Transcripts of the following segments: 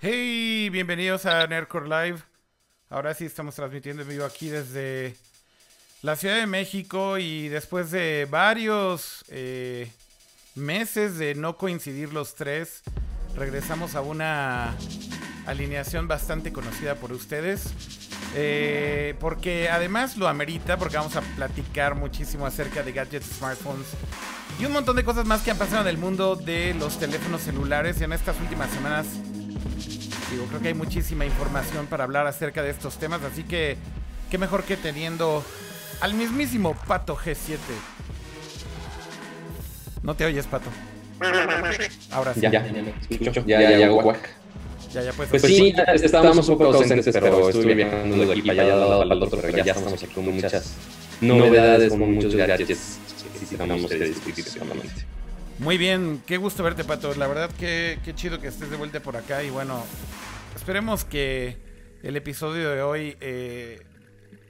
y bienvenidos a Nerdcore Live. Ahora sí estamos transmitiendo en vivo aquí desde la Ciudad de México y después de varios eh, meses de no coincidir los tres, regresamos a una alineación bastante conocida por ustedes. Eh, porque además lo amerita, porque vamos a platicar muchísimo acerca de gadgets, smartphones y un montón de cosas más que han pasado en el mundo de los teléfonos celulares. Y en estas últimas semanas, digo, creo que hay muchísima información para hablar acerca de estos temas. Así que, qué mejor que teniendo al mismísimo Pato G7. No te oyes, Pato. Ahora sí. Ya, ya, ya, escucho. Ya, ya, ya, guac. Ya, ya puedes Pues hacer- sí, estábamos un poco ausentes, pero estuve viajando de aquí para allá, de lado al otro, pero ya estamos aquí con muchas novedades, con muchos gadgets que necesitamos que discutir solamente. Muy bien, qué gusto verte, Pato. La verdad que qué chido que estés de vuelta por acá. Y bueno, esperemos que el episodio de hoy eh,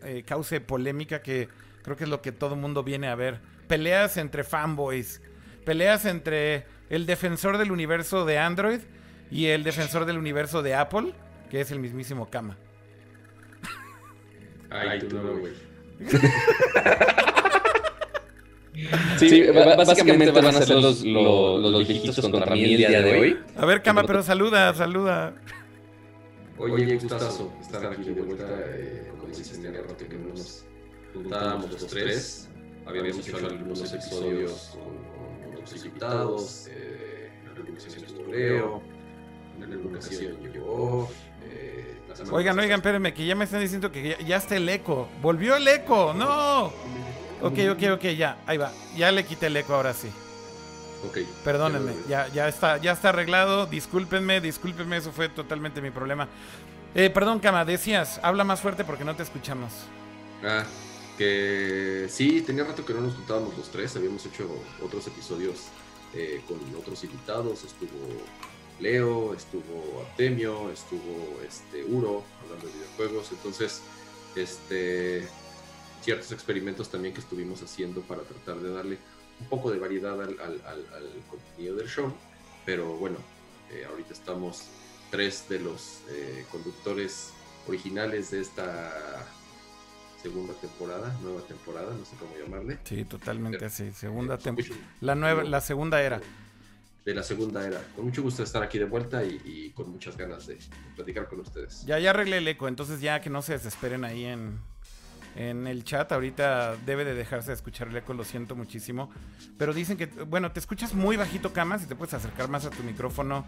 eh, cause polémica, que creo que es lo que todo el mundo viene a ver. Peleas entre fanboys, peleas entre el defensor del universo de Android y el defensor del universo de Apple, que es el mismísimo Kama. Ay, tú no, güey. Sí, ba- básicamente van a ser los, los, los viejitos contra mí el día de hoy. A ver, Kama, pero saluda, saluda. Oye, gustazo estar aquí de vuelta. Eh, como dices, tenía rato que no nos juntábamos los tres. Habíamos hecho algunos episodios con, con otros invitados. Eh, en alguna ocasión estuvo Leo. En alguna ocasión llegó. Eh, Oigan, oigan, espérenme, que ya me están diciendo que ya, ya está el eco. ¡Volvió el eco! ¡No! Ok, ok, ok, ya, ahí va. Ya le quité el eco ahora sí. Ok. Perdónenme, ya, ya está, ya está arreglado. Discúlpenme, discúlpenme, eso fue totalmente mi problema. Eh, perdón, Kama, decías, habla más fuerte porque no te escuchamos. Ah, que sí, tenía rato que no nos juntábamos los tres. Habíamos hecho otros episodios eh, con otros invitados. Estuvo Leo, estuvo Artemio, estuvo este Uro hablando de videojuegos. Entonces, este ciertos experimentos también que estuvimos haciendo para tratar de darle un poco de variedad al, al- al- al contenido del show. Pero bueno, eh, ahorita estamos tres de los eh, conductores originales de esta segunda temporada, nueva temporada, no sé cómo llamarle. Sí, totalmente así. Segunda Eh, temporada. La nueva, la segunda era. De la segunda era. Con mucho gusto de estar aquí de vuelta y, y con muchas ganas de platicar con ustedes. Ya, ya arreglé el eco, entonces ya que no se desesperen ahí en, en el chat. Ahorita debe de dejarse de escuchar el eco, lo siento muchísimo. Pero dicen que, bueno, te escuchas muy bajito, Cama, si te puedes acercar más a tu micrófono.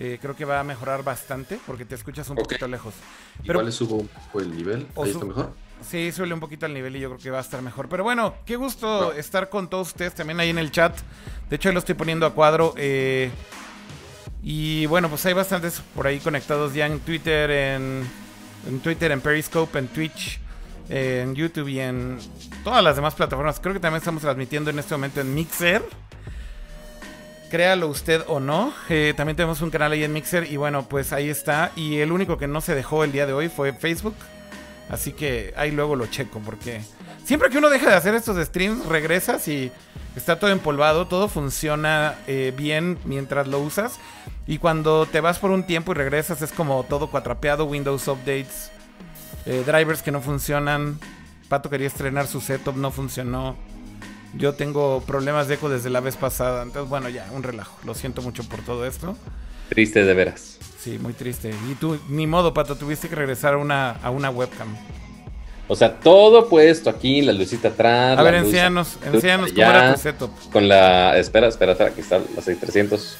eh, creo que va a mejorar bastante porque te escuchas un poquito lejos. Pero- Igual le subo un poco el nivel. Ahí está mejor. Sí, suele un poquito al nivel y yo creo que va a estar mejor. Pero bueno, qué gusto estar con todos ustedes también ahí en el chat. De hecho, ahí lo estoy poniendo a cuadro. eh, y bueno, pues hay bastantes por ahí conectados ya en Twitter, en, en Twitter, en Periscope, en Twitch, en YouTube y en todas las demás plataformas. Creo que también estamos transmitiendo en este momento en Mixer. Créalo usted o no. eh, también tenemos un canal ahí en Mixer y bueno, pues ahí está. Y el único que no se dejó el día de hoy fue Facebook. Así que ahí luego lo checo porque siempre que uno deja de hacer estos streams regresas y está todo empolvado, todo funciona eh, bien mientras lo usas y cuando te vas por un tiempo y regresas es como todo cuatrapeado, Windows updates, eh, drivers que no funcionan. Pato quería estrenar su setup, no funcionó. Yo tengo problemas de eco desde la vez pasada, entonces bueno ya, un relajo. Lo siento mucho por todo esto. Triste de veras. Sí, muy triste. Y tú, ni modo, Pato, tuviste que regresar a una, a una webcam. O sea, todo puesto aquí, la lucita atrás. A ver, enséñanos, enséñanos cómo era tu setup. Con la. Espera, espera, espera, aquí está la 6300.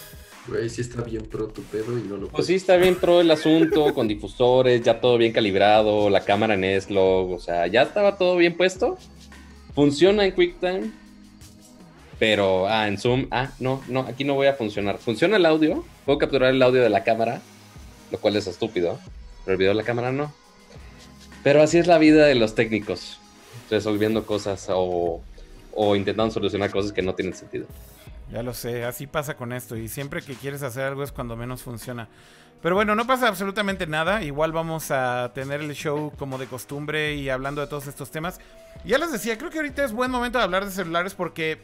Güey, sí está bien pro tu pedo y no lo Pues sí, está bien pro el asunto, con difusores, ya todo bien calibrado, la cámara en S-Log, o sea, ya estaba todo bien puesto. Funciona en QuickTime, pero, ah, en Zoom, ah, no, no, aquí no voy a funcionar. Funciona el audio, puedo capturar el audio de la cámara, lo cual es estúpido, pero el video de la cámara no. Pero así es la vida de los técnicos, resolviendo cosas o, o intentando solucionar cosas que no tienen sentido. Ya lo sé, así pasa con esto. Y siempre que quieres hacer algo es cuando menos funciona. Pero bueno, no pasa absolutamente nada. Igual vamos a tener el show como de costumbre y hablando de todos estos temas. Ya les decía, creo que ahorita es buen momento de hablar de celulares porque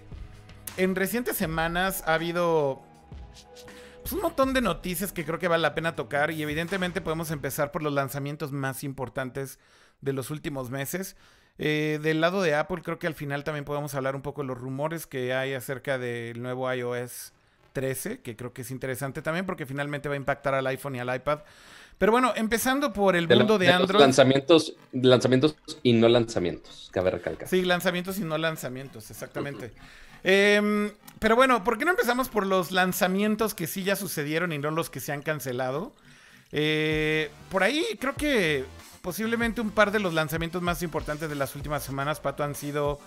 en recientes semanas ha habido pues, un montón de noticias que creo que vale la pena tocar y evidentemente podemos empezar por los lanzamientos más importantes de los últimos meses. Eh, del lado de Apple creo que al final también podemos hablar un poco de los rumores que hay acerca del nuevo iOS 13, que creo que es interesante también porque finalmente va a impactar al iPhone y al iPad. Pero bueno, empezando por el mundo de, Android. lanzamientos, lanzamientos y no lanzamientos, cabe recalcar. Sí, lanzamientos y no lanzamientos, exactamente. Em, pero bueno, ¿por qué no empezamos por los lanzamientos que sí ya sucedieron y no los que se han cancelado? Eh, por ahí creo que posiblemente un par de los lanzamientos más importantes de las últimas semanas, Pato, han sido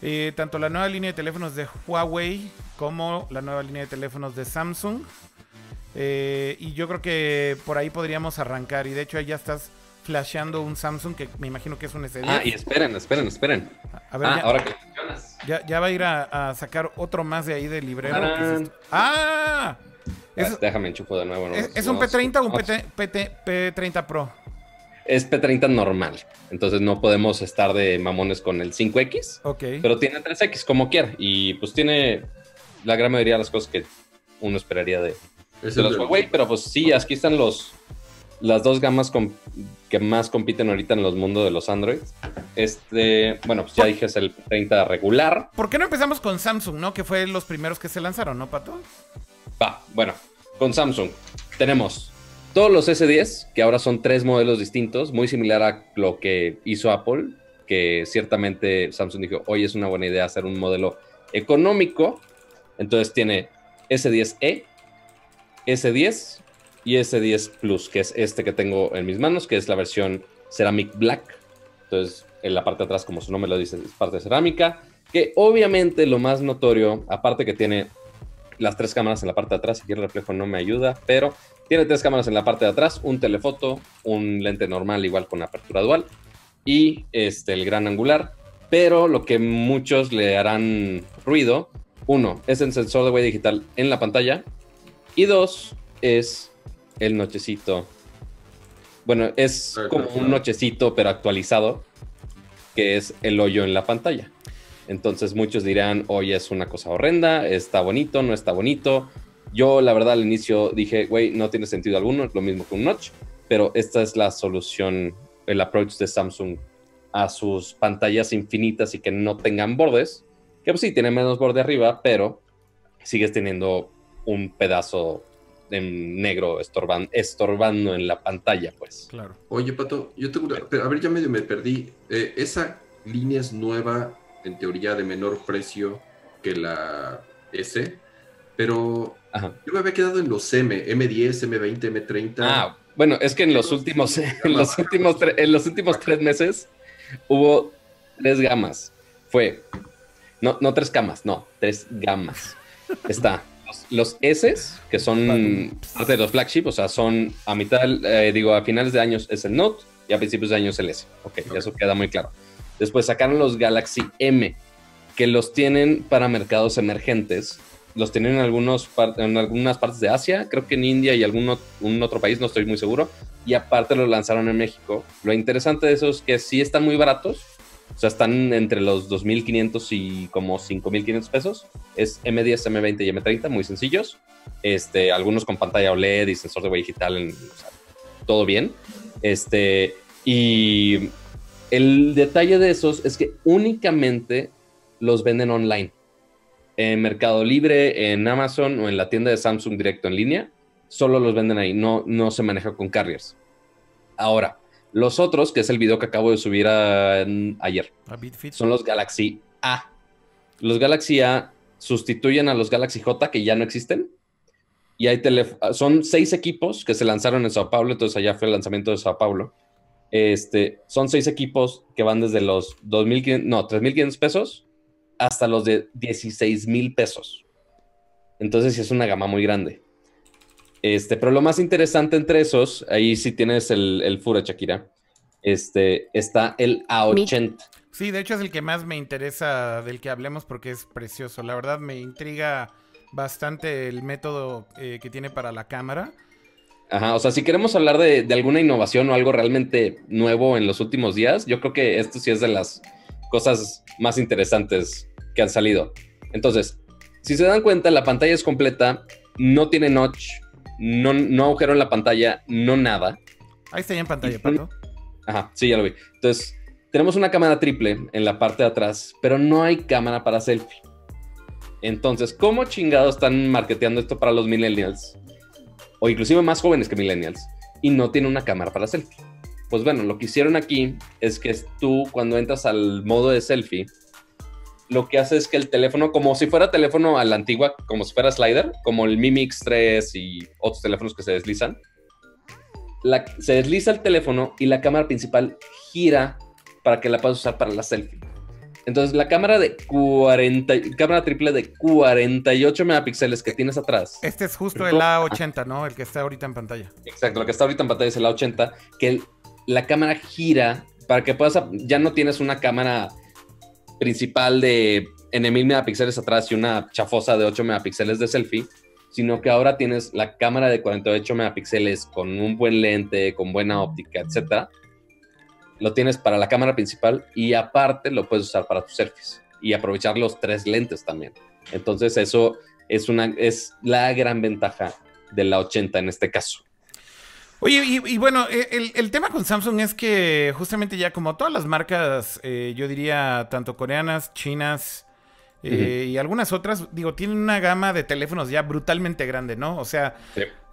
eh, tanto la nueva línea de teléfonos de Huawei como la nueva línea de teléfonos de Samsung. Eh, y yo creo que por ahí podríamos arrancar. Y de hecho ahí ya estás flasheando un Samsung que me imagino que es un S10. Ah, y esperen, esperen, esperen. A ver, ah, ahora que ya, ya va a ir a, sacar otro más de ahí del librero. ¡Ah! Déjame enchufo de nuevo. ¿Es, un P30 o un P30 Pro? Es P30 normal. Entonces no podemos estar de mamones con el 5X. Ok. Pero tiene 3X como quiera. Y pues tiene la gran mayoría de las cosas que uno esperaría de, de los Huawei. Pero pues sí, aquí están los las dos gamas que más compiten ahorita en los mundos de los Android. Este, bueno, pues ya dije es el 30 regular. ¿Por qué no empezamos con Samsung, no? Que fue los primeros que se lanzaron, ¿no, Pato? Va, bueno, con Samsung tenemos todos los S10, que ahora son tres modelos distintos, muy similar a lo que hizo Apple, que ciertamente Samsung dijo, hoy es una buena idea hacer un modelo económico. Entonces tiene S10e, S10 y S10 Plus, que es este que tengo en mis manos, que es la versión Ceramic Black. Entonces, en la parte de atrás, como su nombre lo dice, es parte de cerámica. Que obviamente lo más notorio, aparte que tiene las tres cámaras en la parte de atrás, aquí el reflejo no me ayuda, pero tiene tres cámaras en la parte de atrás, un telefoto, un lente normal igual con apertura dual y este, el gran angular. Pero lo que muchos le harán ruido, uno, es el sensor de huella digital en la pantalla y dos, es el nochecito. Bueno, es como un nochecito, pero actualizado, que es el hoyo en la pantalla. Entonces muchos dirán, oye, es una cosa horrenda, está bonito, no está bonito. Yo la verdad al inicio dije, güey, no tiene sentido alguno, es lo mismo que un notch, pero esta es la solución, el approach de Samsung a sus pantallas infinitas y que no tengan bordes, que pues sí, tiene menos borde arriba, pero sigues teniendo un pedazo en negro estorban, estorbando en la pantalla, pues. Claro. Oye, Pato, yo tengo a ver, ya medio me perdí. Eh, esa línea es nueva, en teoría de menor precio que la S, pero yo me había quedado en los M, M10, M20, M30. Ah, bueno, es que en los últimos, en los últimos, en los últimos tres meses hubo tres gamas. Fue, no, no tres camas, no, tres gamas. Está los S, que son parte de los flagship, o sea, son a mitad, eh, digo, a finales de años es el Note y a principios de años el S. Ok, eso queda muy claro. Después sacaron los Galaxy M, que los tienen para mercados emergentes. Los tienen en, algunos en algunas partes de Asia, creo que en India y algún otro país, no estoy muy seguro. Y aparte los lanzaron en México. Lo interesante de eso es que sí están muy baratos, o sea, están entre los 2.500 y como 5.500 pesos. Es M10, M20 y M30, muy sencillos. Este, algunos con pantalla OLED y sensor de huella digital, en, todo bien. Este, y el detalle de esos es que únicamente los venden online. En Mercado Libre, en Amazon o en la tienda de Samsung directo en línea, solo los venden ahí, no, no se maneja con carriers. Ahora, los otros, que es el video que acabo de subir ayer, son los Galaxy A. Los Galaxy A sustituyen a los Galaxy J que ya no existen. Y hay son seis equipos que se lanzaron en Sao Paulo, entonces allá fue el lanzamiento de Sao Paulo. Este, son seis equipos que van desde los 2.500, no, 3.500 pesos hasta los de 16.000 pesos. Entonces sí es una gama muy grande. Este, pero lo más interesante entre esos, ahí sí tienes el, el Fura Shakira, este, está el A80. Sí, de hecho es el que más me interesa del que hablemos porque es precioso. La verdad me intriga bastante el método eh, que tiene para la cámara. Ajá, o sea, si queremos hablar de, de, alguna innovación o algo realmente nuevo en los últimos días, yo creo que esto sí es de las cosas más interesantes que han salido. Entonces, si se dan cuenta, la pantalla es completa no tiene notch, no, no agujero en la pantalla, no nada. Ahí está ya en pantalla, Pato. Ajá, sí, ya lo vi. Entonces, tenemos una cámara triple en la parte de atrás, pero no hay cámara para selfie. Entonces, ¿cómo chingados están marketeando esto para los millennials? O inclusive más jóvenes que millennials. Y no tiene una cámara para selfie. Pues bueno, lo que hicieron aquí es que tú cuando entras al modo de selfie, lo que hace es que el teléfono, como si fuera teléfono a la antigua, como si fuera slider, como el Mi Mix 3 y otros teléfonos que se deslizan, se desliza el teléfono y la cámara principal gira para que la puedas usar para la selfie. Entonces, la cámara de 40, cámara triple de 48 megapíxeles que tienes atrás. Este es justo el A80, ¿no? El que está ahorita en pantalla. Exacto, lo que está ahorita en pantalla es el A80, que la cámara gira para que puedas, ya no tienes una cámara principal de N mil megapíxeles atrás y una chafosa de 8 megapíxeles de selfie, sino que ahora tienes la cámara de 48 megapíxeles con un buen lente, con buena óptica, etcétera. Lo tienes para la cámara principal y aparte lo puedes usar para tus selfies y aprovechar los tres lentes también. Entonces eso es una es la gran ventaja de la 80 en este caso. Oye, y, bueno, e, el, tema con Samsung es que justamente ya como todas las marcas, eh, yo diría tanto coreanas, chinas eh, y algunas otras, digo, tienen una gama de teléfonos ya brutalmente grande, ¿no? O sea,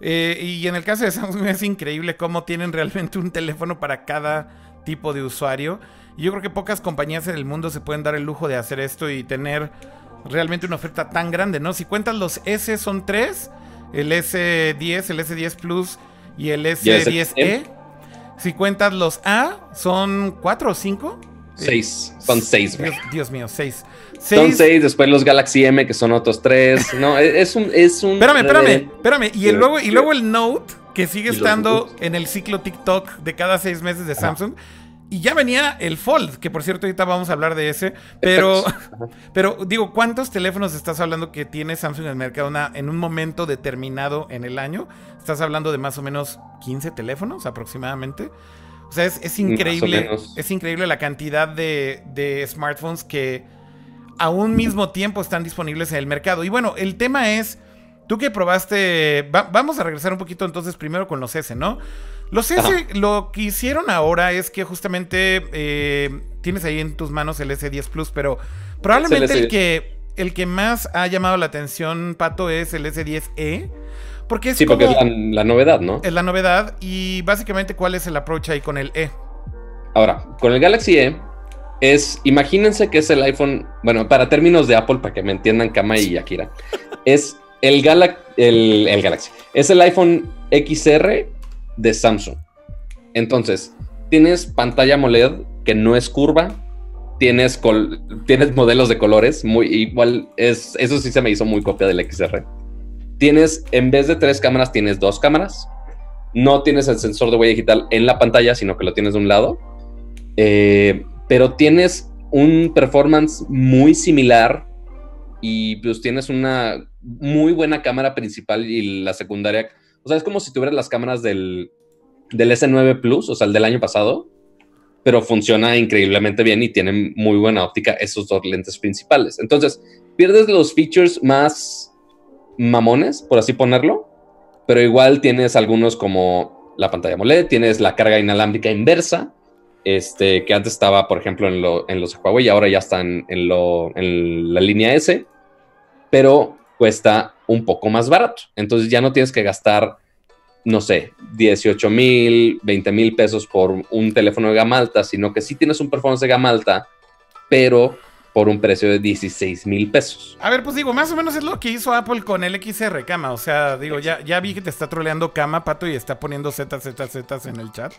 eh, y en el caso de Samsung es increíble cómo tienen realmente un teléfono para cada tipo de usuario. Y yo creo que pocas compañías en el mundo se pueden dar el lujo de hacer esto y tener realmente una oferta tan grande, ¿no? Si cuentas los S son tres, el S10, el S10 Plus y el S10E. Si cuentas los A, ¿son cuatro o cinco? Seis, son seis. Dios, mío, seis. Son seis, después los Galaxy M, que son otros tres. No, e, es un... Es un espérame, espérame, espérame. Y, el, luego, y luego el Note, que sigue estando en el ciclo TikTok de cada seis meses de Samsung. Y ya venía el Fold, que por cierto ahorita vamos a hablar de ese. Pero, pero digo, ¿cuántos teléfonos estás hablando que tiene Samsung en el mercado en un momento determinado en el año? Estás hablando de más o menos 15 teléfonos aproximadamente. O sea, es, increíble. Es increíble la cantidad de, smartphones que a un mismo tiempo están disponibles en el mercado. Y bueno, el tema es. Tú que probaste. vamos a regresar un poquito entonces primero con los S, ¿no? Los S, lo que hicieron ahora es que justamente eh, tienes ahí en tus manos el S10 Plus, pero probablemente el, que, el que más ha llamado la atención, Pato, es el S10e. Porque es sí, porque es la, novedad, ¿no? Es la novedad. Y básicamente, ¿cuál es el approach ahí con el E? Ahora, con el Galaxy E, es, imagínense que es el iPhone, bueno, para términos de Apple, para que me entiendan Kama y Akira, es el, el, el Galaxy, es el iPhone XR de Samsung. Entonces, tienes pantalla AMOLED que no es curva, tienes, tienes modelos de colores, muy igual, es, eso sí se me hizo muy copia del XR. Tienes, en vez de tres cámaras, tienes dos cámaras. No tienes el sensor de huella digital en la pantalla, sino que lo tienes de un lado. Eh, pero tienes un performance muy similar y pues tienes una muy buena cámara principal y la secundaria o sea, es como si tuvieras las cámaras del, S9 Plus, o sea, el del año pasado, pero funciona increíblemente bien y tiene muy buena óptica esos dos lentes principales. Entonces, pierdes los features más mamones, por así ponerlo, pero igual tienes algunos como la pantalla AMOLED, tienes la carga inalámbrica inversa, este, que antes estaba, por ejemplo, en, en los Huawei y ahora ya están en, en la línea S, pero cuesta un poco más barato. Entonces ya no tienes que gastar, no sé, 18 mil, 20 mil pesos por un teléfono de gama alta, sino que sí tienes un performance de gama alta, pero por un precio de 16 mil pesos. A ver, pues digo, más o menos es lo que hizo Apple con el XR Cama. O sea, digo, ya, ya vi que te está troleando Cama, Pato, y está poniendo Z, Z, Z en el chat.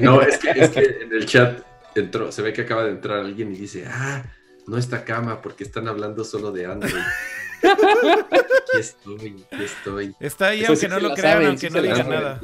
No, es que, es que en el chat entró, se ve que acaba de entrar alguien y dice, ah, no está Cama porque están hablando solo de Android. Aquí estoy, aquí estoy. Está ahí aunque no lo crean, aunque no diga nada.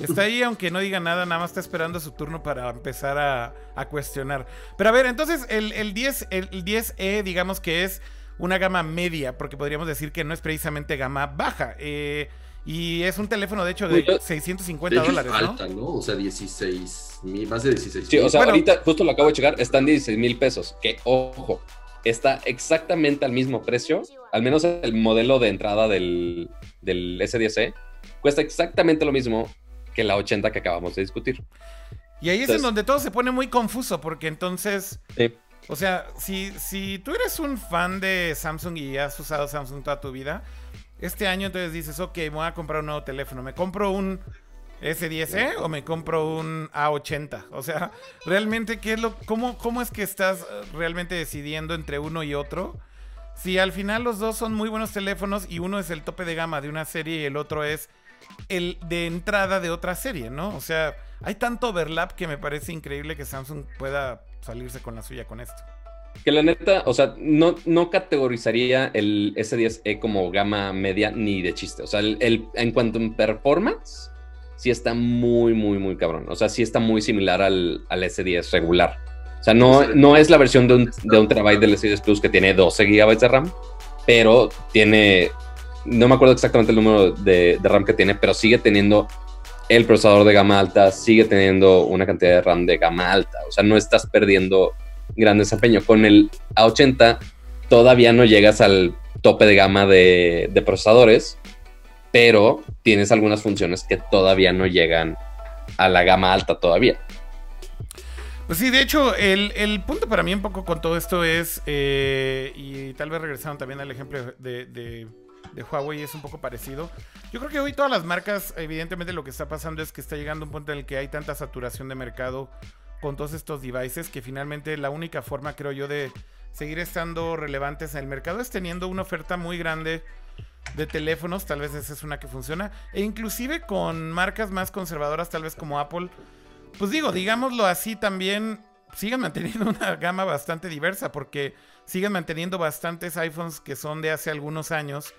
Está ahí aunque no diga nada, nada más está esperando su turno para empezar a, cuestionar. Pero a ver, entonces el, el 10, el 10E digamos que es una gama media, porque podríamos decir que no es precisamente gama baja. Eh, y es un teléfono, de hecho, de 650 dólares, alta, ¿no? O sea, 16 mil, más de 16 Sí, o sea, ahorita justo lo acabo de checar, están 16 mil pesos. Que, ojo, está exactamente al mismo precio, al menos el modelo de entrada del, del S10e, cuesta exactamente lo mismo que la 80 que acabamos de discutir. Y ahí es en donde todo se pone muy confuso, porque entonces... O sea, si, si tú eres un fan de Samsung y has usado Samsung toda tu vida, este año entonces dices, ok, me voy a comprar un nuevo teléfono. ¿Me compro un S10e o me compro un A80? O sea, realmente, ¿qué es lo, cómo, ¿cómo es que estás realmente decidiendo entre uno y otro? Si al final los dos son muy buenos teléfonos y uno es el tope de gama de una serie y el otro es el de entrada de otra serie, ¿no? O sea, hay tanto overlap que me parece increíble que Samsung pueda salirse con la suya con esto. Que la neta, o sea, no, no categorizaría el S10e como gama media ni de chiste. O sea, el, en cuanto a performance, sí está muy, muy, muy cabrón. O sea, sí está muy similar al, al S10 regular. O sea, no, no es la versión de un, de un terabyte del S10 Plus que tiene 12 GB de RAM, pero tiene, no me acuerdo exactamente el número de, de RAM que tiene, pero sigue teniendo el procesador de gama alta sigue teniendo una cantidad de RAM de gama alta. O sea, no estás perdiendo gran desempeño. Con el A80 todavía no llegas al tope de gama de, procesadores, pero tienes algunas funciones que todavía no llegan a la gama alta todavía. Pues sí, de hecho, el, punto para mí un poco con todo esto es, eh, y tal vez regresaron también al ejemplo de de Huawei es un poco parecido. Yo creo que hoy todas las marcas, evidentemente lo que está pasando es que está llegando un punto en el que hay tanta saturación de mercado con todos estos devices que finalmente la única forma, creo yo, de seguir estando relevantes en el mercado es teniendo una oferta muy grande de teléfonos, tal vez esa es una que funciona, e inclusive con marcas más conservadoras, tal vez como Apple, pues digo, digámoslo así también, siguen manteniendo una gama bastante diversa, porque siguen manteniendo bastantes iPhones que son de hace algunos años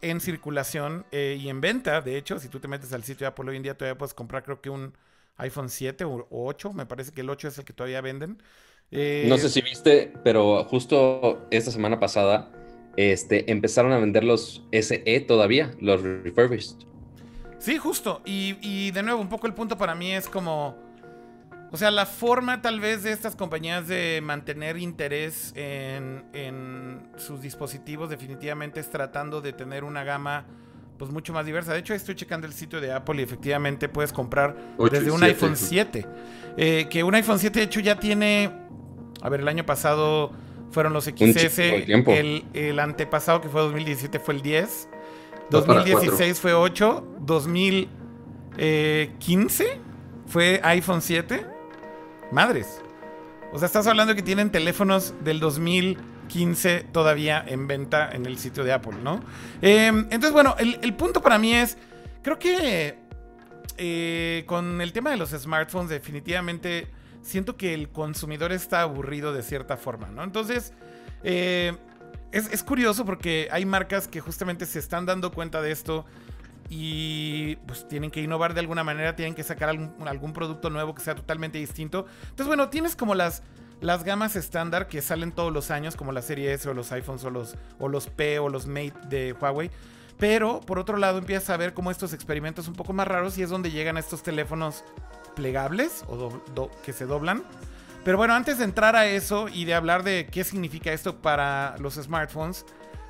en circulación eh, y en venta. De hecho, si tú te metes al sitio de Apple hoy en día, todavía puedes comprar creo que un iPhone 7 o 8. Me parece que el 8 es el que todavía venden. Eh, no sé si viste, pero justo esta semana pasada este, empezaron a vender los SE todavía, los refurbished. Sí, justo. Y, y de nuevo, un poco el punto para mí es como o sea, la forma tal vez de estas compañías de mantener interés en, sus dispositivos definitivamente es tratando de tener una gama pues mucho más diversa. De hecho, estoy checando el sitio de Apple y efectivamente puedes comprar desde un iPhone 7. Eh, que un iPhone 7 de hecho ya tiene, a ver, el año pasado fueron los XS, el, el, antepasado que fue 2017 fue el 10, 2016 fue 8, 2015 fue iPhone 7 Madres. O sea, estás hablando que tienen teléfonos del 2015 todavía en venta en el sitio de Apple, ¿no? Em, entonces, bueno, el, punto para mí es, creo que eh, con el tema de los smartphones definitivamente siento que el consumidor está aburrido de cierta forma, ¿no? Entonces, eh, es, es curioso porque hay marcas que justamente se están dando cuenta de esto y pues tienen que innovar de alguna manera, tienen que sacar algún, producto nuevo que sea totalmente distinto. Entonces, bueno, tienes como las, las gamas estándar que salen todos los años, como la serie S o los iPhones o los, o los P o los Mate de Huawei. Pero por otro lado empiezas a ver como estos experimentos un poco más raros y es donde llegan estos teléfonos plegables o que se doblan. Pero bueno, antes de entrar a eso y de hablar de qué significa esto para los smartphones,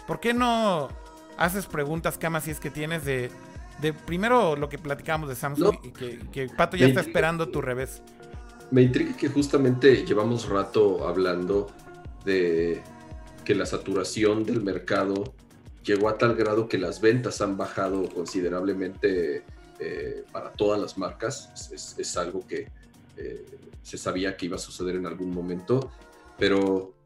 ¿por qué no haces preguntas, Cama, si es que tienes de, de primero lo que platicamos de Samsung y que, Pato ya está esperando tu revés. Me intriga que justamente llevamos rato hablando de que la saturación del mercado llegó a tal grado que las ventas han bajado considerablemente eh, para todas las marcas. Es, algo que eh, se sabía que iba a suceder en algún momento, pero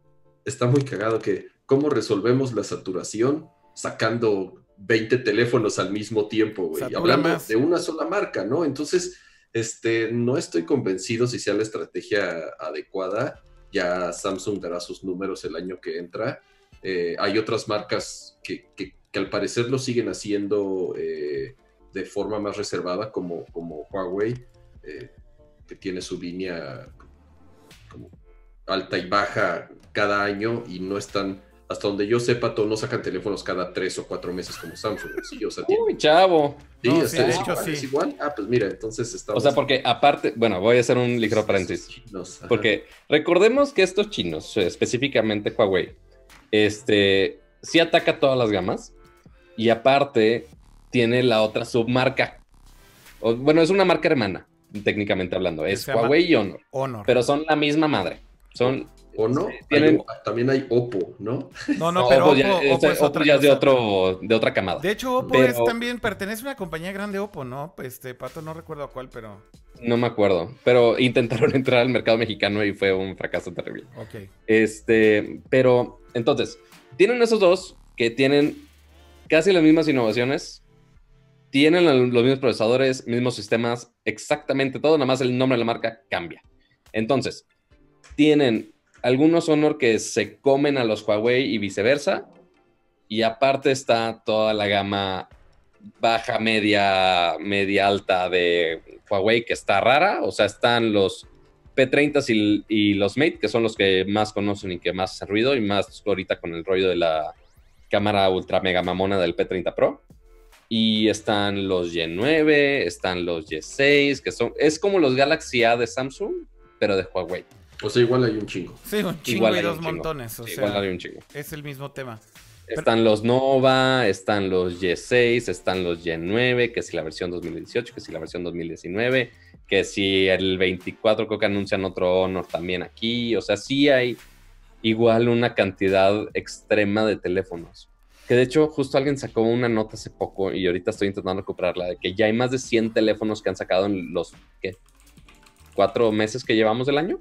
está muy cagado que cómo resolvemos la saturación sacando 20 teléfonos al mismo tiempo, güey. Hablando de una sola marca, ¿no? Entonces, este, no estoy convencido si sea la estrategia adecuada. Ya Samsung dará sus números el año que entra. Eh, hay otras marcas que, al parecer lo siguen haciendo eh, de forma más reservada, como, Huawei, eh, que tiene su línea alta y baja cada año y no están hasta donde yo sepa, todos no sacan teléfonos cada tres o cuatro meses como Samsung. Sí, o sea, Uy, chavo. Sí, o sea, es, igual, Ah, pues mira, entonces estamos... O sea, porque aparte, bueno, voy a hacer un ligero paréntesis. porque recordemos que estos chinos, específicamente Huawei, Este, sí ataca todas las gamas. Y aparte, tiene la otra submarca. O, bueno, es una marca hermana, técnicamente hablando. Es Huawei y Honor. Honor. Pero son la misma madre. Son. ¿O no? Sí, tienen- Hay- también hay Oppo, ¿no? no, no, No, pero Oppo ya, Oppo es Oppo otra ya es de, cosa. otro, de otra camada. De hecho, Oppo Pero- es también pertenece a una compañía grande Oppo, ¿no? Este, Pato, no recuerdo a cuál, pero. No me acuerdo. Pero intentaron entrar al mercado mexicano y fue un fracaso terrible. Ok. Este, pero entonces, tienen esos dos que tienen casi las mismas innovaciones, tienen los mismos procesadores, mismos sistemas, exactamente todo, nada más el nombre de la marca cambia. Entonces, tienen algunos Honor que se comen a los Huawei y viceversa, y aparte está toda la gama baja, media, media alta de Huawei que está rara, o sea, están los P30 y, los Mate, que son los que más conocen y que más hacen ruido, y más ahorita con el rollo de la cámara ultra mega mamona del P30 Pro. Y están los Y9, están los Y6, que son, es como los Galaxy A de Samsung, pero de Huawei. O sea, igual hay un chingo. Sí, un chingo Igual y dos chingo. montones. O sea, igual hay un chingo. es el mismo tema. Están los Nova, están los Y6, están los Y9, que si la versión 2018, que si la versión 2019, que si el 24 creo que anuncian otro Honor también aquí. O sea, sí hay igual una cantidad extrema de teléfonos. Que de hecho, justo alguien sacó una nota hace poco y ahorita estoy intentando recuperarla, de que ya hay más de 100 teléfonos que han sacado en los, ¿qué? ¿Cuatro meses que llevamos del año?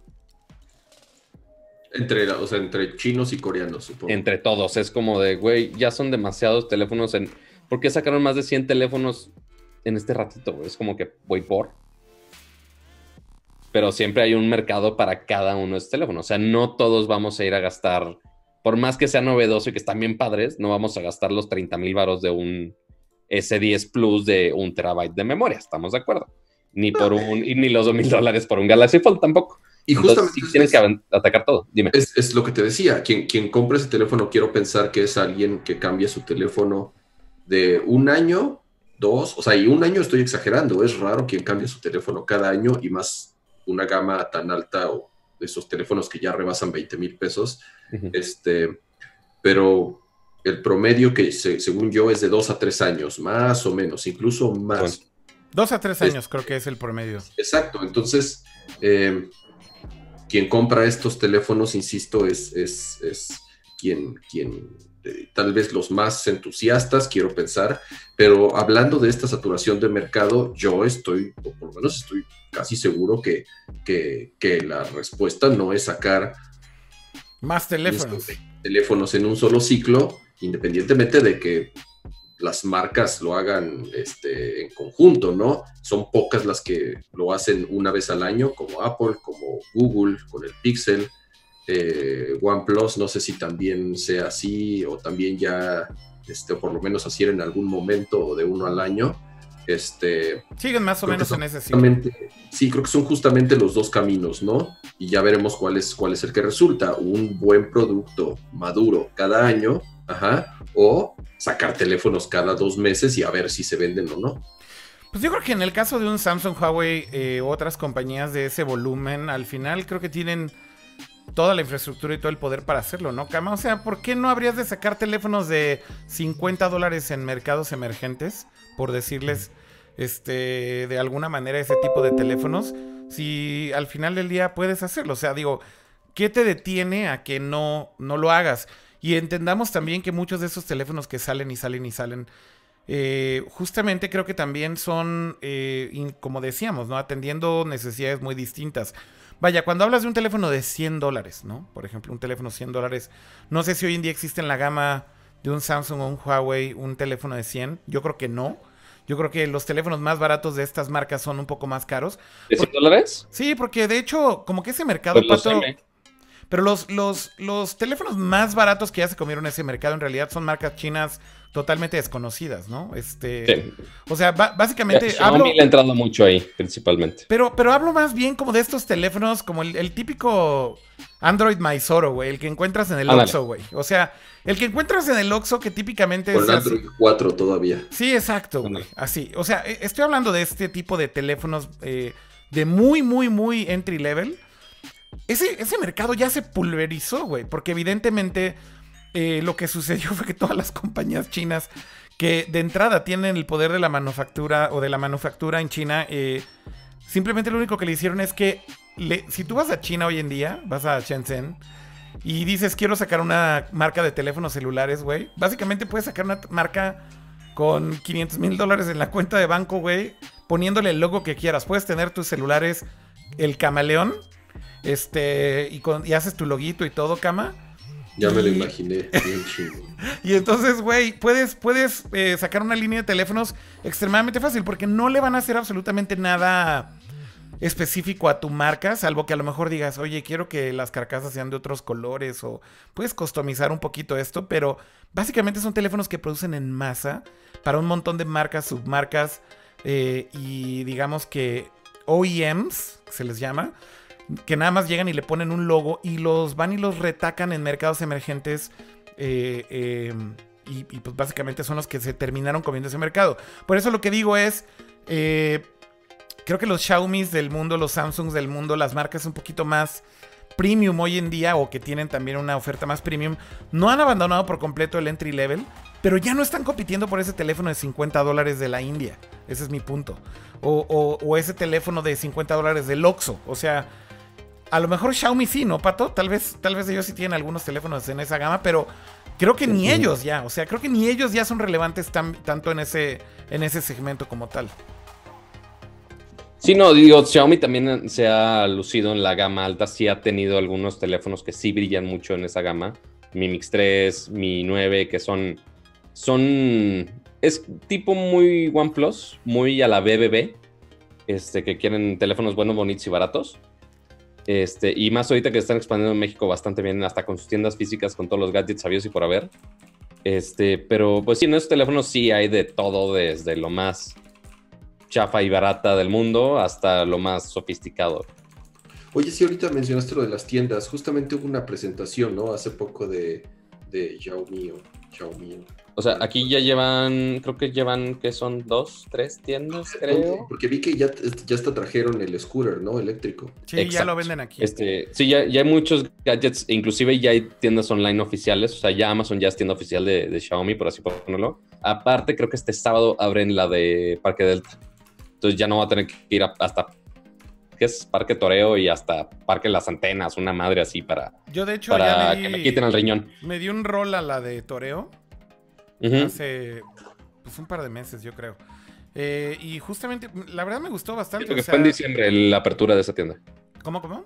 Entre, o sea, entre chinos y coreanos, supongo. entre todos. Es como de, güey, ya son demasiados teléfonos en... ¿Por qué sacaron más de 100 teléfonos en este ratito? güey? Es como que voy por. Pero siempre hay un mercado para cada uno de estos teléfonos. O sea, no todos vamos a ir a gastar, por más que sea novedoso y que están bien padres, no vamos a gastar los 30 mil varos de un S10 Plus de un terabyte de memoria. ¿Estamos de acuerdo? Ni por un, y ni los 2 mil dólares por un Galaxy Fold tampoco. Y Entonces, justamente sí tienes es- que atacar todo. Dime. Es, es lo que te decía, quien, quien compra ese teléfono quiero pensar que es alguien que cambia su teléfono de un año, dos, o sea, y un año estoy exagerando, es raro quien cambia su teléfono cada año y más una gama tan alta o de esos teléfonos que ya rebasan 20 mil pesos, este, pero el promedio que se- según yo es de dos a tres años, más o menos, incluso más. Bueno. Dos a tres Es- años creo que es el promedio. Exacto, entonces eh, quien compra estos teléfonos, insisto, es, es, es quien, quien eh, tal vez los más entusiastas, quiero pensar, pero hablando de esta saturación de mercado, yo estoy, o por lo menos estoy casi seguro que, que, que la respuesta no es sacar Más teléfonos. teléfonos en un solo ciclo, independientemente de que las marcas lo hagan este, en conjunto, ¿no? Son pocas las que lo hacen una vez al año, como Apple, como Google, con el Pixel, eh, OnePlus, no sé si también sea así o también ya, este, o por lo menos así era en algún momento o de uno al año. Este, Siguen más o menos en ese sí, creo que son justamente los dos caminos, ¿no? Y ya veremos cuál es, cuál es el que resulta. Un buen producto maduro cada año, ajá, o sacar teléfonos cada dos meses y a ver si se venden o no. Pues yo creo que en el caso de un Samsung, Huawei eh, otras compañías de ese volumen, al final creo que tienen toda la infraestructura y todo el poder para hacerlo, ¿no, Cama? O sea, ¿por qué no habrías de sacar teléfonos de 50 dólares en mercados emergentes? Por decirles, este, de alguna manera ese tipo de teléfonos, si al final del día puedes hacerlo. O sea, digo, ¿qué te detiene a que no, no lo hagas? Y entendamos también que muchos de esos teléfonos que salen y salen y salen, eh, justamente creo que también son, eh, como decíamos, ¿no? Atendiendo necesidades muy distintas. Vaya, cuando hablas de un teléfono de 100 dólares, ¿no? Por ejemplo, un teléfono 100 dólares, no sé si hoy en día existe en la gama de un Samsung o un Huawei un teléfono de 100. Yo creo que no. Yo creo que los teléfonos más baratos de estas marcas son un poco más caros. ¿De 100 dólares? Sí, porque de hecho, como que ese mercado, Pues los Pato, M. pero los, los, los teléfonos más baratos que ya se comieron ese mercado en realidad son marcas chinas totalmente desconocidas, ¿no? Este, Sí. o sea, básicamente Xiaomi hablo, le ha entrado mucho ahí, principalmente. pero, pero hablo más bien como de estos teléfonos, como el, el típico Android Mysoro, güey, el que encuentras en el Ándale. Oxxo, güey. O sea, el que encuentras en el Oxxo que típicamente Con es así. Android 4 todavía. Sí, exacto, güey. Así. O sea, e- estoy hablando de este tipo de teléfonos eh, de muy, muy, muy entry level. Ese, ese mercado ya se pulverizó, güey. Porque evidentemente eh, lo que sucedió fue que todas las compañías chinas que de entrada tienen el poder de la manufactura o de la manufactura en China, eh, simplemente lo único que le hicieron es que si tú vas a China hoy en día, vas a Shenzhen y dices quiero sacar una marca de teléfonos celulares, güey, básicamente puedes sacar una marca con 500 mil dólares en la cuenta de banco, güey, poniéndole el logo que quieras. Puedes tener tus celulares, el camaleón, este, y, con, y haces tu loguito y todo, cama. Ya me lo imaginé, bien y entonces, güey, puedes, puedes eh, sacar una línea de teléfonos extremadamente fácil porque no le van a hacer absolutamente nada específico a tu marca, salvo que a lo mejor digas, oye, quiero que las carcasas sean de otros colores o puedes customizar un poquito esto, pero básicamente son teléfonos que producen en masa para un montón de marcas, submarcas eh, y digamos que OEMs, se les llama, que nada más llegan y le ponen un logo y los van y los retacan en mercados emergentes. Eh, em, y, pues básicamente son los que se terminaron comiendo ese mercado. Por eso lo que digo es, eh, creo que los Xiaomi del mundo, los Samsungs del mundo, las marcas un poquito más premium hoy en día o que tienen también una oferta más premium, no han abandonado por completo el entry level, pero ya no están compitiendo por ese teléfono de 50 dólares de la India. Ese es mi punto. O, o ese teléfono de 50 dólares del Oxxo. O sea, a lo mejor Xiaomi sí, ¿no, Pato? Tal vez, tal vez ellos sí tienen algunos teléfonos en esa gama, pero creo que ni ellos ya, o sea, creo que ni ellos ya son relevantes tanto en ese, en ese segmento como tal. Sí, no, digo, Xiaomi también se ha lucido en la gama alta, sí ha tenido algunos teléfonos que sí brillan mucho en esa gama. Mi Mix 3, Mi 9, que son, son, es tipo muy OnePlus, muy a la BBB, este, que quieren teléfonos buenos, bonitos y baratos. Este, y más ahorita que están expandiendo en México bastante bien, hasta con sus tiendas físicas, con todos los gadgets sabios y por haber. Este, pero pues sí, en esos teléfonos sí hay de todo, desde lo más chafa y barata del mundo hasta lo más sofisticado. Oye, sí, ahorita mencionaste lo de las tiendas. Justamente hubo una presentación, ¿no? Hace poco de, de Xiaomi o Xiaomi. O sea, aquí ya llevan, creo que llevan, que son dos, tres tiendas, creo. Porque vi que ya, ya hasta trajeron el scooter, ¿no? Eléctrico. Sí, ya lo venden aquí. Este, sí, ya, ya hay muchos gadgets, inclusive ya hay tiendas online oficiales, o sea, ya Amazon ya es tienda oficial de, Xiaomi, por así ponerlo. Aparte, creo que este sábado abren la de Parque Delta. Entonces ya no va a tener que ir hasta que es Parque Toreo y hasta Parque Las Antenas, una madre así para, Yo de hecho para que me quiten el riñón. Me dio un rol a la de Toreo hace pues, un par de meses, yo creo. Eh, y justamente, la verdad me gustó bastante. porque fue en diciembre la apertura de esa tienda. ¿Cómo, cómo?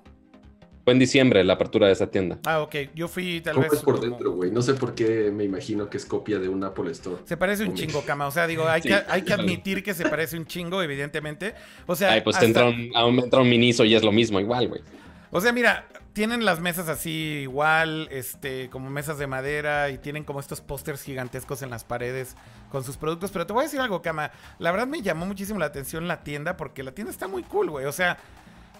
Fue en diciembre la apertura de esa tienda. Ah, ok. Yo fui tal ¿Cómo vez. es por dentro, güey? No sé por qué me imagino que es copia de un Apple Store. Se parece un chingo, cama. O sea, digo, hay, que, hay que admitir que se parece un chingo, evidentemente. O sea. Ay, pues te entra un, entra un Miniso y es lo mismo, igual, güey. O sea, mira, tienen las mesas así igual, este, como mesas de madera y tienen como estos pósters gigantescos en las paredes con sus productos. Pero te voy a decir algo, Cama. La verdad me llamó muchísimo la atención la tienda porque la tienda está muy cool, güey. O sea,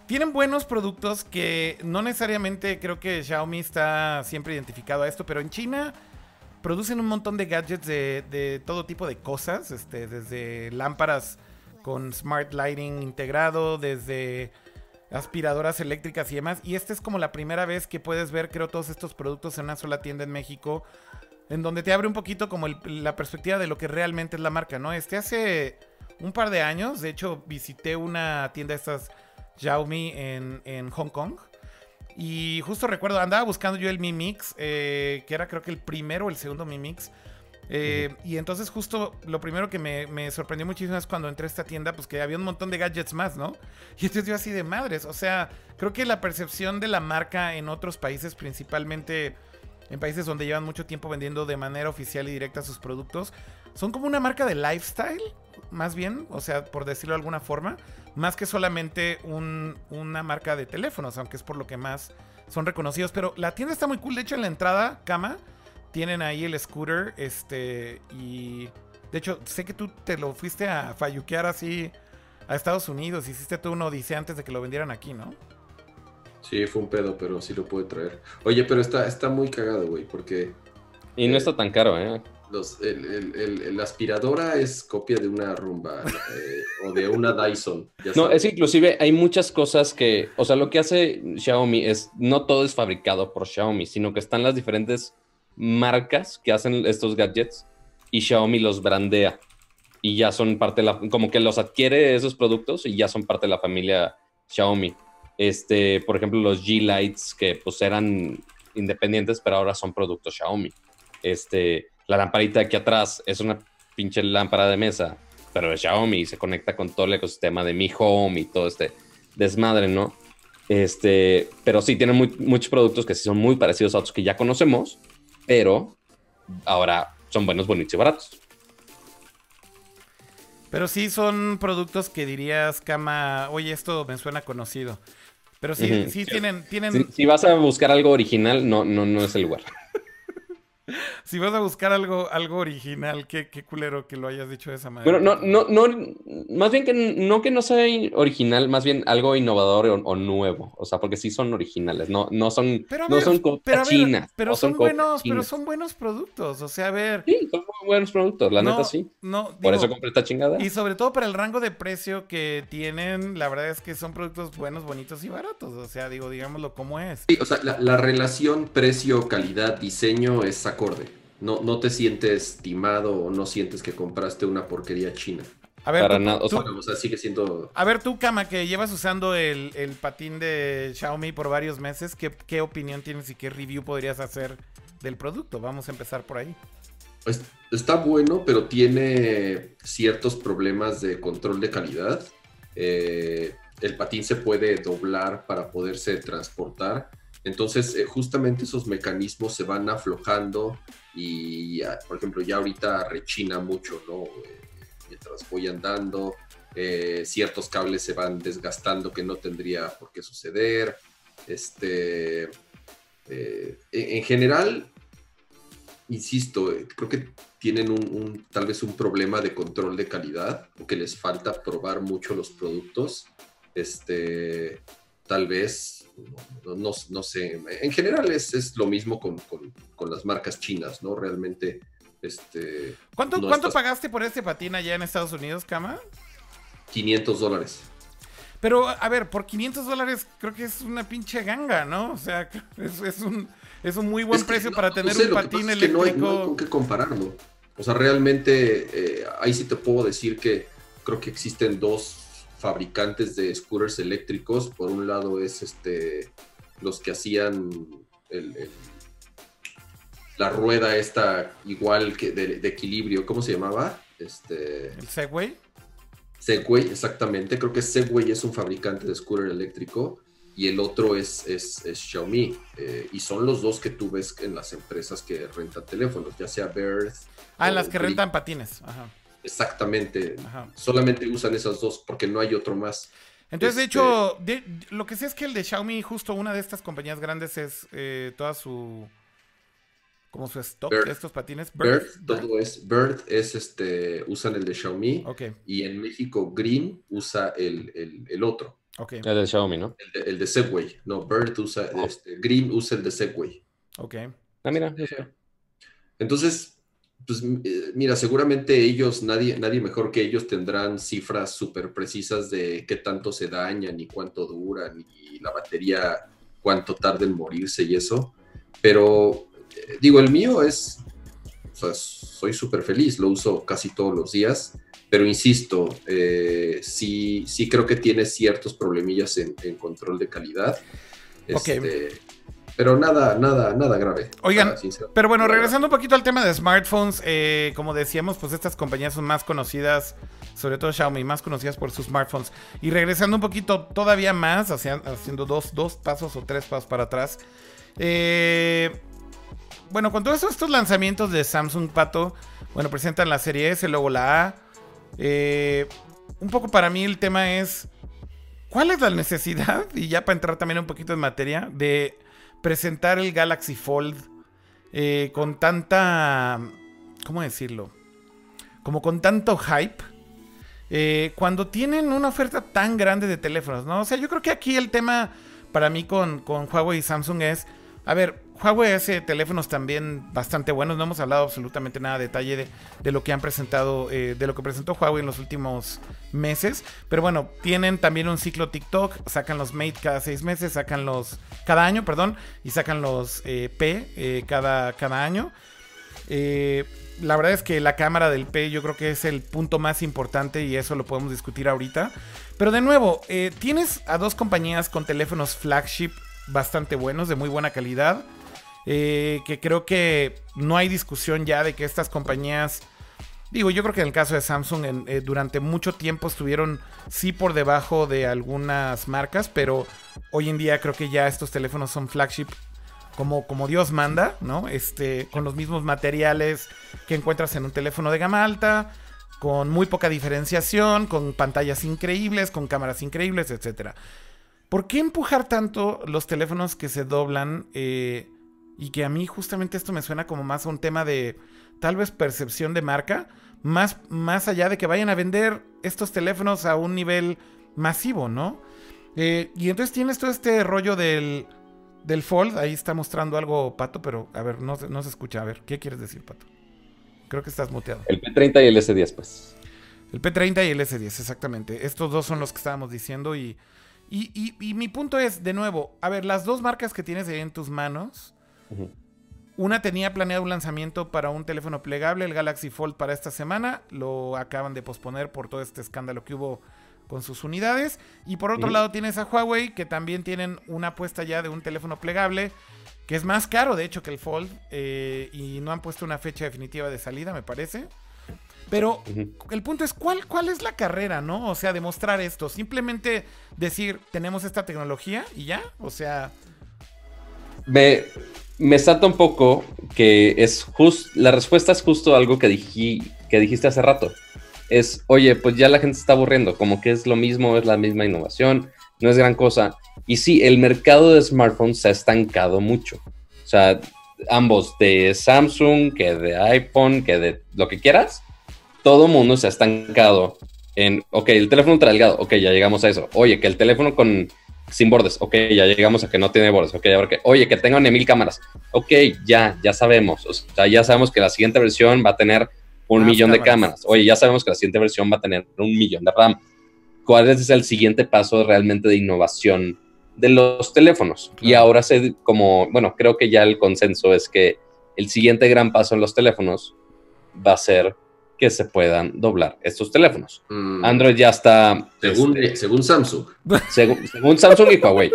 tienen buenos productos que no necesariamente creo que Xiaomi está siempre identificado a esto, pero en China producen un montón de gadgets de, de todo tipo de cosas, este, desde lámparas con smart lighting integrado, desde aspiradoras eléctricas y demás. Y esta es como la primera vez que puedes ver, creo, todos estos productos en una sola tienda en México, en donde te abre un poquito como la perspectiva de lo que realmente es la marca, ¿no? Este hace un par de años, de hecho, visité una tienda de estas Xiaomi en, Hong Kong. Y justo recuerdo, andaba buscando yo el Mi Mix, eh, que era creo que el primero o el segundo Mi Mix. Eh, y entonces justo lo primero que me, sorprendió muchísimo es cuando entré a esta tienda, pues que había un montón de gadgets más, ¿no? Y entonces yo así de madres, o sea, creo que la percepción de la marca en otros países, principalmente en países donde llevan mucho tiempo vendiendo de manera oficial y directa sus productos, son como una marca de lifestyle, más bien, o sea, por decirlo de alguna forma, más que solamente una marca de teléfonos, aunque es por lo que más son reconocidos. Pero la tienda está muy cool, de hecho en la entrada, cama, tienen ahí el scooter, este, y de hecho, sé que tú te lo fuiste a falluquear así a Estados Unidos, hiciste tú uno dice antes de que lo vendieran aquí, ¿no? Sí, fue un pedo, pero sí lo puede traer. Oye, pero está, está muy cagado, güey, porque... Y no está tan caro, ¿eh? Los, el, aspiradora es copia de una rumba eh, o de una Dyson. no, es inclusive hay muchas cosas que, o sea, lo que hace Xiaomi es, no todo es fabricado por Xiaomi, sino que están las diferentes marcas que hacen estos gadgets y Xiaomi los brandea y ya son parte de la, como que los adquiere esos productos y ya son parte de la familia Xiaomi. Este, por ejemplo, los G-Lights que pues eran independientes, pero ahora son productos Xiaomi. Este, la lamparita de aquí atrás es una pinche lámpara de mesa, pero de Xiaomi se conecta con todo el ecosistema de Mi Home y todo este desmadre, ¿no? Este, pero sí, tienen muchos productos que sí son muy parecidos a otros que ya conocemos, pero ahora son buenos, bonitos y baratos. Pero sí son productos que dirías, Cama, oye, esto me suena conocido. Pero sí, sí tienen... tienen... Si, si, vas a buscar algo original, no, no, no es el lugar. si vas a buscar algo, algo original, qué, qué culero que lo hayas dicho de esa manera. Bueno, no, no, no, más bien que no que no sea original, más bien algo innovador o, nuevo. O sea, porque sí son originales, no, no son, no son pero, pero son, buenos, pero son buenos productos. O sea, a ver. Sí, son muy buenos productos, la neta sí. No, Por eso compré esta chingada. Y sobre todo para el rango de precio que tienen, la verdad es que son productos buenos, bonitos y baratos. O sea, digo, digámoslo como es. Sí, o sea, la, la relación precio, calidad, diseño es acorde. No, no te sientes timado o no sientes que compraste una porquería china. A ver, sigue siendo... A ver, tú, Kama, que llevas usando el, patín de Xiaomi por varios meses, ¿qué, ¿qué, opinión tienes y qué review podrías hacer del producto? Vamos a empezar por ahí. Pues, está bueno, pero tiene ciertos problemas de control de calidad. Eh, el patín se puede doblar para poderse transportar entonces, eh, justamente esos mecanismos se van aflojando y, por ejemplo, ya ahorita rechina mucho, ¿no? Eh, mientras voy andando, eh, ciertos cables se van desgastando que no tendría por qué suceder. Este, en general, insisto, creo que tienen un, tal vez un problema de control de calidad, o que les falta probar mucho los productos. Este, tal vez no, sé, en general es, lo mismo con, las marcas chinas, ¿no? Realmente, este... ¿Cuánto, ¿cuánto pagaste por este patín allá en Estados Unidos, Kama? 500 dólares. Pero, a ver, por 500 dólares creo que es una pinche ganga, ¿no? O sea, es, un, es un muy buen precio para tener un patín eléctrico. Que no, hay, con qué compararlo. O sea, realmente, eh, ahí sí te puedo decir que creo que existen dos fabricantes de scooters eléctricos. Por un lado es este los que hacían la rueda esta igual que de, equilibrio, ¿cómo se llamaba? Este, ¿El Segway? Segway, exactamente. Creo que Segway es un fabricante de scooter eléctrico y el otro es, es, Xiaomi. Eh, y son los dos que tú ves en las empresas que rentan teléfonos, ya sea Bird. Ah, en las que rentan patines. Ajá. Exactamente. Solamente usan esas dos porque no hay otro más. Entonces, de hecho, este lo que sé es que el de Xiaomi, justo una de estas compañías grandes, es eh, toda su. como su stock de estos patines. Bird, todo es. Bird es este. usan el de Xiaomi. Y en México, Green usa el, otro. El de Xiaomi, ¿no? El de, Segway. No, Bird usa. Oh. Este, Green usa el de Segway. Ok. Ah, mira, Entonces, pues eh, mira, seguramente ellos, nadie, nadie mejor que ellos tendrán cifras súper precisas de qué tanto se dañan y cuánto duran y la batería, cuánto tarda en morirse y eso. Pero eh, digo, el mío es, o sea, soy súper feliz, lo uso casi todos los días, pero insisto, eh, sí, sí creo que tiene ciertos problemillas en, control de calidad. Este, pero nada, nada, nada grave. Oigan, pero bueno, regresando un poquito al tema de smartphones, eh, como decíamos, pues estas compañías son más conocidas, sobre todo Xiaomi, más conocidas por sus smartphones. Y regresando un poquito todavía más, haciendo dos, dos pasos o tres pasos para atrás. Eh, bueno, con todos estos lanzamientos de Samsung Pato, bueno, presentan la serie S, luego la A. Eh, un poco para mí el tema es, ¿cuál es la necesidad? Y ya para entrar también un poquito en materia, de presentar el Galaxy Fold eh, con tanta... ¿Cómo decirlo? Como con tanto hype. Eh, cuando tienen una oferta tan grande de teléfonos, ¿no? O sea, yo creo que aquí el tema para mí con, con Huawei y Samsung es... A ver, Huawei hace teléfonos también bastante buenos. No hemos hablado absolutamente nada de detalle de, de lo que han presentado, eh, de lo que presentó Huawei en los últimos meses. Pero bueno, tienen también un ciclo TikTok. Sacan los Mate cada seis meses, sacan los cada año, perdón, y sacan los eh, P eh, cada, cada año. la verdad es que la cámara del P yo creo que es el punto más importante y eso lo podemos discutir ahorita. Pero de nuevo, tienes a dos compañías con teléfonos flagship bastante buenos, de muy buena calidad. Eh, que creo que no hay discusión ya de que estas compañías, digo, yo creo que en el caso de Samsung eh, durante mucho tiempo estuvieron sí por debajo de algunas marcas, pero hoy en día creo que ya estos teléfonos son flagship como, como Dios manda, ¿no? Este, con los mismos materiales que encuentras en un teléfono de gama alta, con muy poca diferenciación, con pantallas increíbles, con cámaras increíbles, etcétera. ¿Por qué empujar tanto los teléfonos que se doblan? Eh, y que a mí justamente esto me suena como más a un tema de tal vez percepción de marca, más, más allá de que vayan a vender estos teléfonos a un nivel masivo, ¿no? Eh, y entonces tienes todo este rollo del, del Fold, ahí está mostrando algo Pato, pero a ver, no, no se escucha, a ver, ¿qué quieres decir Pato? Creo que estás muteado. El P30 y el S10, pues. El P30 y el S10, exactamente. Estos dos son los que estábamos diciendo y, y, y mi punto es, de nuevo, a ver, las dos marcas que tienes ahí en tus manos, una tenía planeado un lanzamiento para un teléfono plegable, el Galaxy Fold, para esta semana. Lo acaban de posponer por todo este escándalo que hubo con sus unidades. Y por otro lado tienes a Huawei, que también tienen una apuesta ya de un teléfono plegable, que es más caro de hecho que el Fold. Eh, y no han puesto una fecha definitiva de salida, me parece. Pero el punto es, ¿cuál, ¿cuál es la carrera, no? O sea, demostrar esto. Simplemente decir, tenemos esta tecnología y ya. O sea... Me, me salta un poco que es justo, la respuesta es justo algo que, que dijiste hace rato. Es, oye, pues ya la gente está aburriendo, como que es lo mismo, es la misma innovación, no es gran cosa. Y sí, el mercado de smartphones se ha estancado mucho. O sea, ambos de Samsung, que de iPhone, que de lo que quieras, todo mundo se ha estancado en, ok, el teléfono delgado, ok, ya llegamos a eso. Oye, que el teléfono con sin bordes. Ok, ya llegamos a que no tiene bordes. Ok, ahora que, oye, que tenga mil cámaras. Ok, ya, ya sabemos. O sea, ya sabemos que la siguiente versión va a tener un millón de cámaras. Oye, ya sabemos que la siguiente versión va a tener un millón de RAM. ¿Cuál es el siguiente paso realmente de innovación de los teléfonos? Y ahora se, como, bueno, creo que ya el consenso es que el siguiente gran paso en los teléfonos va a ser que se puedan doblar estos teléfonos. Mm. Android ya está... Según, este, según Samsung. Según, Samsung y Huawei.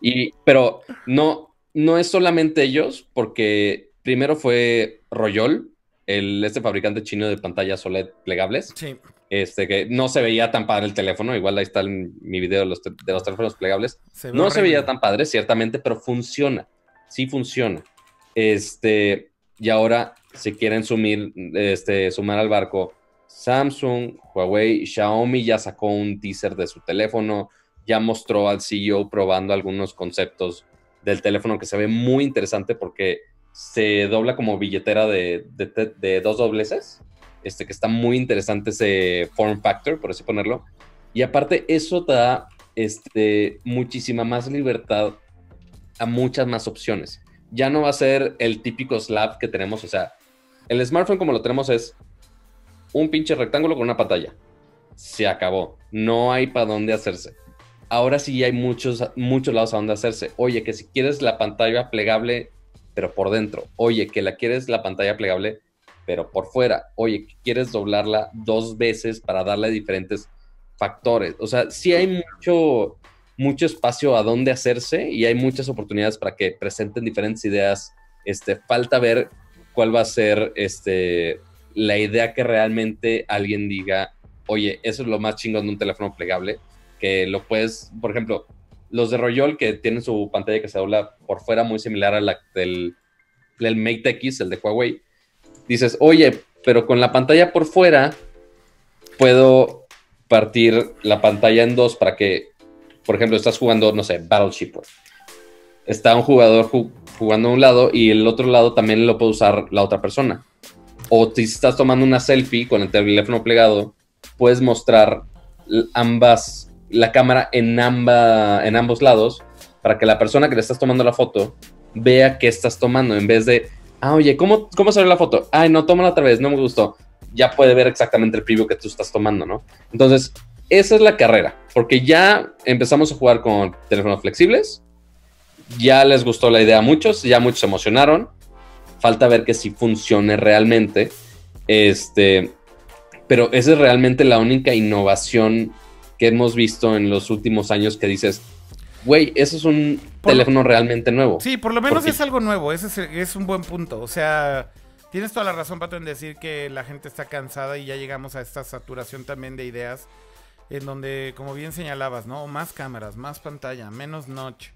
Y, pero no, no es solamente ellos, porque primero fue Royol, el, este fabricante chino de pantallas OLED plegables. Sí. Este, que no se veía tan padre el teléfono, igual ahí está mi video de los, de los teléfonos plegables. no se veía tan padre, ciertamente, pero funciona. Sí funciona. Este, y ahora se quieren sumir, este, sumar al barco. Samsung, Huawei, Xiaomi ya sacó un teaser de su teléfono, ya mostró al CEO probando algunos conceptos del teléfono que se ve muy interesante porque se dobla como billetera de, dos dobleces, este, que está muy interesante ese form factor, por así ponerlo. Y aparte eso da este, muchísima más libertad a muchas más opciones ya no va a ser el típico slab que tenemos. O sea, el smartphone como lo tenemos es un pinche rectángulo con una pantalla. Se acabó. No hay para dónde hacerse. Ahora sí hay muchos, muchos lados a donde hacerse. Oye, que si quieres la pantalla plegable, pero por dentro. Oye, que la quieres la pantalla plegable, pero por fuera. Oye, que quieres doblarla dos veces para darle diferentes factores. O sea, sí hay mucho, mucho espacio a dónde hacerse y hay muchas oportunidades para que presenten diferentes ideas. Este, falta ver cuál va a ser este, la idea que realmente alguien diga, oye, eso es lo más chingón de un teléfono plegable, que lo puedes, por ejemplo, los de Royol que tienen su pantalla que se dobla por fuera muy similar a la del, del Mate X, el de Huawei, dices, oye, pero con la pantalla por fuera puedo partir la pantalla en dos para que por ejemplo, estás jugando, no sé, Battleship. Está un jugador jugando a un lado y el otro lado también lo puede usar la otra persona. O si estás tomando una selfie con el teléfono plegado, puedes mostrar ambas, la cámara en, amba, en ambos lados para que la persona que le estás tomando la foto vea qué estás tomando en vez de, ah, oye, ¿cómo, cómo salió la foto? Ay, no, tómala otra vez, no me gustó. Ya puede ver exactamente el preview que tú estás tomando, ¿no? Entonces, esa es la carrera, porque ya empezamos a jugar con teléfonos flexibles, ya les gustó la idea a muchos, ya muchos se emocionaron, falta ver que si funcione realmente, este, pero esa es realmente la única innovación que hemos visto en los últimos años que dices, güey, eso es un teléfono realmente nuevo. Sí, por lo menos es algo nuevo, ese es, es, un buen punto. O sea, tienes toda la razón, Pato, en decir que la gente está cansada y ya llegamos a esta saturación también de ideas, en donde, como bien señalabas, ¿no? Más cámaras, más pantalla, menos notch.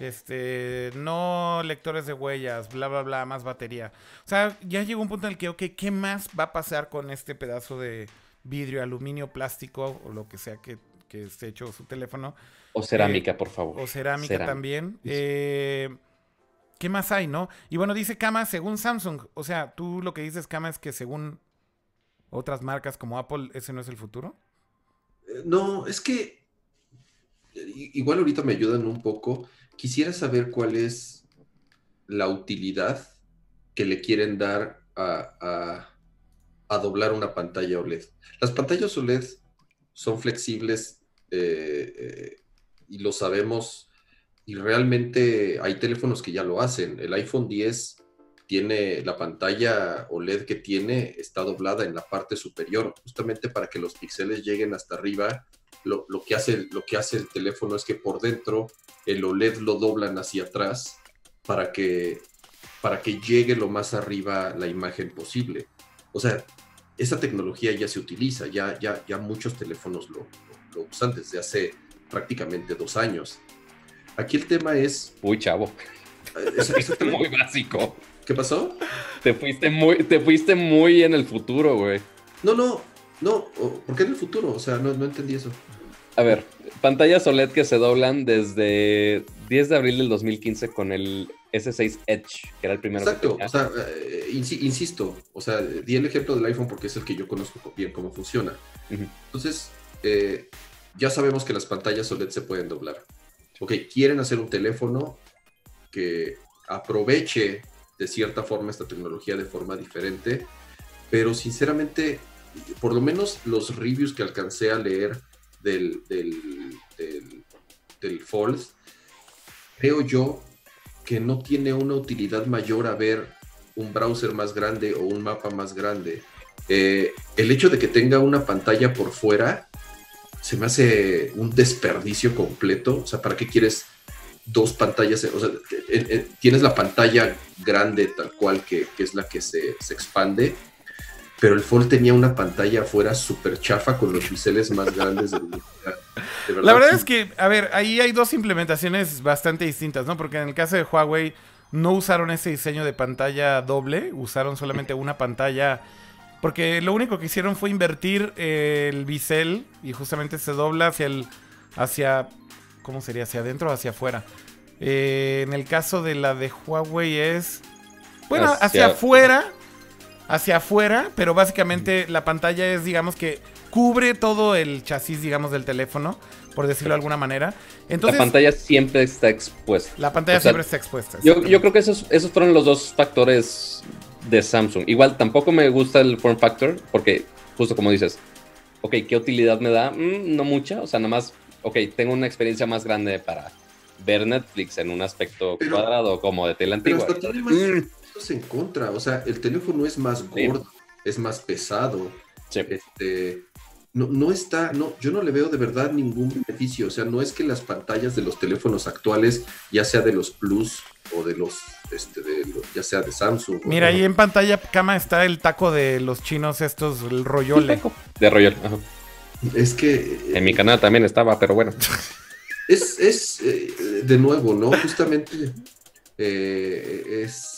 Este, no lectores de huellas, bla, bla, bla, más batería. O sea, ya llegó un punto en el que, ok, ¿qué más va a pasar con este pedazo de vidrio, aluminio, plástico o lo que sea que, que esté hecho su teléfono? O cerámica, eh, por favor. O cerámica, también. Eh, ¿Qué más hay, no? Y bueno, dice Kama según Samsung. O sea, tú lo que dices, Kama, es que según otras marcas como Apple, ¿ese no es el futuro? Eh, no, es que igual ahorita me ayudan un poco. Quisiera saber cuál es la utilidad que le quieren dar a, doblar una pantalla OLED. Las pantallas OLED son flexibles eh, y lo sabemos, y realmente hay teléfonos que ya lo hacen. El iPhone 10 tiene la pantalla OLED que tiene, está doblada en la parte superior, justamente para que los píxeles lleguen hasta arriba. Lo, que hace, lo que hace el teléfono es que por dentro el OLED lo doblan hacia atrás para que, para que llegue lo más arriba la imagen posible. O sea, esa tecnología ya se utiliza, ya, ya, ya muchos teléfonos lo, lo usan desde hace prácticamente dos años. Aquí el tema es... Uy, chavo. Es, muy básico. ¿Qué pasó? Te fuiste muy, te fuiste muy en el futuro, güey. No, no, no. ¿Por qué en el futuro? O sea, no, no entendí eso. A ver, pantallas OLED que se doblan desde 10 de abril del 2015 con el S6 Edge, que era el primero. Exacto, o sea, eh, insisto, o sea, di el ejemplo del iPhone porque es el que yo conozco bien cómo funciona. Entonces, eh, ya sabemos que las pantallas OLED se pueden doblar. Ok, quieren hacer un teléfono que aproveche de cierta forma esta tecnología de forma diferente, pero sinceramente, por lo menos los reviews que alcancé a leer del, del, del, Fold, creo yo que no tiene una utilidad mayor a ver un browser más grande o un mapa más grande. Eh, el hecho de que tenga una pantalla por fuera se me hace un desperdicio completo. O sea, ¿para qué quieres dos pantallas? O sea, tienes la pantalla grande tal cual que, es la que se, expande, pero el Fold tenía una pantalla afuera súper chafa con los biseles más grandes del mundo. la verdad es que, a ver, ahí hay dos implementaciones bastante distintas, ¿no? Porque en el caso de Huawei no usaron ese diseño de pantalla doble, usaron solamente una pantalla porque lo único que hicieron fue invertir el bisel y justamente se dobla hacia el. hacia. ¿Cómo sería? ¿Hacia adentro o hacia afuera? Eh, en el caso de la de Huawei es. Bueno, hacia, afuera. Hacia afuera, pero básicamente la pantalla es, digamos que cubre todo el chasis, digamos, del teléfono, por decirlo de alguna manera. Entonces, la pantalla siempre está expuesta. La pantalla siempre está expuesta. Yo, yo, creo que esos, esos fueron los dos factores de Samsung. Igual tampoco me gusta el form factor porque justo como dices, ok, ¿qué utilidad me da? Mm, no mucha, o sea, nada más, ok, tengo una experiencia más grande para ver Netflix en un aspecto cuadrado como de tele antigua. Pero tiene más mm. En contra, o sea, el teléfono es más gordo, es más pesado. Este, no, no está, no, yo no le veo de verdad ningún beneficio. O sea, no es que las pantallas de los teléfonos actuales, ya sea de los Plus o de los, este, de ya sea de Samsung. Mira, ahí en pantalla, cama, está el taco de los chinos estos, el royole. De royole, Es que... En mi canal también estaba, pero bueno. Es, es eh, de nuevo, ¿no? Justamente eh, es,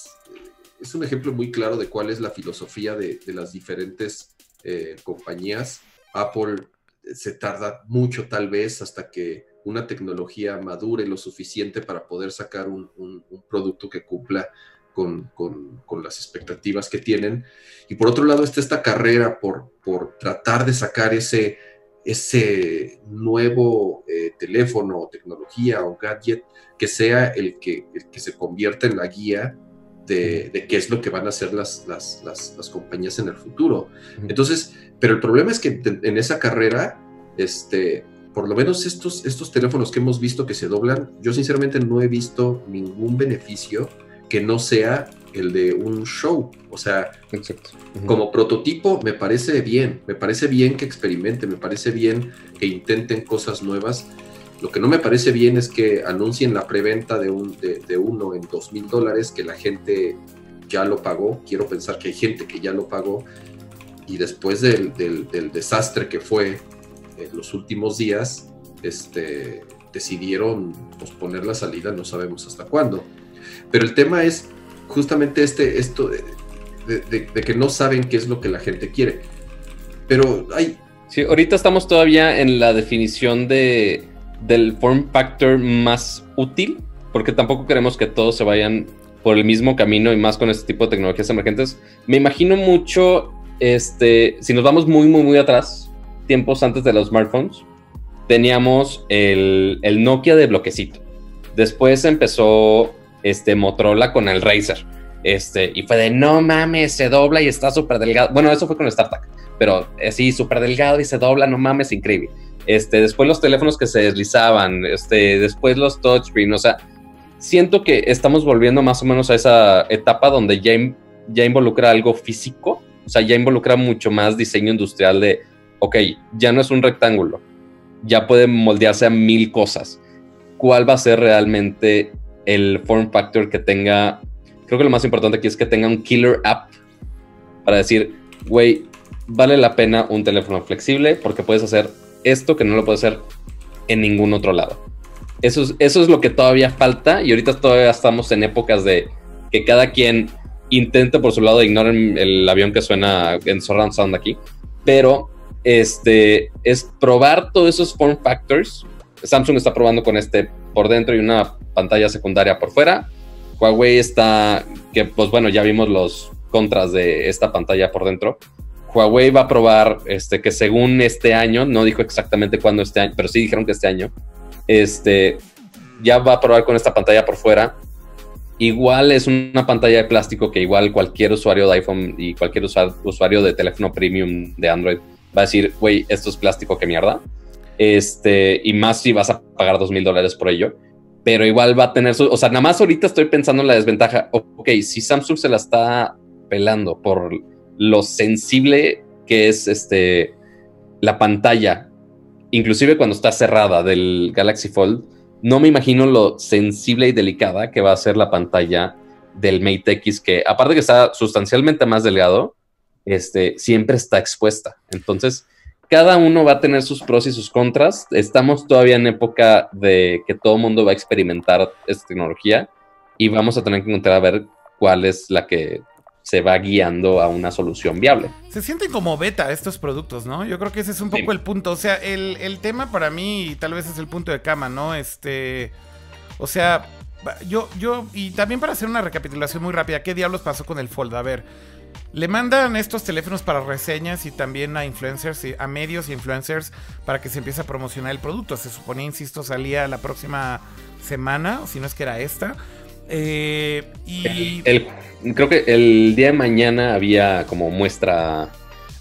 es un ejemplo muy claro de cuál es la filosofía de, de las diferentes eh, compañías Apple se tarda mucho tal vez hasta que una tecnología madure lo suficiente para poder sacar un, producto que cumpla con, las expectativas que tienen. Y por otro lado está esta carrera por, por tratar de sacar ese, ese nuevo eh, teléfono o tecnología o gadget que sea el que, que se convierta en la guía de, qué es lo que van a hacer las, las, las, compañías en el futuro. Entonces, pero el problema es que en esa carrera, este, por lo menos estos, estos teléfonos que hemos visto que se doblan, yo sinceramente no he visto ningún beneficio que no sea el de un show. O sea, como prototipo me parece bien, me parece bien que experimenten, me parece bien que intenten cosas nuevas. Lo que no me parece bien es que anuncien la preventa de, un, de, uno en dos mil dólares, que la gente ya lo pagó. Quiero pensar que hay gente que ya lo pagó. Y después del, desastre que fue en los últimos días, este, decidieron posponer la salida, no sabemos hasta cuándo. Pero el tema es justamente este, esto de, que no saben qué es lo que la gente quiere. Pero hay... Sí, ahorita estamos todavía en la definición de, del form factor más útil, porque tampoco queremos que todos se vayan por el mismo camino y más con este tipo de tecnologías emergentes. Me imagino mucho, este, si nos vamos muy, muy, muy atrás, tiempos antes de los smartphones, teníamos el, el Nokia de bloquecito. Después empezó este, Motorola con el Razer. Este, y fue de no mames, se dobla y está súper delgado. Bueno, eso fue con el StarTAC, pero sí, súper delgado y se dobla, no mames, increíble. Este, después los teléfonos que se deslizaban, este, después los touchscreen, o sea, siento que estamos volviendo más o menos a esa etapa donde ya, ya involucra algo físico, o sea, ya involucra mucho más diseño industrial de, ok, ya no es un rectángulo, ya puede moldearse a mil cosas. ¿Cuál va a ser realmente el form factor que tenga, creo que lo más importante aquí es que tenga un killer app para decir, güey, vale la pena un teléfono flexible porque puedes hacer esto que no lo puedes hacer en ningún otro lado. Eso es, eso es lo que todavía falta y ahorita todavía estamos en épocas de que cada quien intente por su lado, ignoren el avión que suena en surround sound aquí, pero este es probar todos esos form factors. Samsung está probando con este por dentro y una pantalla secundaria por fuera. Huawei está, que pues bueno, ya vimos los contras de esta pantalla por dentro. Huawei va a probar este, que según este año, no dijo exactamente cuándo este año, pero sí dijeron que este año, este, ya va a probar con esta pantalla por fuera. Igual es una pantalla de plástico que igual cualquier usuario de iPhone y cualquier usuario de teléfono premium de Android va a decir, güey, esto es plástico, qué mierda. Este, y más si vas a pagar dos mil dólares por ello pero igual va a tener su, o sea, nada más ahorita estoy pensando en la desventaja. Ok, si Samsung se la está pelando por lo sensible que es este la pantalla, inclusive cuando está cerrada del Galaxy Fold, no me imagino lo sensible y delicada que va a ser la pantalla del Mate X, que aparte que está sustancialmente más delgado, este, siempre está expuesta. Entonces, cada uno va a tener sus pros y sus contras. Estamos todavía en época de que todo mundo va a experimentar esta tecnología y vamos a tener que encontrar a ver cuál es la que se va guiando a una solución viable. Se sienten como beta estos productos, ¿no? Yo creo que ese es un poco el punto. O sea, el, el, tema para mí tal vez es el punto de cama, ¿no? Este. O sea, yo, yo, y también para hacer una recapitulación muy rápida, ¿qué diablos pasó con el Fold? A ver, le mandan estos teléfonos para reseñas y también a influencers, a medios y influencers para que se empiece a promocionar el producto. Se suponía, insisto, salía la próxima semana, o si no es que era esta. Eh, y creo que el día de mañana había como muestra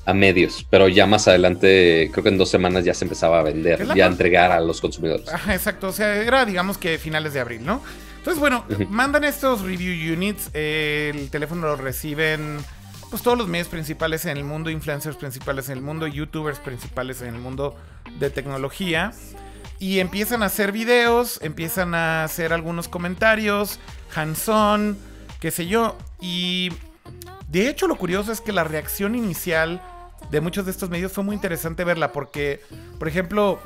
a medios, pero ya más adelante, creo que en dos semanas ya se empezaba a vender, ya a entregar a los consumidores. Ajá, exacto, o sea, era digamos que finales de abril, ¿no? Entonces, bueno, mandan estos review units, el teléfono lo reciben pues todos los medios principales en el mundo, influencers principales en el mundo, youtubers principales en el mundo de tecnología. Y empiezan a hacer videos, empiezan a hacer algunos comentarios, hands-on, qué sé yo. Y de hecho lo curioso es que la reacción inicial de muchos de estos medios fue muy interesante verla porque, por ejemplo,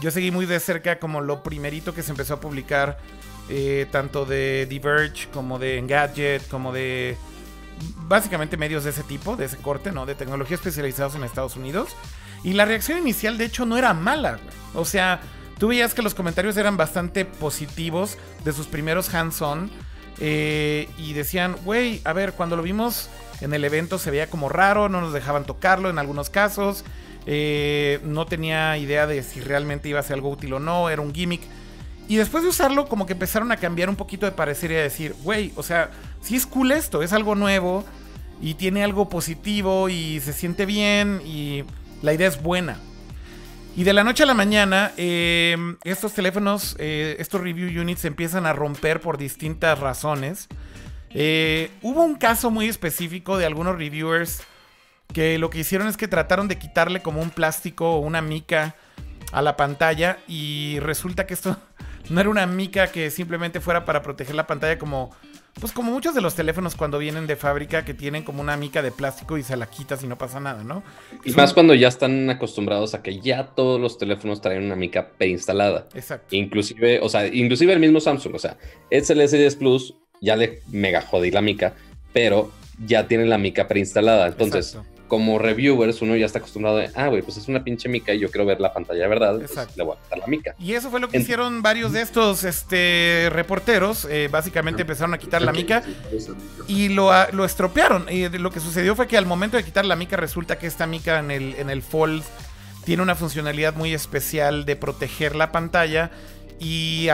yo seguí muy de cerca como lo primerito que se empezó a publicar, eh, tanto de Diverge como de Engadget, como de básicamente medios de ese tipo, de ese corte, ¿no? De tecnología especializados en Estados Unidos. Y la reacción inicial, de hecho, no era mala, O sea, tú veías que los comentarios eran bastante positivos de sus primeros hands-on. Eh, y decían, güey, a ver, cuando lo vimos en el evento se veía como raro, no nos dejaban tocarlo en algunos casos. Eh, no tenía idea de si realmente iba a ser algo útil o no, era un gimmick. Y después de usarlo, como que empezaron a cambiar un poquito de parecer y a decir, güey, o sea, si es cool esto, es algo nuevo y tiene algo positivo y se siente bien y la idea es buena. Y de la noche a la mañana, eh, estos teléfonos, eh, estos review units empiezan a romper por distintas razones. Eh, hubo un caso muy específico de algunos reviewers que lo que hicieron es que trataron de quitarle como un plástico o una mica a la pantalla y resulta que esto no era una mica que simplemente fuera para proteger la pantalla como pues como muchos de los teléfonos cuando vienen de fábrica que tienen como una mica de plástico y se la quitas y no pasa nada, ¿no? Y más cuando ya están acostumbrados a que ya todos los teléfonos traen una mica preinstalada. Exacto. Inclusive, o sea, inclusive el mismo Samsung, o sea, es el S10 Plus, ya le mega jodí la mica, pero ya tiene la mica preinstalada. Entonces, Exacto. Como reviewers, uno ya está acostumbrado de, ah, güey, pues es una pinche mica y yo quiero ver la pantalla de verdad, pues Exacto. le voy a quitar la mica. Y eso fue lo que En- hicieron varios de estos este, reporteros. eh, básicamente empezaron a quitar la mica y lo, a- lo estropearon. Y lo que sucedió fue que al momento de quitar la mica, resulta que esta mica en el, en el Fold tiene una funcionalidad muy especial de proteger la pantalla y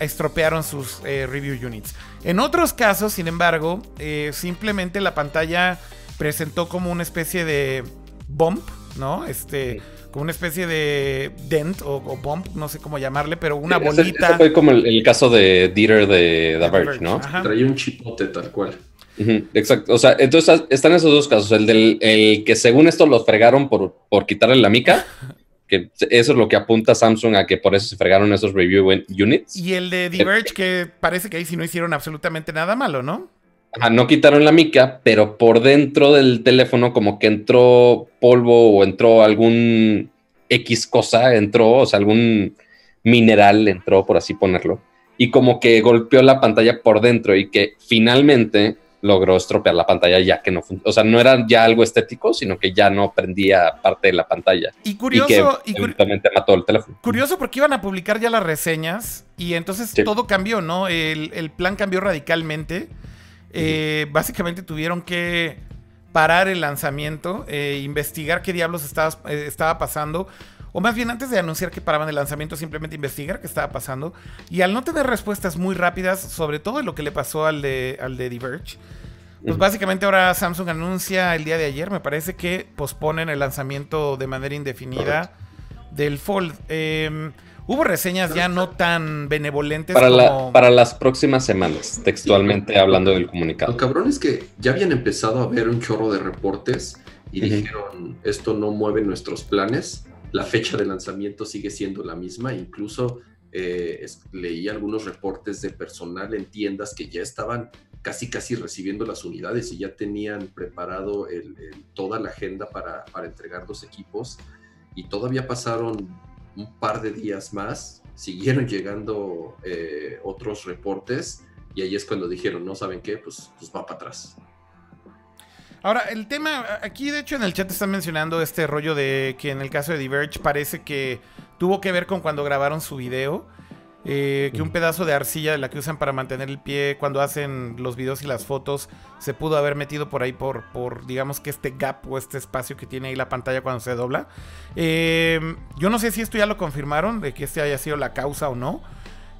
estropearon sus eh, review units. En otros casos, sin embargo, eh, simplemente la pantalla presentó como una especie de bump, ¿no? Este, como una especie de dent o, o bump, no sé cómo llamarle, pero una Ese- bolita. ese fue como el, el caso de Dieter de The Verge, ¿no? ajá. Traía un chipote tal cual. Exacto. O sea, entonces están esos dos casos. El del el que según esto los fregaron por, por quitarle la mica, que eso es lo que apunta Samsung a que por eso se fregaron esos review un- units. Y el de Diverge, que parece que ahí sí no hicieron absolutamente nada malo, ¿no? Ajá, no quitaron la mica, pero por dentro del teléfono como que entró polvo o entró algún X cosa, entró, o sea, algún mineral entró, por así ponerlo, y como que golpeó la pantalla por dentro y que finalmente logró estropear la pantalla ya que no o sea, no era ya algo estético, sino que ya no prendía parte de la pantalla Y y que curioso, y, cur- mató el teléfono. curioso porque iban a publicar ya las reseñas y entonces Sí. todo cambió, ¿no? El, el plan cambió radicalmente. Eh, básicamente tuvieron que parar el lanzamiento, eh, investigar qué diablos estaba, eh, estaba pasando. O más bien, antes de anunciar que paraban el lanzamiento, simplemente investigar qué estaba pasando. Y al no tener respuestas muy rápidas, sobre todo lo que le pasó al de, al de Diverge, pues básicamente ahora Samsung anuncia el día de ayer, me parece que posponen el lanzamiento de manera indefinida del Fold. Eh, hubo reseñas ya no tan benevolentes Para, como... la, para las próximas semanas, textualmente hablando del Lo comunicado. cabrón es que ya habían empezado a ver un chorro de reportes y Ujú. dijeron, esto no mueve nuestros planes, la fecha de lanzamiento sigue siendo la misma, incluso eh, es- leí algunos reportes de personal en tiendas que ya estaban casi casi recibiendo las unidades y ya tenían preparado el- el- toda la agenda para, para entregar los equipos y todavía pasaron un par de días más, siguieron llegando eh, otros reportes y ahí es cuando dijeron, no saben qué, pues, pues va para atrás. Ahora, el tema, aquí de hecho en el chat están mencionando este rollo de que en el caso de Diverge parece que tuvo que ver con cuando grabaron su video. Eh, que un pedazo de arcilla de la que usan para mantener el pie cuando hacen los videos y las fotos se pudo haber metido por ahí por, por digamos que este gap o este espacio que tiene ahí la pantalla cuando se dobla. Eh, yo no sé si esto ya lo confirmaron, de que este haya sido la causa o no.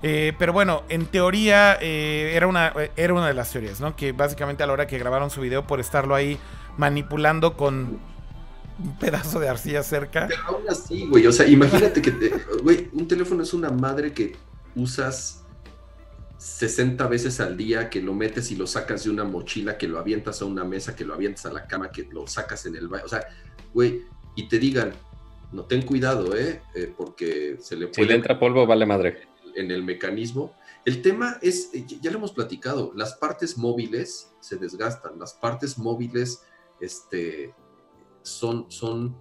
Eh, pero bueno, en teoría eh, era, una, era una de las teorías, ¿no? Que básicamente a la hora que grabaron su video por estarlo ahí manipulando con un pedazo de arcilla cerca. Pero aún así, güey, o sea, imagínate que, te- güey, un teléfono es una madre que usas 60 veces al día, que lo metes y lo sacas de una mochila, que lo avientas a una mesa, que lo avientas a la cama, que lo sacas en el baño, o sea, güey, y te digan, no ten cuidado, ¿eh? Eh, porque se le Si puede le entra polvo, vale madre. en el mecanismo. El tema es, eh, ya lo hemos platicado, las partes móviles se desgastan, las partes móviles este, son, son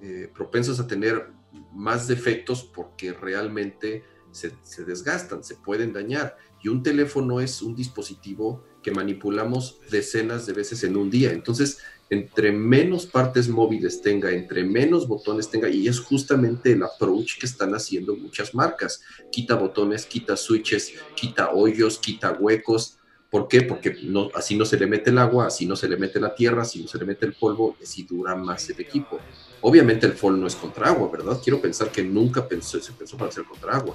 eh, propensos a tener más defectos porque realmente se, desgastan, se pueden dañar. Y un teléfono es un dispositivo que manipulamos decenas de veces en un día. Entonces, entre menos partes móviles tenga, entre menos botones tenga, y es justamente el approach que están haciendo muchas marcas quita botones, quita switches, quita hoyos, quita huecos, ¿Por qué? Porque no, así no se le mete el agua, así no se le mete la tierra, así no se le mete el polvo, así dura más el equipo. Obviamente el Fold no es contra agua, ¿verdad? Quiero pensar que nunca pensó, se pensó para ser contra agua.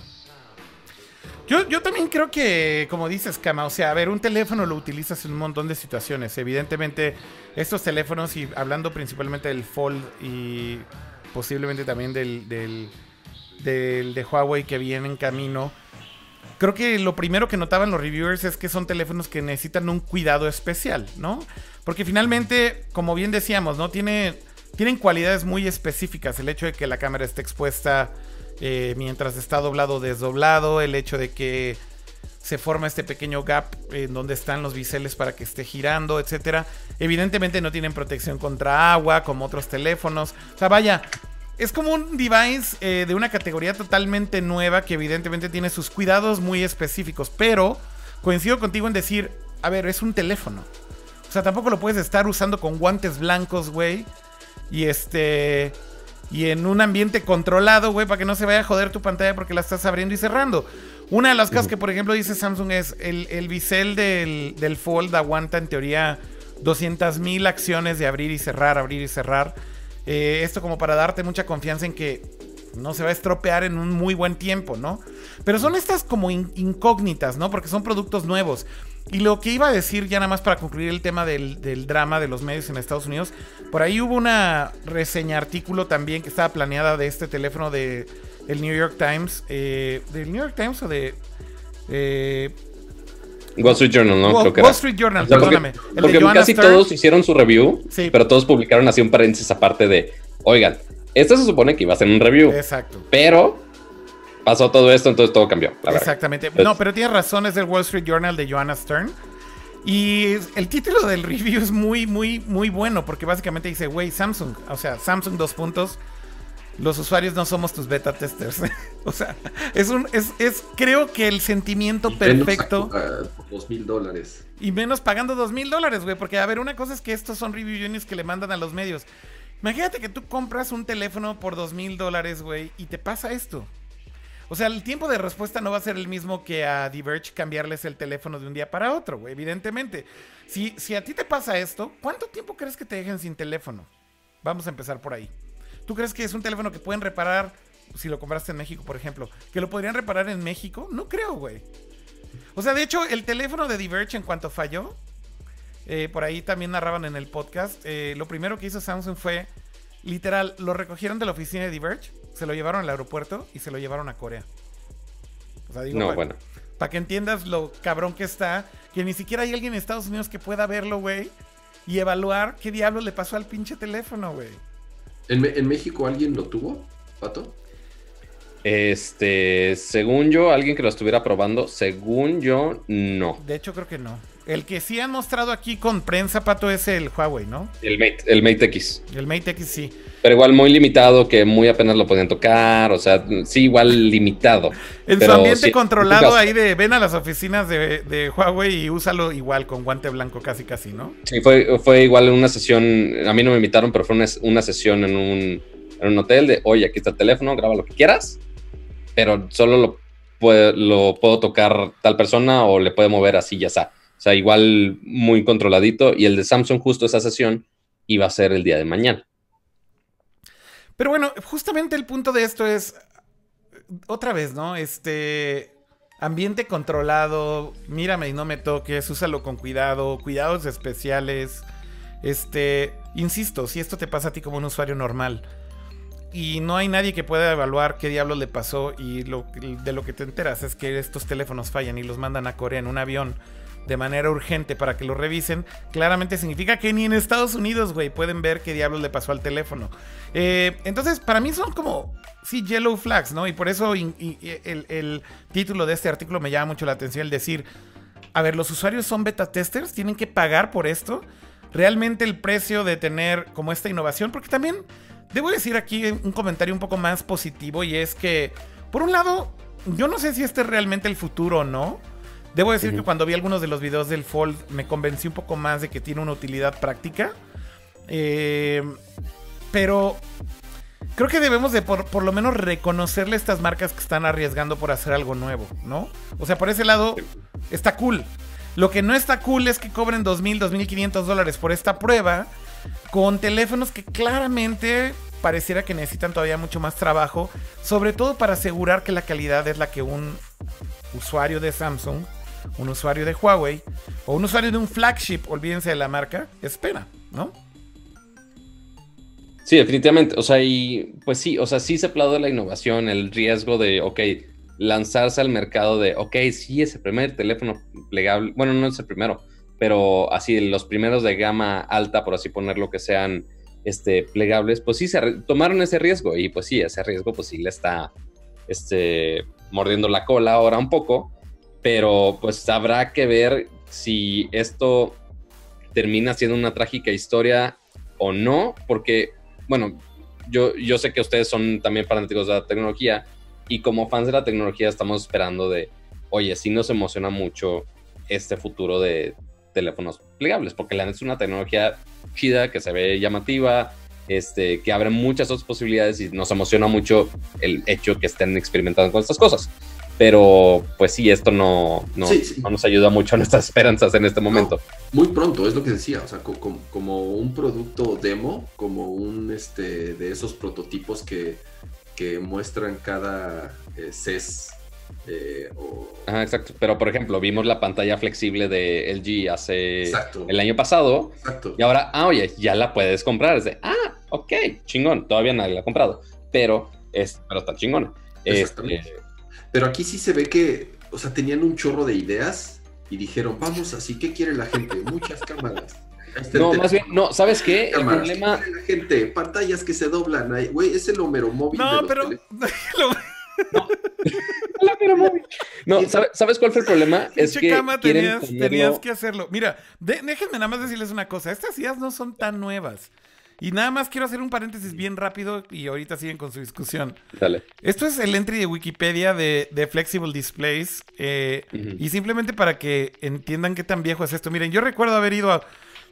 Yo, yo también creo que, como dices, Kama, o sea, a ver, un teléfono lo utilizas en un montón de situaciones. Evidentemente, estos teléfonos, y hablando principalmente del Fold y posiblemente también del, del, del de Huawei que viene en camino, creo que lo primero que notaban los reviewers es que son teléfonos que necesitan un cuidado especial, ¿no? Porque finalmente, como bien decíamos, ¿no? Tiene, tienen cualidades muy específicas. El hecho de que la cámara esté expuesta eh, mientras está doblado o desdoblado, el hecho de que se forma este pequeño gap en donde están los biseles para que esté girando, etcétera. Evidentemente no tienen protección contra agua como otros teléfonos. O sea, vaya, es como un device eh, de una categoría totalmente nueva que evidentemente tiene sus cuidados muy específicos, pero coincido contigo en decir, a ver, es un teléfono. O sea, tampoco lo puedes estar usando con guantes blancos, güey. Y este y en un ambiente controlado, güey, para que no se vaya a joder tu pantalla porque la estás abriendo y cerrando. Una de las cosas que, por ejemplo, dice Samsung es el, el bisel del, del, Fold aguanta en teoría 200.000 acciones de abrir y cerrar, abrir y cerrar. Eh, esto como para darte mucha confianza en que no se va a estropear en un muy buen tiempo, ¿no? Pero son estas como in incógnitas, ¿no? Porque son productos nuevos. Y lo que iba a decir ya nada más para concluir el tema del, del, drama de los medios en Estados Unidos, por ahí hubo una reseña artículo también que estaba planeada de este teléfono de el New York Times, eh, del New York Times o de eh, Wall Street Journal, ¿no? Wall, Creo que Wall. Street Journal, O sea, perdóname. Porque casi Stern. todos hicieron su review, Sí. pero todos publicaron así un paréntesis aparte de, oigan, esto se supone que iba a ser un review, Exacto. pero pasó todo esto, entonces todo cambió. La. Exactamente. No, pero tienes razón, es del Wall Street Journal de Joanna Stern. Y el título del review es muy, muy, muy bueno porque básicamente dice, güey, Samsung, o sea, Samsung dos puntos, los usuarios no somos tus beta testers. o sea, es un, es, es, creo que el sentimiento Y perfecto dos mil dólares. y menos pagando dos mil dólares, güey, porque a ver, una cosa es que estos son review units que le mandan a los medios. Imagínate que tú compras un teléfono por dos mil dólares, güey, y te pasa esto. O sea, el tiempo de respuesta no va a ser el mismo que a Diverge cambiarles el teléfono de un día para otro, güey, evidentemente. Si, si a ti te pasa esto, ¿cuánto tiempo crees que te dejen sin teléfono? Vamos a empezar por ahí. ¿Tú crees que es un teléfono que pueden reparar si lo compraste en México, por ejemplo? ¿Que lo podrían reparar en México? No creo, güey. O sea, de hecho, el teléfono de Diverge en cuanto falló, eh, por ahí también narraban en el podcast, eh, lo primero que hizo Samsung fue, literal, lo recogieron de la oficina de Diverge, se lo llevaron al aeropuerto y se lo llevaron a Corea. O sea, digo, No, para bueno. que entiendas lo cabrón que está, que ni siquiera hay alguien en Estados Unidos que pueda verlo, güey, y evaluar qué diablo le pasó al pinche teléfono, güey. ¿En, Me- en México alguien lo tuvo, Pato? Este, según yo, alguien que lo estuviera probando, según yo, no. De hecho, creo que no. El que sí han mostrado aquí con prensa, Pato, es el Huawei, ¿no? El Mate, el Mate X. El Mate X sí. Pero igual muy limitado, que muy apenas lo podían tocar, o sea, sí, igual limitado. En su ambiente sí, controlado en ahí de ven a las oficinas de, de Huawei y úsalo igual con guante blanco casi casi, ¿no? Sí, fue, fue igual una sesión, a mí no me invitaron, pero fue una, una sesión en un, en un hotel de, oye, aquí está el teléfono, graba lo que quieras, pero solo lo, puede- puedo tocar tal persona o le puede mover así, ya está. O sea, igual muy controladito. Y el de Samsung, justo esa sesión, iba a ser el día de mañana. Pero bueno, justamente el punto de esto es otra vez, ¿no? Este ambiente controlado, mírame y no me toques, úsalo con cuidado, cuidados especiales. Este, insisto, si esto te pasa a ti como un usuario normal y no hay nadie que pueda evaluar qué diablo le pasó y de lo que te enteras es que estos teléfonos fallan y los mandan a Corea en un avión de manera urgente para que lo revisen, claramente significa que ni en Estados Unidos, güey, pueden ver qué diablos le pasó al teléfono. Eh, entonces, para mí son como, sí, yellow flags, ¿no? Y por eso el, el título de este artículo me llama mucho la atención, el decir, a ver, los usuarios son beta testers, tienen que pagar por esto. Realmente el precio de tener como esta innovación, porque también debo decir aquí un comentario un poco más positivo y es que, por un lado, yo no sé si este es realmente el futuro o no. Debo decir que cuando vi algunos de los videos del Fold me convencí un poco más de que tiene una utilidad práctica. Eh, pero creo que debemos de por, por lo menos reconocerle a estas marcas que están arriesgando por hacer algo nuevo, ¿no? O sea, por ese lado está cool. Lo que no está cool es que cobren 2.000, 2.500 dólares por esta prueba con teléfonos que claramente pareciera que necesitan todavía mucho más trabajo, sobre todo para asegurar que la calidad es la que un usuario de Samsung, un usuario de Huawei o un usuario de un flagship, olvídense de la marca, espera, ¿no? Sí, definitivamente. O sea, y pues sí, o sea, sí se aplaude la innovación, el riesgo de, ok, lanzarse al mercado de, ok, sí, ese primer teléfono plegable, bueno, no es el primero, pero así los primeros de gama alta, por así ponerlo, que sean este, plegables, pues sí, se tomaron ese riesgo y pues sí, ese riesgo pues sí le está este, mordiendo la cola ahora un poco, pero pues habrá que ver si esto termina siendo una trágica historia o no, porque, bueno, yo, yo sé que ustedes son también fanáticos de la tecnología y como fans de la tecnología estamos esperando de, oye, sí nos emociona mucho este futuro de teléfonos plegables, porque la es una tecnología chida, que se ve llamativa, este, que abre muchas otras posibilidades y nos emociona mucho el hecho que estén experimentando con estas cosas. Pero pues sí, esto no, no, nos ayuda mucho a nuestras esperanzas en este momento. muy pronto, es lo que decía, o sea, como, un producto demo, como un este, de esos prototipos que, que muestran cada eh, CES eh, exacto. Pero por ejemplo, vimos la pantalla flexible de LG hace el año pasado. Y ahora, ah, oye, ya la puedes comprar. Es de, ah, ok, chingón. Todavía nadie la ha comprado. Pero, es, pero está chingón. Este, pero aquí sí se ve que, o sea, tenían un chorro de ideas y dijeron, vamos así, ¿qué quiere la gente? Muchas cámaras. Este no, más bien, no, ¿sabes qué? el problema. ¿qué la gente? Pantallas que se doblan. Güey, es el Homero móvil. No, pero. No, ¿sabes cuál fue el problema? Es que tenías, que hacerlo. Mira, déjenme nada más decirles una cosa. Estas ideas no son tan nuevas. Y nada más quiero hacer un paréntesis bien rápido y ahorita siguen con su discusión. Dale. Esto es el entry de Wikipedia de, Flexible Displays. Eh, y simplemente para que entiendan qué tan viejo es esto. Miren, yo recuerdo haber ido a.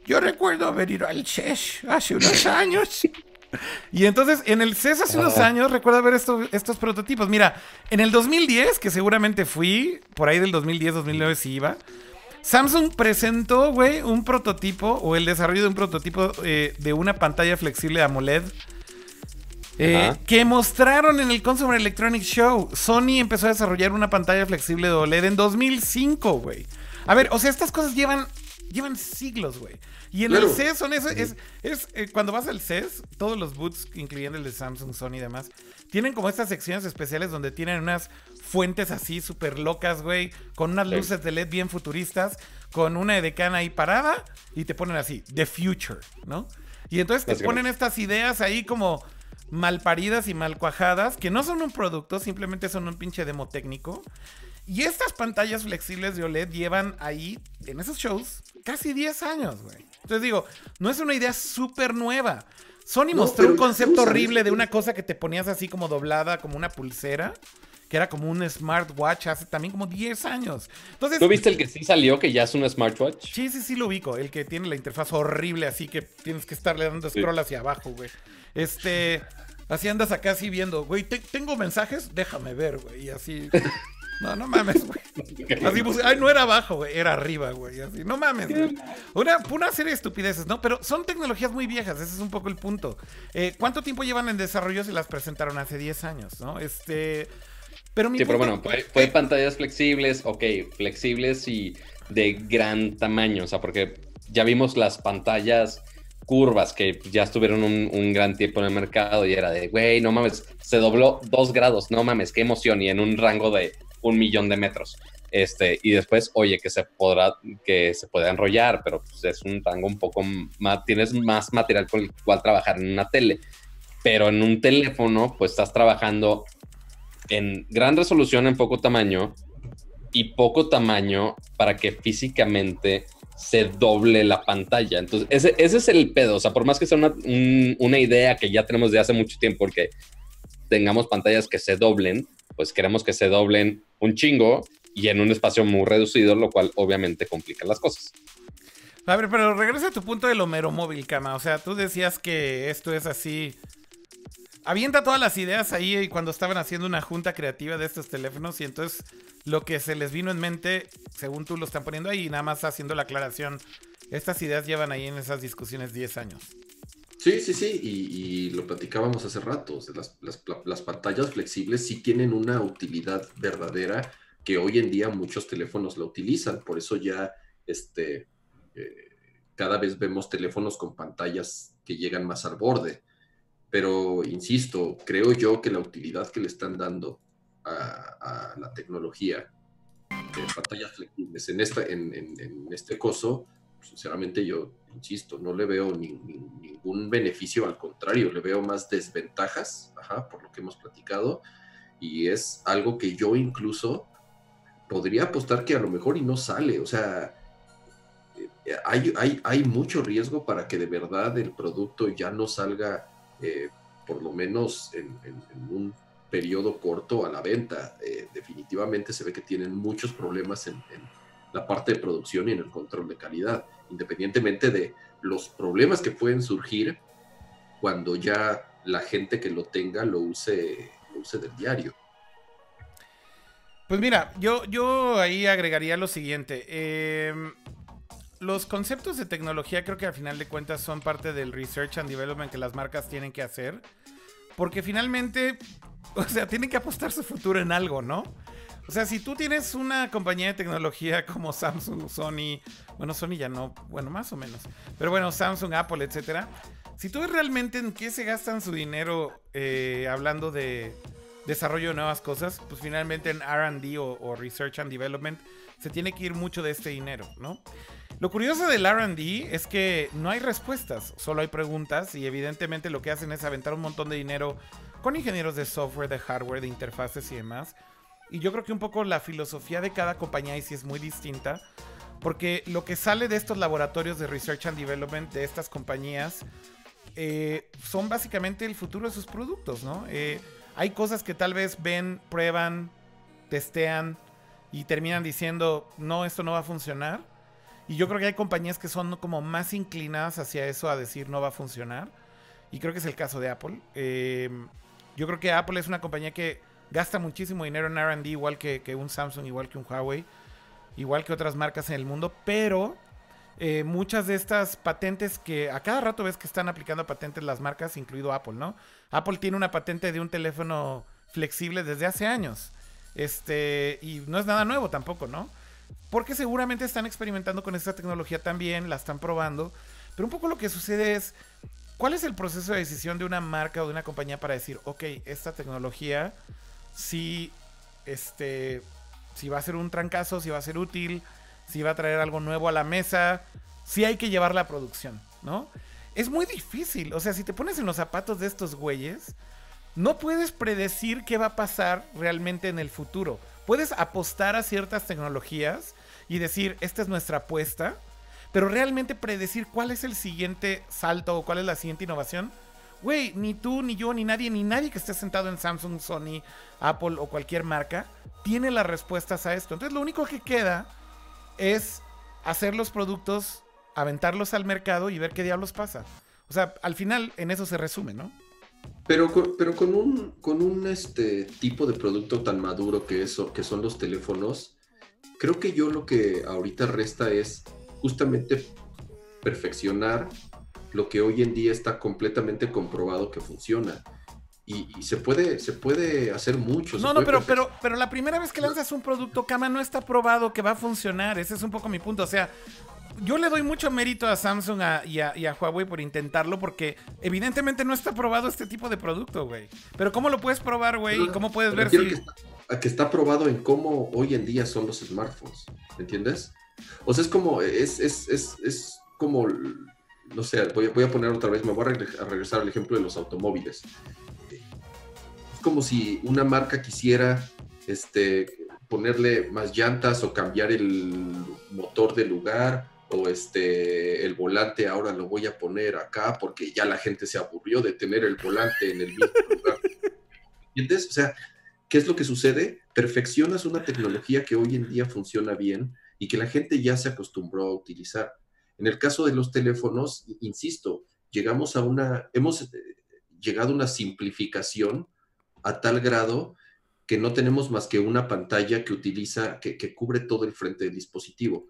Yo recuerdo haber ido al CES hace unos años. Y entonces, en el CES hace unos años, recuerdo ver estos, estos prototipos. Mira, en el 2010, que seguramente fui, por ahí del 2010, 2009 si iba, Samsung presentó, güey, un prototipo o el desarrollo de un prototipo eh, de una pantalla flexible AMOLED. Eh, que mostraron en el Consumer Electronics Show. Sony empezó a desarrollar una pantalla flexible de OLED en 2005, güey. A ver, o sea, estas cosas llevan, llevan siglos, güey. Y en el CES son eso, es, es eh, cuando vas al CES, todos los boots, incluyendo el de Samsung, Sony y demás, tienen como estas secciones especiales donde tienen unas fuentes así súper locas, güey, con unas luces de LED bien futuristas, con una edecana ahí parada y te ponen así, The Future, ¿no? Y entonces te ponen estas ideas ahí como malparidas y mal cuajadas, que no son un producto, simplemente son un pinche demo técnico. Y estas pantallas flexibles de OLED llevan ahí, en esos shows, casi 10 años, güey. Entonces digo, no es una idea súper nueva. Sony mostró un concepto horrible de una cosa que te ponías así como doblada, como una pulsera, que era como un smartwatch hace también como 10 años. Entonces, ¿Tú viste el que sí salió, que ya es un smartwatch? Sí, sí, sí lo ubico. El que tiene la interfaz horrible, así que tienes que estarle dando scroll hacia abajo, güey. Este. Así andas acá así viendo, güey, ¿tengo mensajes? Déjame ver, güey. Y así. No, no mames, güey. Así pues, ay, no era abajo, güey, era arriba, güey. Así, no mames, güey. Una, una serie de estupideces, ¿no? Pero son tecnologías muy viejas, ese es un poco el punto. Eh, ¿Cuánto tiempo llevan en desarrollo si las presentaron hace 10 años, no? Este. Pero mi sí, pero bueno, fue, pantallas flexibles, ok, flexibles y de gran tamaño, o sea, porque ya vimos las pantallas curvas que ya estuvieron un, un, gran tiempo en el mercado y era de, güey, no mames, se dobló dos grados, no mames, qué emoción y en un rango de un millón de metros. Este, y después, oye, que se podrá, que se puede enrollar, pero pues, es un rango un poco más, tienes más material con el cual trabajar en una tele. Pero en un teléfono, pues estás trabajando en gran resolución, en poco tamaño, y poco tamaño para que físicamente se doble la pantalla. Entonces, ese, ese es el pedo. O sea, por más que sea una, una idea que ya tenemos de hace mucho tiempo, porque tengamos pantallas que se doblen, pues queremos que se doblen un chingo y en un espacio muy reducido, lo cual obviamente complica las cosas. A ver, pero regresa a tu punto del Homero móvil, Cama. O sea, tú decías que esto es así. avienta todas las ideas ahí cuando estaban haciendo una junta creativa de estos teléfonos y entonces lo que se les vino en mente, según tú lo están poniendo ahí, nada más haciendo la aclaración, estas ideas llevan ahí en esas discusiones 10 años. Sí, sí, sí, y, lo platicábamos hace rato, las, pantallas flexibles sí tienen una utilidad verdadera que hoy en día muchos teléfonos la utilizan, por eso ya este, eh, cada vez vemos teléfonos con pantallas que llegan más al borde. Pero insisto, creo yo que la utilidad que le están dando a, la tecnología de pantallas flexibles en, esta, en, este coso, sinceramente yo insisto, no le veo ningún beneficio, al contrario, le veo más desventajas, por lo que hemos platicado, y es algo que yo incluso podría apostar que a lo mejor y no sale, o sea, eh, hay, hay, hay mucho riesgo para que de verdad el producto ya no salga eh, por lo menos en, un periodo corto a la venta. Eh, definitivamente se ve que tienen muchos problemas en, la parte de producción y en el control de calidad, independientemente de los problemas que pueden surgir cuando ya la gente que lo tenga lo use, lo use del diario. Pues mira, yo, yo ahí agregaría lo siguiente. Eh, los conceptos de tecnología creo que al final de cuentas son parte del research and development que las marcas tienen que hacer. Porque finalmente, o sea, tienen que apostar su futuro en algo, ¿no? O sea, si tú tienes una compañía de tecnología como Samsung, Sony, bueno, Sony ya no, bueno, más o menos, pero bueno, Samsung, Apple, etcétera. Si tú ves realmente en qué se gastan su dinero eh, hablando de desarrollo de nuevas cosas, pues finalmente en RD o, o Research and Development se tiene que ir mucho de este dinero, ¿no? Lo curioso del RD es que no hay respuestas, solo hay preguntas y evidentemente lo que hacen es aventar un montón de dinero con ingenieros de software, de hardware, de interfaces y demás. Y yo creo que un poco la filosofía de cada compañía ahí sí es muy distinta, porque lo que sale de estos laboratorios de Research and Development de estas compañías eh, son básicamente el futuro de sus productos, ¿no? Eh, hay cosas que tal vez ven, prueban, testean y terminan diciendo, no, esto no va a funcionar y yo creo que hay compañías que son como más inclinadas hacia eso, a decir no va a funcionar. Y creo que es el caso de Apple. Eh, yo creo que Apple es una compañía que gasta muchísimo dinero en RD, igual que, un Samsung, igual que un Huawei, igual que otras marcas en el mundo, pero eh, muchas de estas patentes que a cada rato ves que están aplicando patentes las marcas, incluido Apple, ¿no? Apple tiene una patente de un teléfono flexible desde hace años. Este, y no es nada nuevo tampoco, ¿no? Porque seguramente están experimentando con esta tecnología también, la están probando. Pero un poco lo que sucede es, ¿cuál es el proceso de decisión de una marca o de una compañía para decir, ok, esta tecnología si este, si va a ser un trancazo, si va a ser útil, si va a traer algo nuevo a la mesa, si hay que llevarla a producción, ¿no? Es muy difícil, o sea, si te pones en los zapatos de estos güeyes, no puedes predecir qué va a pasar realmente en el futuro puedes apostar a ciertas tecnologías y decir, esta es nuestra apuesta, pero realmente predecir cuál es el siguiente salto o cuál es la siguiente innovación, güey, ni tú, ni yo, ni nadie, ni nadie que esté sentado en Samsung, Sony, Apple o cualquier marca, tiene las respuestas a esto. Entonces lo único que queda es hacer los productos, aventarlos al mercado y ver qué diablos pasa. O sea, al final en eso se resume, ¿no? Pero, pero con un, con un este, tipo de producto tan maduro que, eso, que son los teléfonos, creo que yo lo que ahorita resta es justamente perfeccionar lo que hoy en día está completamente comprobado que funciona. Y, se puede se puede hacer mucho. No, no, pero, pero, pero la primera vez que lanzas un producto, Kama, no está probado que va a funcionar. Ese es un poco mi punto. O sea, yo le doy mucho mérito a Samsung y, a, Huawei por intentarlo porque evidentemente no está probado este tipo de producto, güey. Pero ¿cómo lo puedes probar, güey? ¿Y cómo puedes ver si... Que está, que está probado en cómo hoy en día son los smartphones, ¿entiendes? O sea, es como, es, es, es, es como, no sé, voy, voy, a poner otra vez, me voy a regresar al ejemplo de los automóviles. Es como si una marca quisiera este, ponerle más llantas o cambiar el motor de lugar o este, el volante ahora lo voy a poner acá porque ya la gente se aburrió de tener el volante en el mismo lugar. ¿Entiendes? O sea, ¿qué es lo que sucede? Perfeccionas una tecnología que hoy en día funciona bien y que la gente ya se acostumbró a utilizar. En el caso de los teléfonos, insisto, llegamos a una, hemos, llegado a una simplificación a tal grado que no tenemos más que una pantalla que utiliza, que, cubre todo el frente del dispositivo.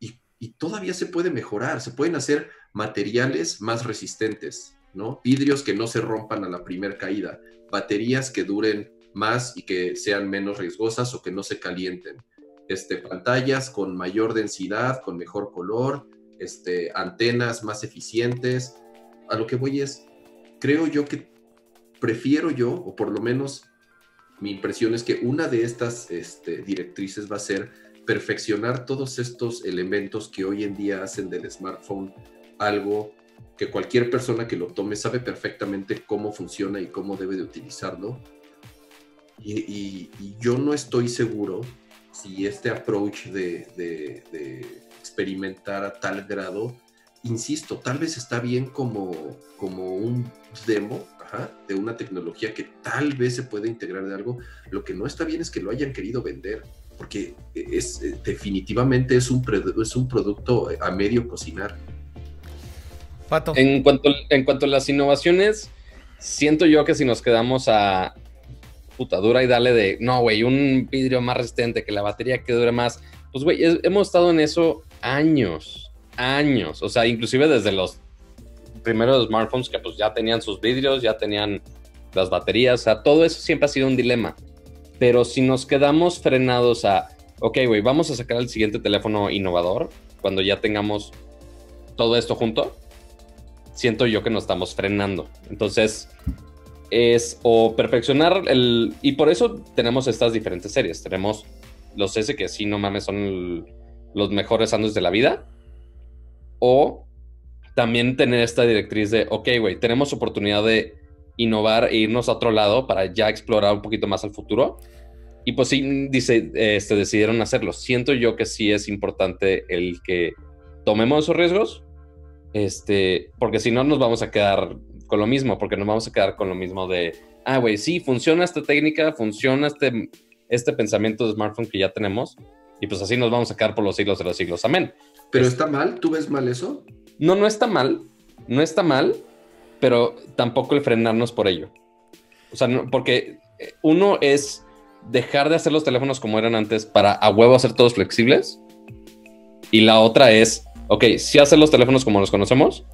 Y, y, todavía se puede mejorar, se pueden hacer materiales más resistentes, ¿no? Vidrios que no se rompan a la primera caída, baterías que duren más y que sean menos riesgosas o que no se calienten. Este, pantallas con mayor densidad, con mejor color, este, antenas más eficientes. A lo que voy es, creo yo que prefiero yo, o por lo menos mi impresión es que una de estas este, directrices va a ser perfeccionar todos estos elementos que hoy en día hacen del smartphone algo que cualquier persona que lo tome sabe perfectamente cómo funciona y cómo debe de utilizarlo y, yo no estoy seguro si este approach de, experimentar a tal grado, insisto, tal vez está bien como, como un demo de una tecnología que tal vez se puede integrar de algo. Lo que no está bien es que lo hayan querido vender, porque es, eh, definitivamente es un, es un producto a medio cocinar. Pato. En cuanto, en cuanto a las innovaciones, siento yo que si nos quedamos a, puta, dura y dale de, no, güey, un vidrio más resistente, que la batería que dure más. Pues, güey, hemos estado en eso años, años. O sea, inclusive desde los primeros smartphones que pues ya tenían sus vidrios, ya tenían las baterías, o sea, todo eso siempre ha sido un dilema. Pero si nos quedamos frenados a, ok, güey, vamos a sacar el siguiente teléfono innovador cuando ya tengamos todo esto junto, siento yo que nos estamos frenando. Entonces, es o perfeccionar el... Y por eso tenemos estas diferentes series. Tenemos los S que sí, no mames, son los mejores años de la vida. O también tener esta directriz de, ok, güey, tenemos oportunidad de innovar e irnos a otro lado para ya explorar un poquito más al futuro. Y pues sí, dice, este, decidieron hacerlo. Siento yo que sí es importante el que tomemos esos riesgos, este, porque si no nos vamos a quedar con lo mismo, porque nos vamos a quedar con lo mismo de, ah, güey, sí, funciona esta técnica, funciona este, este pensamiento de smartphone que ya tenemos, y pues así nos vamos a quedar por los siglos de los siglos. Amén. ¿Pero está mal? ¿Tú ves mal eso? No, no está mal, no está mal, pero tampoco el frenarnos por ello. O sea, porque eh, uno es dejar de hacer los teléfonos como eran antes para a huevo hacer todos flexibles. Y la otra es, ok, si hacer los teléfonos como los conocemos,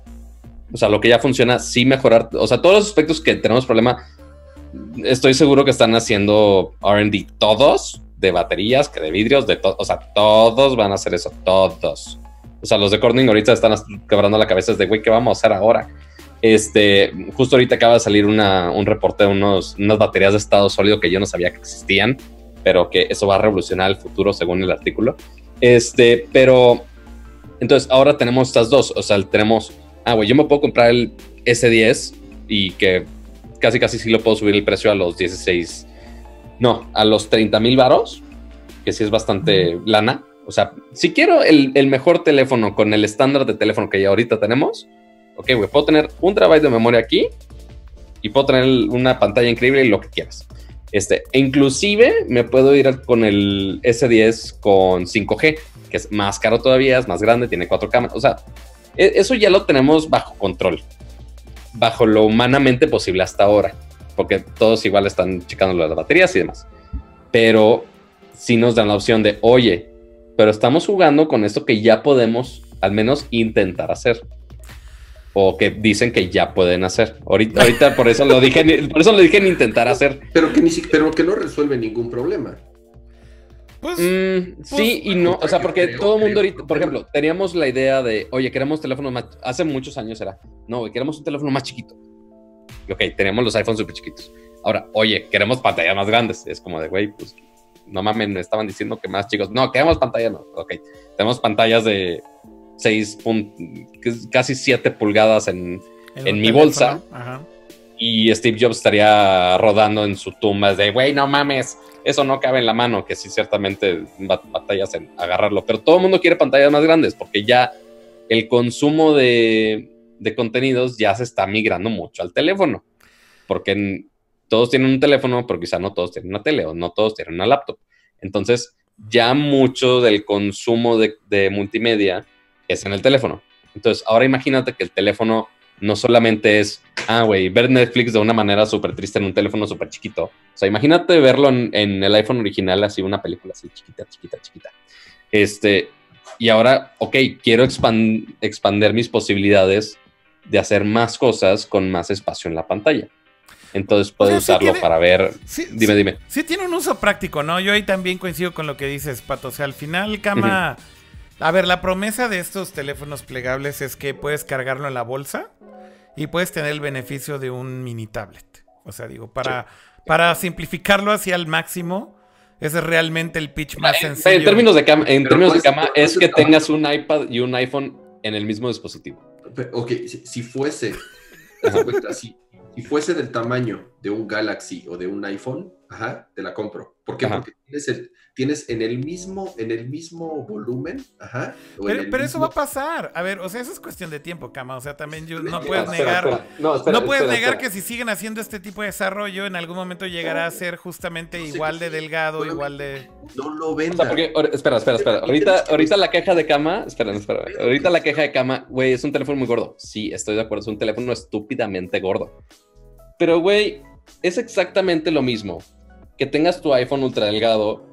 o sea, lo que ya funciona, sí mejorar, o sea, todos los aspectos que tenemos problema, estoy seguro que están haciendo RD todos, de baterías, que de vidrios, de todo, o sea, todos van a hacer eso, todos. O sea, los de Corning ahorita están quebrando la cabeza de, güey, ¿qué vamos a hacer ahora? Este, justo ahorita acaba de salir una, un reporte de unos, unas baterías de estado sólido que yo no sabía que existían, pero que eso va a revolucionar el futuro según el artículo. Este, pero entonces ahora tenemos estas dos, o sea, tenemos ah, güey, yo me puedo comprar el S10 y que casi casi sí lo puedo subir el precio a los 16, no, a los 30 mil varos, que sí es bastante lana. O sea, si quiero el, mejor teléfono con el estándar de teléfono que ya ahorita tenemos, ok, güey, puedo tener un terabyte de memoria aquí y puedo tener una pantalla increíble y lo que quieras. Este, e inclusive me puedo ir con el S10 con 5G, que es más caro todavía, es más grande, tiene cuatro cámaras. O sea, e, eso ya lo tenemos bajo control, bajo lo humanamente posible hasta ahora, porque todos igual están checando las baterías y demás. Pero si nos dan la opción de, oye, pero estamos jugando con esto que ya podemos al menos intentar hacer. O que dicen que ya pueden hacer. Ahorita, ahorita por eso lo dije, por eso lo dije en intentar hacer. Pero que, ni, pero que no resuelve ningún problema. Pues, mm, pues, sí y no, o sea, porque todo el mundo ahorita, por ejemplo, teníamos la idea de, oye, queremos teléfono más, hace muchos años era, no, queremos un teléfono más chiquito. Ok, tenemos los iPhones súper chiquitos. Ahora, oye, queremos pantallas más grandes. Es como de, güey, pues, no mames, me estaban diciendo que más chicos. No, queremos pantallas, no. Ok, tenemos pantallas de 6, casi 7 pulgadas en, en mi bolsa. Y Steve Jobs estaría rodando en su tumba de, güey, no mames, eso no cabe en la mano, que sí ciertamente batallas en agarrarlo, pero todo el mundo quiere pantallas más grandes porque ya el consumo de, contenidos ya se está migrando mucho al teléfono, porque todos tienen un teléfono, pero quizá no todos tienen una tele o no todos tienen una laptop. Entonces, ya mucho del consumo de, de multimedia es en el teléfono. Entonces, ahora imagínate que el teléfono no solamente es, ah, güey, ver Netflix de una manera súper triste en un teléfono súper chiquito. O sea, imagínate verlo en, en, el iPhone original, así una película así chiquita, chiquita, chiquita. Este, y ahora, ok, quiero expand, expander mis posibilidades de hacer más cosas con más espacio en la pantalla. Entonces puedo usarlo para ver. dime, dime. Sí, tiene un uso práctico, ¿no? Yo ahí también coincido con lo que dices, Pato. O sea, al final, cama. A ver, la promesa de estos teléfonos plegables es que puedes cargarlo en la bolsa y puedes tener el beneficio de un mini tablet. O sea, digo, para, para simplificarlo hacia el máximo, ese es realmente el pitch más sencillo. En términos de cama, en términos de cama es que tengas un iPad y un iPhone en el mismo dispositivo. Ok, si, fuese, si fuese del tamaño de un Galaxy o de un iPhone, ajá, te la compro. ¿Por qué? Porque tienes, el, tienes en el mismo, en el mismo volumen, ajá. Pero, eso va a pasar. A ver, o sea, eso es cuestión de tiempo, Cama. O sea, también no puedes negar. No, puedes negar que si siguen haciendo este tipo de desarrollo, en algún momento llegará a ser justamente igual de delgado, igual de. No lo vendan. espera, espera, espera. Ahorita, ahorita la queja de cama, espera, espera. Ahorita la queja de cama, güey, es un teléfono muy gordo. Sí, estoy de acuerdo, es un teléfono estúpidamente gordo. Pero, güey, es exactamente lo mismo que tengas tu iPhone ultra delgado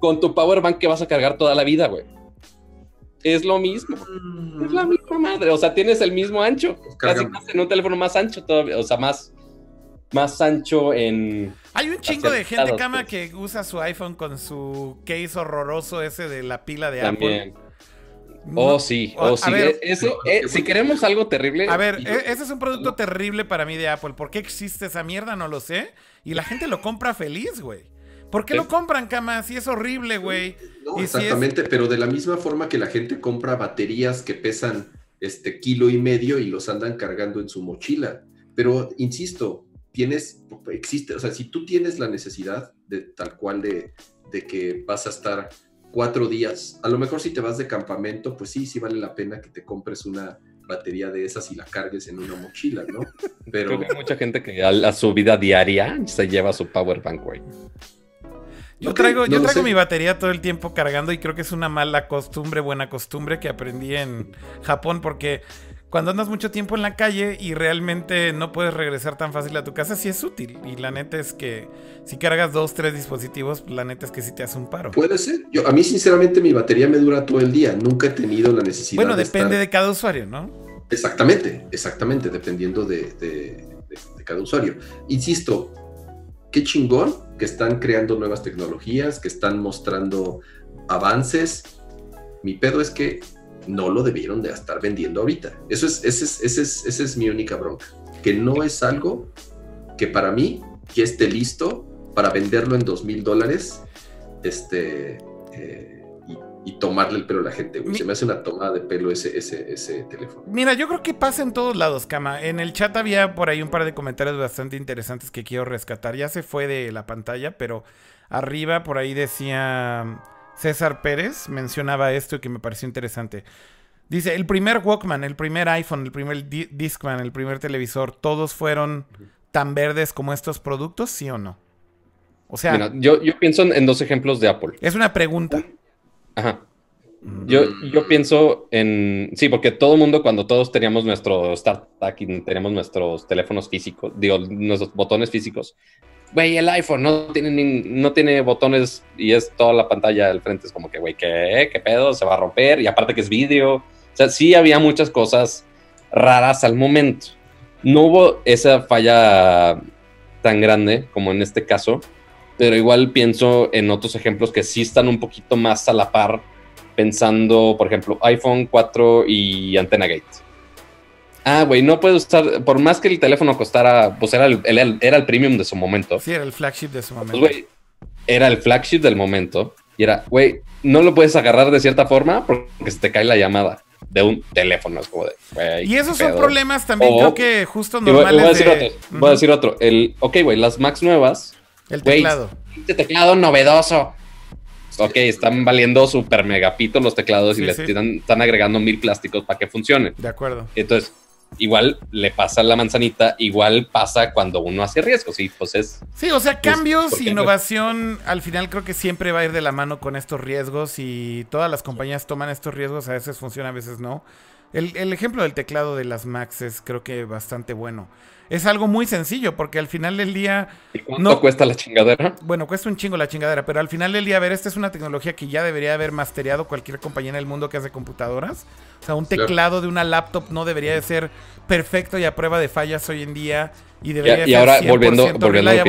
con tu power bank que vas a cargar toda la vida, güey. Es lo mismo. Mm. Es la misma madre. O sea, tienes el mismo ancho. Pues Casi en un teléfono más ancho todavía. O sea, más, más ancho en. Hay un chingo de gente, cama, pues. que usa su iPhone con su case horroroso ese de la pila de También. Apple. Oh, sí, oh, sí. Eh, si queremos algo terrible. A ver, e, ese es un producto terrible para mí de Apple. ¿Por qué existe esa mierda? No lo sé. Y la gente lo compra feliz, güey. ¿Por qué lo compran, cama? Si es horrible, güey. No, exactamente, pero de la misma forma que la gente compra baterías que pesan este kilo y medio y los andan cargando en su mochila. Pero insisto, tienes, existe, o sea, si tú tienes la necesidad de tal cual de, de que vas a estar cuatro días. A lo mejor si te vas de campamento, pues sí, sí vale la pena que te compres una batería de esas y la cargues en una mochila, ¿no? Pero hay mucha gente que a, su vida diaria se lleva su power bank, güey. Yo traigo, yo traigo mi batería todo el tiempo cargando y creo que es una mala costumbre, buena costumbre que aprendí en Japón porque cuando andas mucho tiempo en la calle y realmente no puedes regresar tan fácil a tu casa, sí es útil. Y la neta es que si cargas dos, tres dispositivos, la neta es que sí te hace un paro. Puede ser. Yo, a mí, sinceramente, mi batería me dura todo el día. Nunca he tenido la necesidad. Bueno, depende de cada usuario, ¿no? Exactamente, exactamente, dependiendo de, de cada usuario. Insisto, qué chingón que están creando nuevas tecnologías, que están mostrando avances. Mi pedo es que no lo debieron de estar vendiendo ahorita. Eso es, ese es, ese es, esa es mi única bronca. Que no es algo que para mí ya esté listo para venderlo en dos mil dólares este, eh, y, tomarle el pelo a la gente. Se me hace una tomada de pelo ese, ese, ese teléfono. Mira, yo creo que pasa en todos lados, Cama. En el chat había por ahí un par de comentarios bastante interesantes que quiero rescatar. Ya se fue de la pantalla, pero arriba por ahí decía... César Pérez mencionaba esto y que me pareció interesante. Dice, el primer Walkman, el primer iPhone, el primer Discman, el primer televisor, ¿todos fueron tan verdes como estos productos, sí o no? O sea... yo, yo pienso en, dos ejemplos de Apple. Es una pregunta. Ajá. Yo, yo pienso en... Sí, porque todo el mundo, cuando todos teníamos nuestro StarTAC y teníamos nuestros teléfonos físicos, digo, nuestros botones físicos, güey, el iPhone no tiene, no tiene botones y es toda la pantalla del frente. Es como que, güey, ¿qué, ¿qué pedo? Se va a romper. Y aparte que es vídeo. O sea, sí había muchas cosas raras al momento. No hubo esa falla tan grande como en este caso, pero igual pienso en otros ejemplos que sí están un poquito más a la par, pensando, por ejemplo, iPhone 4 y Antena Gate. Ah, güey, no puedes usar, por más que el teléfono costara, pues era el, era el premium de su momento. Sí, era el flagship de su momento. Pues, güey, era el flagship del momento. Y era, güey, no lo puedes agarrar de cierta forma porque se te cae la llamada de un teléfono. Es como de, güey. Y esos son problemas también, creo que justo normales. Voy, a decir otro. Voy a decir otro. El, ok, güey, las Max nuevas. El teclado. este teclado novedoso. Ok, están valiendo super megapito los teclados y les están agregando mil plásticos para que funcionen. De acuerdo. Entonces, igual le pasa la manzanita, igual pasa cuando uno hace riesgos, y pues es... Sí, o sea, pues, cambios, innovación, al final creo que siempre va a ir de la mano con estos riesgos y todas las compañías toman estos riesgos, a veces funciona, a veces no. El, el ejemplo del teclado de las Macs es creo que bastante bueno. Es algo muy sencillo porque al final del día... ¿Y cuánto cuesta la chingadera? Bueno, cuesta un chingo la chingadera, pero al final del día, a ver, esta es una tecnología que ya debería haber mastereado cualquier compañía en el mundo que hace computadoras. O sea, un teclado de una laptop no debería de ser perfecto y a prueba de fallas hoy en día. Y, debería y, y ahora volviendo, volviendo a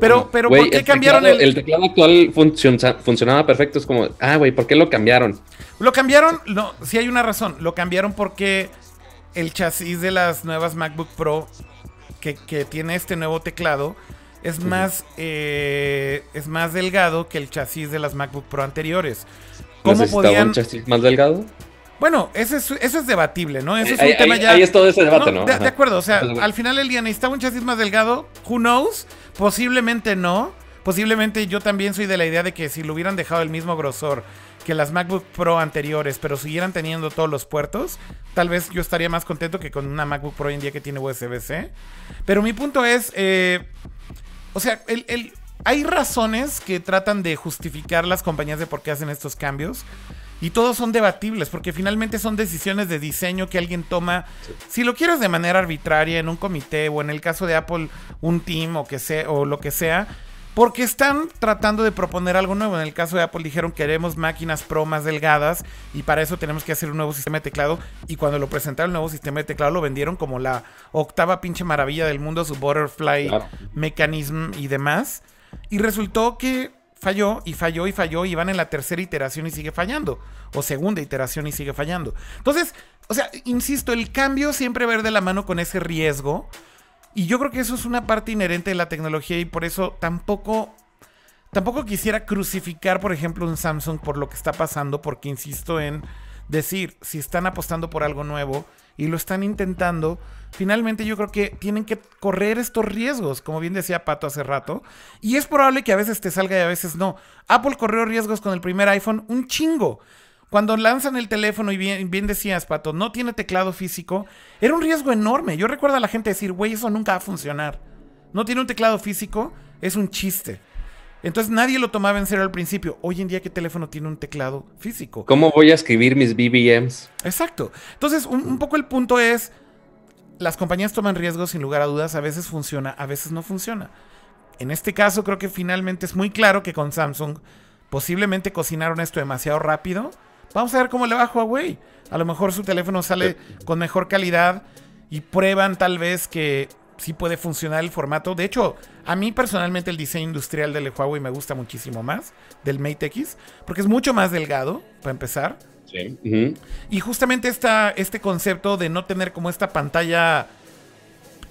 Pero, pero ¿por qué cambiaron el... El teclado actual funcionaba perfecto. Es como, ah, güey, ¿por qué lo cambiaron? Lo cambiaron, no, sí hay una razón. Lo cambiaron porque el chasis de las nuevas MacBook Pro que, tiene este nuevo teclado es más, eh, es más delgado que el chasis de las MacBook Pro anteriores. ¿Cómo podían... un chasis más delgado? Bueno, eso es, eso es debatible, ¿no? Eso es un tema ya. Ahí es todo ese debate, ¿no? De, acuerdo, o sea, al final del día necesitaba un chasis más delgado. Who knows? Posiblemente no. Posiblemente yo también soy de la idea de que si lo hubieran dejado el mismo grosor que las MacBook Pro anteriores, pero siguieran teniendo todos los puertos, tal vez yo estaría más contento que con una MacBook Pro hoy en día que tiene USB-C. Pero mi punto es, eh, o sea, el, hay razones que tratan de justificar las compañías de por qué hacen estos cambios. Y todos son debatibles, porque finalmente son decisiones de diseño que alguien toma. Si lo quieres de manera arbitraria en un comité o en el caso de Apple, un team o, que sea, o lo que sea, porque están tratando de proponer algo nuevo. En el caso de Apple dijeron queremos máquinas Pro más delgadas y para eso tenemos que hacer un nuevo sistema de teclado. Y cuando lo presentaron el nuevo sistema de teclado lo vendieron como la octava pinche maravilla del mundo, su butterfly mechanism y demás. Y resultó que falló y falló y falló y van en la tercera iteración y sigue fallando. O segunda iteración y sigue fallando. Entonces, o sea, insisto, el cambio siempre va de la mano con ese riesgo y yo creo que eso es una parte inherente de la tecnología y por eso tampoco, tampoco quisiera crucificar, por ejemplo, un Samsung por lo que está pasando, porque insisto en decir, si están apostando por algo nuevo y lo están intentando, finalmente yo creo que tienen que correr estos riesgos, como bien decía Pato hace rato, y es probable que a veces te salga y a veces no. Apple corrió riesgos con el primer iPhone un chingo. Cuando lanzan el teléfono y bien, bien decías, Pato, no tiene teclado físico, era un riesgo enorme. Yo recuerdo a la gente decir, güey, eso nunca va a funcionar. No tiene un teclado físico, es un chiste. Entonces nadie lo tomaba en serio al principio. Hoy en día, ¿qué teléfono tiene un teclado físico? ¿Cómo voy a escribir mis BBMs? Exacto. Entonces, un, un poco el punto es, las compañías toman riesgos sin lugar a dudas, a veces funciona, a veces no funciona. En este caso, creo que finalmente es muy claro que con Samsung posiblemente cocinaron esto demasiado rápido Vamos a ver cómo le va a Huawei. A lo mejor su teléfono sale con mejor calidad y prueban tal vez que sí puede funcionar el formato. De hecho, a mí personalmente el diseño industrial del Huawei me gusta muchísimo más, del Mate X, porque es mucho más delgado, para empezar. Sí. Y justamente esta, este concepto de no tener como esta pantalla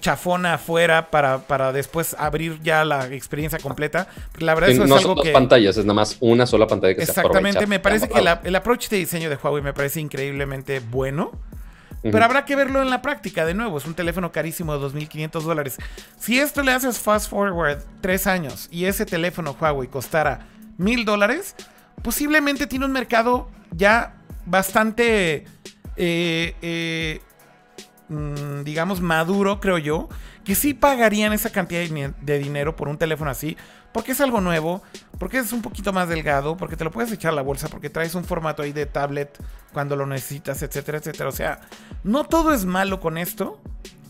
chafona afuera para, para después abrir ya la experiencia completa. La verdad, eso es algo dos pantallas, es nada más una sola pantalla que Exactamente, me parece que el approach de diseño de Huawei me parece increíblemente bueno. Pero habrá que verlo en la práctica, de nuevo, es un teléfono carísimo de 2.500 dólares. Si esto le haces fast forward tres años y ese teléfono Huawei costara mil dólares, posiblemente tiene un mercado ya bastante eh, eh, Mm, digamos, maduro, creo yo, que sí pagarían esa cantidad de dinero por un teléfono así, porque es algo nuevo, porque es un poquito más delgado, porque te lo puedes echar a la bolsa, porque traes un formato ahí de tablet cuando lo necesitas, etcétera, etcétera. O sea, no todo es malo con esto.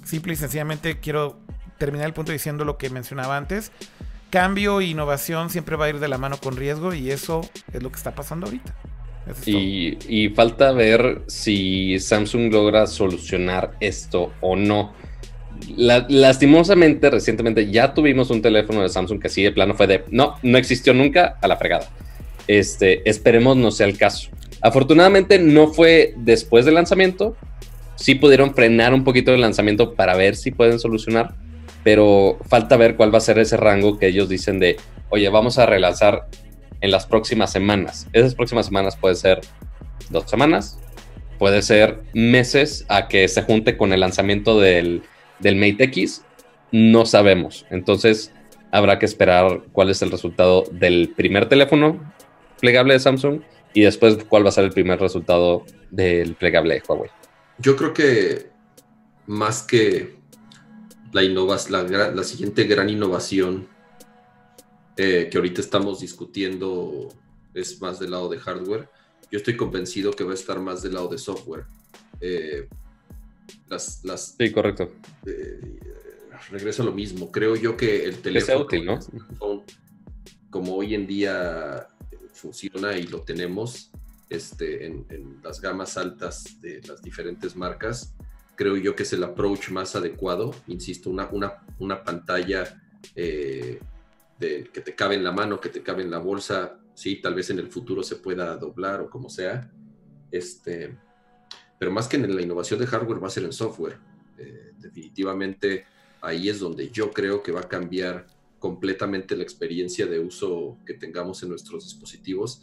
Simple y sencillamente quiero terminar el punto diciendo lo que mencionaba antes. Cambio e innovación siempre va a ir de la mano con riesgo y eso es lo que está pasando ahorita. Y, falta ver si Samsung logra solucionar esto o no. lastimosamente, recientemente ya tuvimos un teléfono de Samsung que así de plano fue de no, no existió nunca a la fregada. Este, esperemos no sea el caso. Afortunadamente no fue después del lanzamiento. Sí pudieron frenar un poquito el lanzamiento para ver si pueden solucionar, pero falta ver cuál va a ser ese rango que ellos dicen de, oye, vamos a relanzar en las próximas semanas. Esas próximas semanas puede ser dos semanas, puede ser meses a que se junte con el lanzamiento del, del Mate X. No sabemos. Entonces habrá que esperar cuál es el resultado del primer teléfono plegable de Samsung y después cuál va a ser el primer resultado del plegable de Huawei. Yo creo que más que la, la, la siguiente gran innovación eh, que ahorita estamos discutiendo es más del lado de hardware. Yo estoy convencido que va a estar más del lado de software. eh, las, las... Sí, correcto. Eh, regreso a lo mismo. Creo yo que el teléfono... útil, ¿no? Como hoy en día funciona y lo tenemos este, en, las gamas altas de las diferentes marcas, creo yo que es el approach más adecuado. Insisto, una, una, una pantalla eh, de, que te cabe en la mano, que te cabe en la bolsa, sí, tal vez en el futuro se pueda doblar o como sea. Este, pero más que en la innovación de hardware va a ser en software. Eh, definitivamente ahí es donde yo creo que va a cambiar completamente la experiencia de uso que tengamos en nuestros dispositivos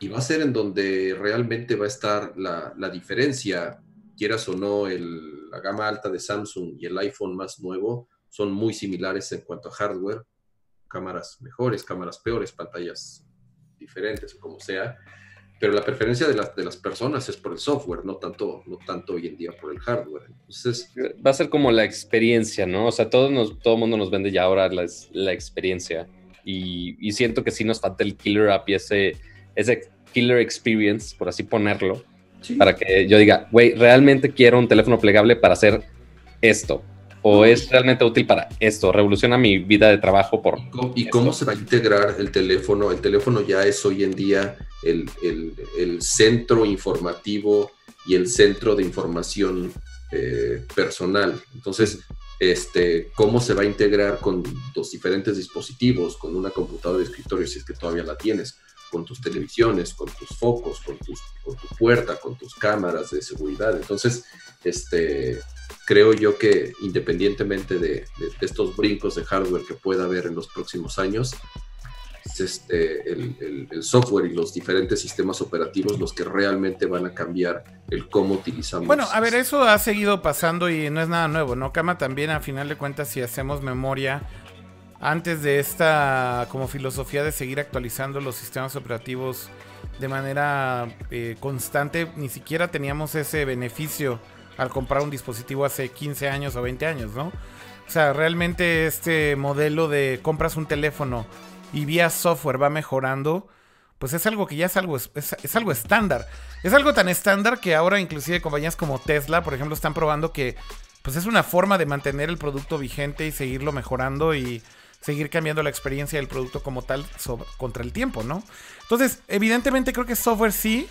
y va a ser en donde realmente va a estar la, la diferencia, quieras o no, el, la gama alta de Samsung y el iPhone más nuevo son muy similares en cuanto a hardware, cámaras mejores, cámaras peores, pantallas diferentes o como sea, pero la preferencia de las, de las personas es por el software, no tanto, no tanto hoy en día por el hardware. Entonces, va a ser como la experiencia, ¿no? O sea, todo, nos, todo mundo nos vende ya ahora la, la experiencia y, y, siento que sí nos falta el killer app y ese, ese killer experience, por así ponerlo, para que yo diga, güey, realmente quiero un teléfono plegable para hacer esto o es realmente útil para esto, revoluciona mi vida de trabajo por... ¿Y cómo se va a integrar el teléfono? El teléfono ya es hoy en día el, centro informativo y el centro de información eh, personal. Entonces, este, cómo se va a integrar con los diferentes dispositivos, con una computadora de escritorio, si es que todavía la tienes, con tus televisiones, con tus focos, con, tus, con tu puerta, con tus cámaras de seguridad. Entonces, este, creo yo que independientemente de, estos brincos de hardware que pueda haber en los próximos años, es este, el, software y los diferentes sistemas operativos los que realmente van a cambiar el cómo utilizamos. Bueno, a ver, eso ha seguido pasando y no es nada nuevo, ¿no? Cama también, a final de cuentas, si hacemos memoria, antes de esta como filosofía de seguir actualizando los sistemas operativos de manera eh, constante, ni siquiera teníamos ese beneficio al comprar un dispositivo hace 15 años o 20 años, ¿no? O sea, realmente este modelo de compras un teléfono y vía software va mejorando, pues es algo que ya es algo, es, algo estándar. Es algo tan estándar que ahora inclusive compañías como Tesla, por ejemplo, están probando que pues es una forma de mantener el producto vigente y seguirlo mejorando y seguir cambiando la experiencia del producto como tal contra el tiempo, ¿no? Entonces, evidentemente creo que software sí,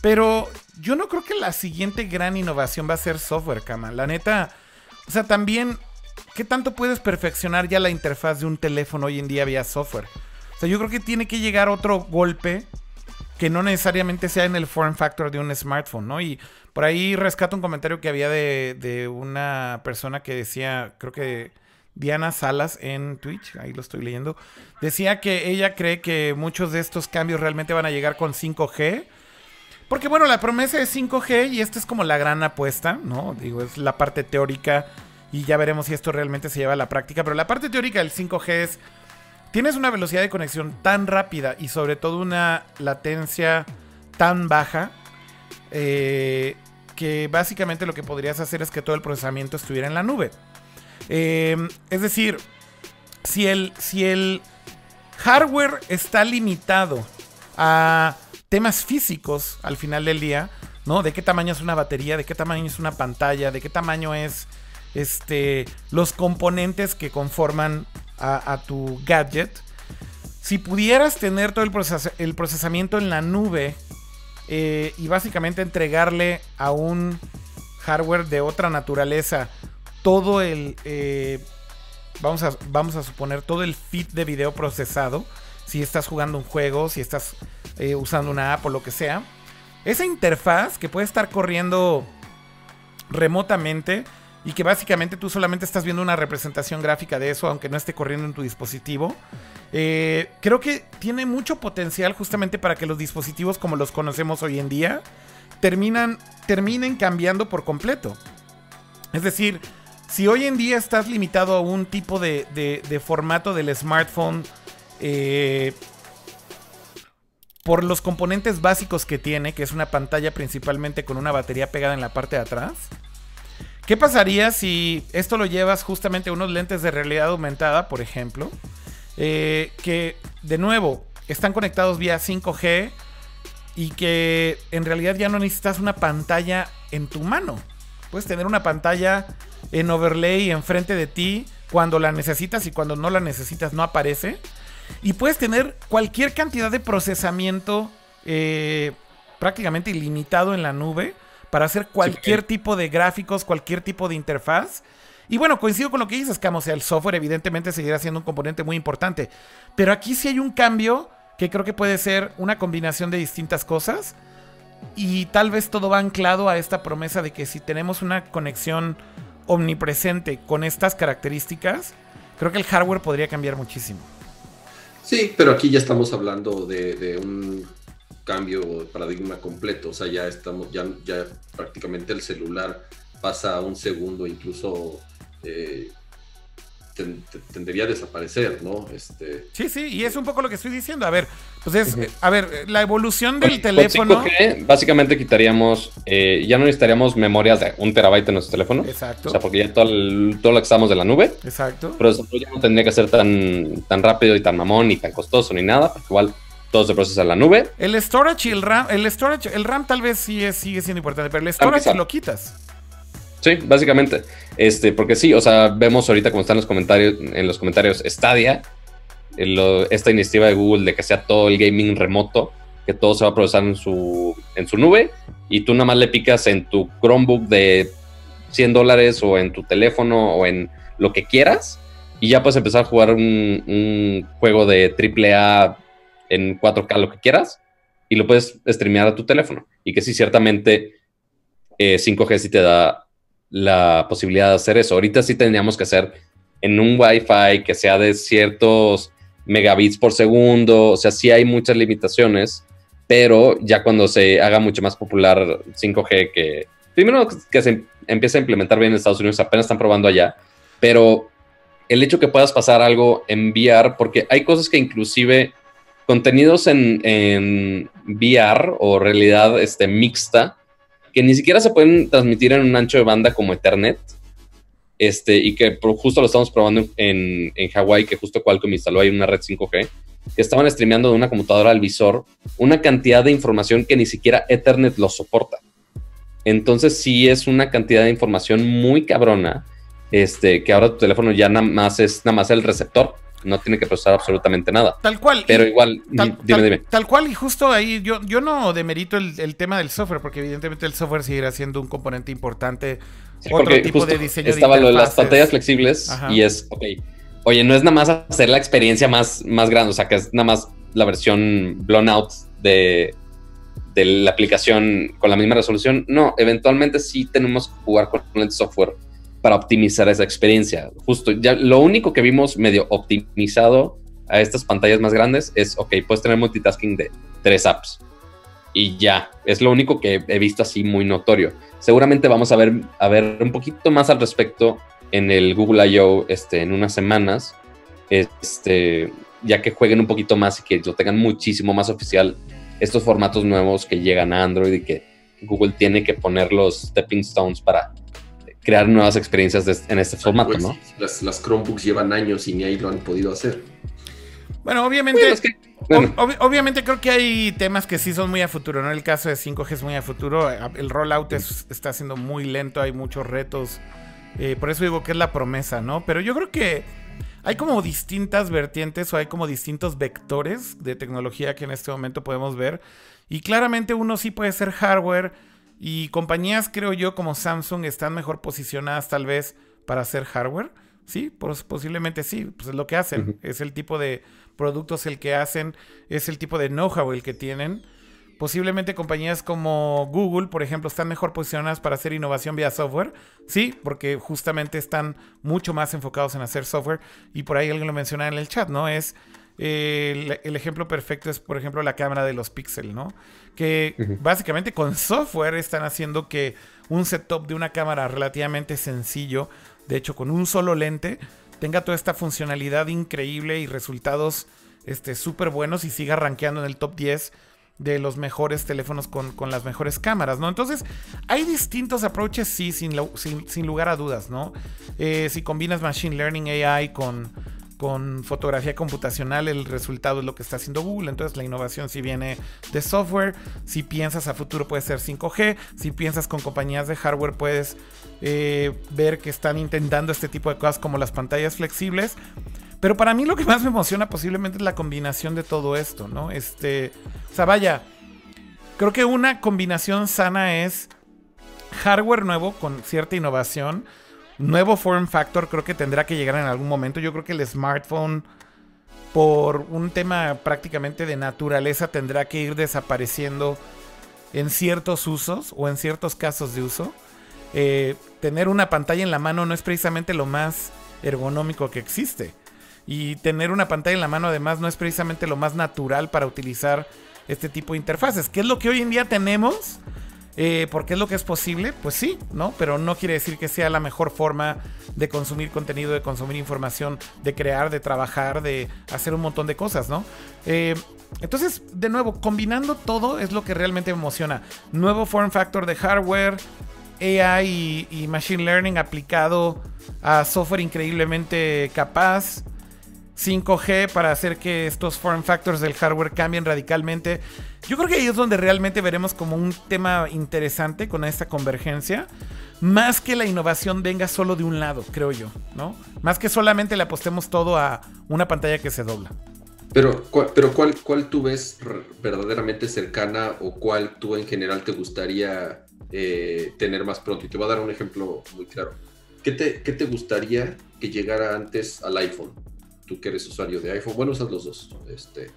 pero yo no creo que la siguiente gran innovación va a ser software, cama. La neta, o sea, también, ¿qué tanto puedes perfeccionar ya la interfaz de un teléfono hoy en día vía software? O sea, yo creo que tiene que llegar otro golpe que no necesariamente sea en el form factor de un smartphone, ¿no? Y por ahí rescato un comentario que había de, de una persona que decía, creo que Diana Salas en Twitch, ahí lo estoy leyendo, decía que ella cree que muchos de estos cambios realmente van a llegar con 5G porque bueno, la promesa es 5G y esta es como la gran apuesta, ¿no? Digo, es la parte teórica y ya veremos si esto realmente se lleva a la práctica. Pero la parte teórica del 5G es, tienes una velocidad de conexión tan rápida y sobre todo una latencia tan baja eh, que básicamente lo que podrías hacer es que todo el procesamiento estuviera en la nube. Em, es decir, si el, si el hardware está limitado a temas físicos al final del día, ¿no? De qué tamaño es una batería, de qué tamaño es una pantalla, de qué tamaño es este, los componentes que conforman a, tu gadget. Si pudieras tener todo el, procesamiento en la nube eh, y básicamente entregarle a un hardware de otra naturaleza todo el, eh, vamos, a, vamos a suponer, todo el feed de video procesado, si estás jugando un juego, si estás eh, usando una app o lo que sea. Esa interfaz que puede estar corriendo remotamente y que básicamente tú solamente estás viendo una representación gráfica de eso, aunque no esté corriendo en tu dispositivo. Eh, creo que tiene mucho potencial justamente para que los dispositivos como los conocemos hoy en día terminan, terminen cambiando por completo. Es decir, si hoy en día estás limitado a un tipo de, de formato del smartphone eh, por los componentes básicos que tiene, que es una pantalla principalmente con una batería pegada en la parte de atrás. ¿Qué pasaría si esto lo llevas justamente a unos lentes de realidad aumentada, por ejemplo? Eh, que de nuevo están conectados vía 5G y que en realidad ya no necesitas una pantalla en tu mano. Puedes tener una pantalla en overlay enfrente de ti cuando la necesitas y cuando no la necesitas no aparece. Y puedes tener cualquier cantidad de procesamiento eh, prácticamente ilimitado en la nube para hacer cualquier tipo de gráficos, cualquier tipo de interfaz. Y bueno, coincido con lo que dices, Cam. O sea, el software evidentemente seguirá siendo un componente muy importante. Pero aquí sí hay un cambio que creo que puede ser una combinación de distintas cosas. Y tal vez todo va anclado a esta promesa de que si tenemos una conexión omnipresente con estas características, creo que el hardware podría cambiar muchísimo. Sí, pero aquí ya estamos hablando de, un cambio de paradigma completo. O sea, ya estamos, ya, ya prácticamente el celular pasa a un segundo, incluso eh, tendría a desaparecer, ¿no? Este, sí, sí, y es un poco lo que estoy diciendo. A ver, pues es, a ver, la evolución del teléfono. básicamente quitaríamos, eh, ya no necesitaríamos memorias de un terabyte en nuestro teléfono. Exacto. O sea, porque ya todo, todo lo que estamos de la nube. Exacto. Pero eso ya no tendría que ser tan, tan rápido y tan mamón, ni tan costoso, ni nada, porque igual todo se procesa en la nube. El storage y el RAM, el storage, el RAM tal vez sí sigue siendo importante, pero el storage lo quitas. Sí, básicamente. Este, porque sí, o sea, vemos ahorita como están los comentarios, en los comentarios Stadia, esta iniciativa de Google de que sea todo el gaming remoto, que todo se va a procesar en su, en su nube, y tú nada más le picas en tu Chromebook de 100 dólares o en tu teléfono o en lo que quieras, y ya puedes empezar a jugar un, juego de AAA en 4K, lo que quieras, y lo puedes streamear a tu teléfono. Y que sí, ciertamente 5G eh, sí te da la posibilidad de hacer eso. Ahorita sí tendríamos que hacer en un Wi-Fi que sea de ciertos megabits por segundo, o sea, sí hay muchas limitaciones, pero ya cuando se haga mucho más popular 5G, que primero que se empiece a implementar bien en Estados Unidos, apenas están probando allá, pero el hecho que puedas pasar algo en VR, porque hay cosas que inclusive contenidos en, en VR o realidad este, mixta, que ni siquiera se pueden transmitir en un ancho de banda como Ethernet. Este, y que justo lo estamos probando en, en Hawái, que justo Qualcomm instaló ahí una red 5G, que estaban streameando de una computadora al visor una cantidad de información que ni siquiera Ethernet lo soporta. Entonces sí es una cantidad de información muy cabrona, este, que ahora tu teléfono ya nada más es nada más el receptor no tiene que procesar absolutamente nada. Tal cual. Pero igual, tal, dime, dime. Tal cual, y justo ahí yo, yo no demerito el, tema del software, porque evidentemente el software seguirá siendo un componente importante. otro tipo de diseño estaba lo de las pantallas flexibles y es, ok, oye, no es nada más hacer la experiencia más, más grande, o sea, que es nada más la versión blown out de, de la aplicación con la misma resolución. No, eventualmente sí tenemos que jugar con el software para optimizar esa experiencia. Justo, ya lo único que vimos medio optimizado a estas pantallas más grandes es, ok, puedes tener multitasking de tres apps. Y ya, es lo único que he visto así muy notorio. Seguramente vamos a ver, a ver un poquito más al respecto en el Google I.O. Este, en unas semanas. Este, ya que jueguen un poquito más y que lo tengan muchísimo más oficial estos formatos nuevos que llegan a Android y que Google tiene que poner los stepping stones para crear nuevas experiencias en este formato, pues, ¿no? Las, Chromebooks llevan años y ni ahí lo han podido hacer. Bueno, obviamente, obviamente creo que hay temas que sí son muy a futuro, ¿no? El caso de 5G es muy a futuro, el rollout está siendo muy lento, hay muchos retos, eh, por eso digo que es la promesa, ¿no? Pero yo creo que hay como distintas vertientes o hay como distintos vectores de tecnología que en este momento podemos ver, y claramente uno sí puede ser hardware, y compañías, creo yo, como Samsung están mejor posicionadas tal vez para hacer hardware. Sí, pues posiblemente sí, pues es lo que hacen. Es el tipo de productos el que hacen, es el tipo de know-how el que tienen. Posiblemente compañías como Google, por ejemplo, están mejor posicionadas para hacer innovación vía software. Sí, porque justamente están mucho más enfocados en hacer software. Y por ahí alguien lo mencionaba en el chat, ¿no? Es el, ejemplo perfecto es, por ejemplo, la cámara de los Pixel, ¿no? Que básicamente con software están haciendo que un setup de una cámara relativamente sencillo, de hecho con un solo lente, tenga toda esta funcionalidad increíble y resultados súper este, buenos y siga rankeando en el top 10 de los mejores teléfonos con, las mejores cámaras, ¿no? Entonces, hay distintos approaches, sí, sin, sin, lugar a dudas, ¿no? Eh, si combinas Machine Learning AI con con fotografía computacional el resultado es lo que está haciendo Google. Entonces la innovación si viene de software. Si piensas a futuro puede ser 5G. Si piensas con compañías de hardware puedes eh, ver que están intentando este tipo de cosas como las pantallas flexibles. Pero para mí lo que más me emociona posiblemente es la combinación de todo esto, ¿no? Este, o sea, vaya, creo que una combinación sana es hardware nuevo con cierta innovación nuevo form factor creo que tendrá que llegar en algún momento. Yo creo que el smartphone, por un tema prácticamente de naturaleza, tendrá que ir desapareciendo en ciertos usos o en ciertos casos de uso. Eh, tener una pantalla en la mano no es precisamente lo más ergonómico que existe. Y tener una pantalla en la mano además no es precisamente lo más natural para utilizar este tipo de interfaces. ¿Qué es lo que hoy en día tenemos? Eh, ¿Por qué es lo que es posible? Pues sí, ¿no? Pero no quiere decir que sea la mejor forma de consumir contenido, de consumir información, de crear, de trabajar, de hacer un montón de cosas, ¿no? Eh, entonces, de nuevo, combinando todo es lo que realmente me emociona. Nuevo form factor de hardware, AI y Machine Learning aplicado a software increíblemente capaz. 5G para hacer que estos form factors del hardware cambien radicalmente. Yo creo que ahí es donde realmente veremos como un tema interesante con esta convergencia. Más que la innovación venga solo de un lado, creo yo, ¿no? Más que solamente le apostemos todo a una pantalla que se dobla. Pero, pero ¿cuál, ¿cuál tú ves verdaderamente cercana o cuál tú en general te gustaría eh, tener más pronto? Y te voy a dar un ejemplo muy claro. ¿Qué te, ¿Qué te gustaría que llegara antes al iPhone? Tú que eres usuario de iPhone, bueno, usas los dos, este,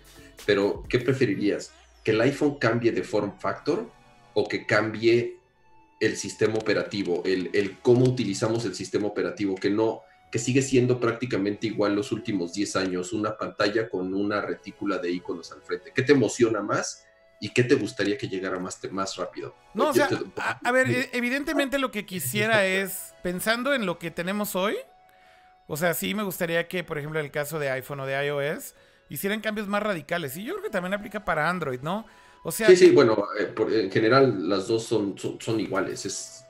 pero ¿qué preferirías? ¿Que el iPhone cambie de form factor o que cambie el sistema operativo, el, el, cómo utilizamos el sistema operativo, que no, que sigue siendo prácticamente igual los últimos 10 años, una pantalla con una retícula de iconos al frente. ¿Qué te emociona más? ¿Y qué te gustaría que llegara más, más rápido? No, o sea, a, ver, e, evidentemente lo que quisiera es, pensando en lo que tenemos hoy, o sea, sí me gustaría que, por ejemplo, en el caso de iPhone o de iOS, hicieran cambios más radicales. Y yo creo que también aplica para Android, ¿no? O sea, sí, sí, bueno, eh, en general las dos son, son, iguales. Es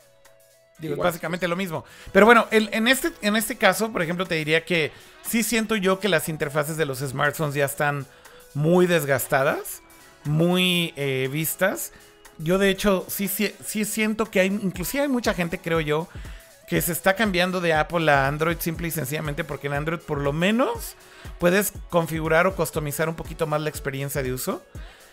Digo, básicamente lo mismo. Pero bueno, en, este, en este caso, por ejemplo, te diría que sí siento yo que las interfaces de los smartphones ya están muy desgastadas, muy eh, vistas. Yo de hecho sí, sí, sí siento que hay, inclusive hay mucha gente, creo yo, que se está cambiando de Apple a Android simple y sencillamente porque en Android por lo menos puedes configurar o customizar un poquito más la experiencia de uso.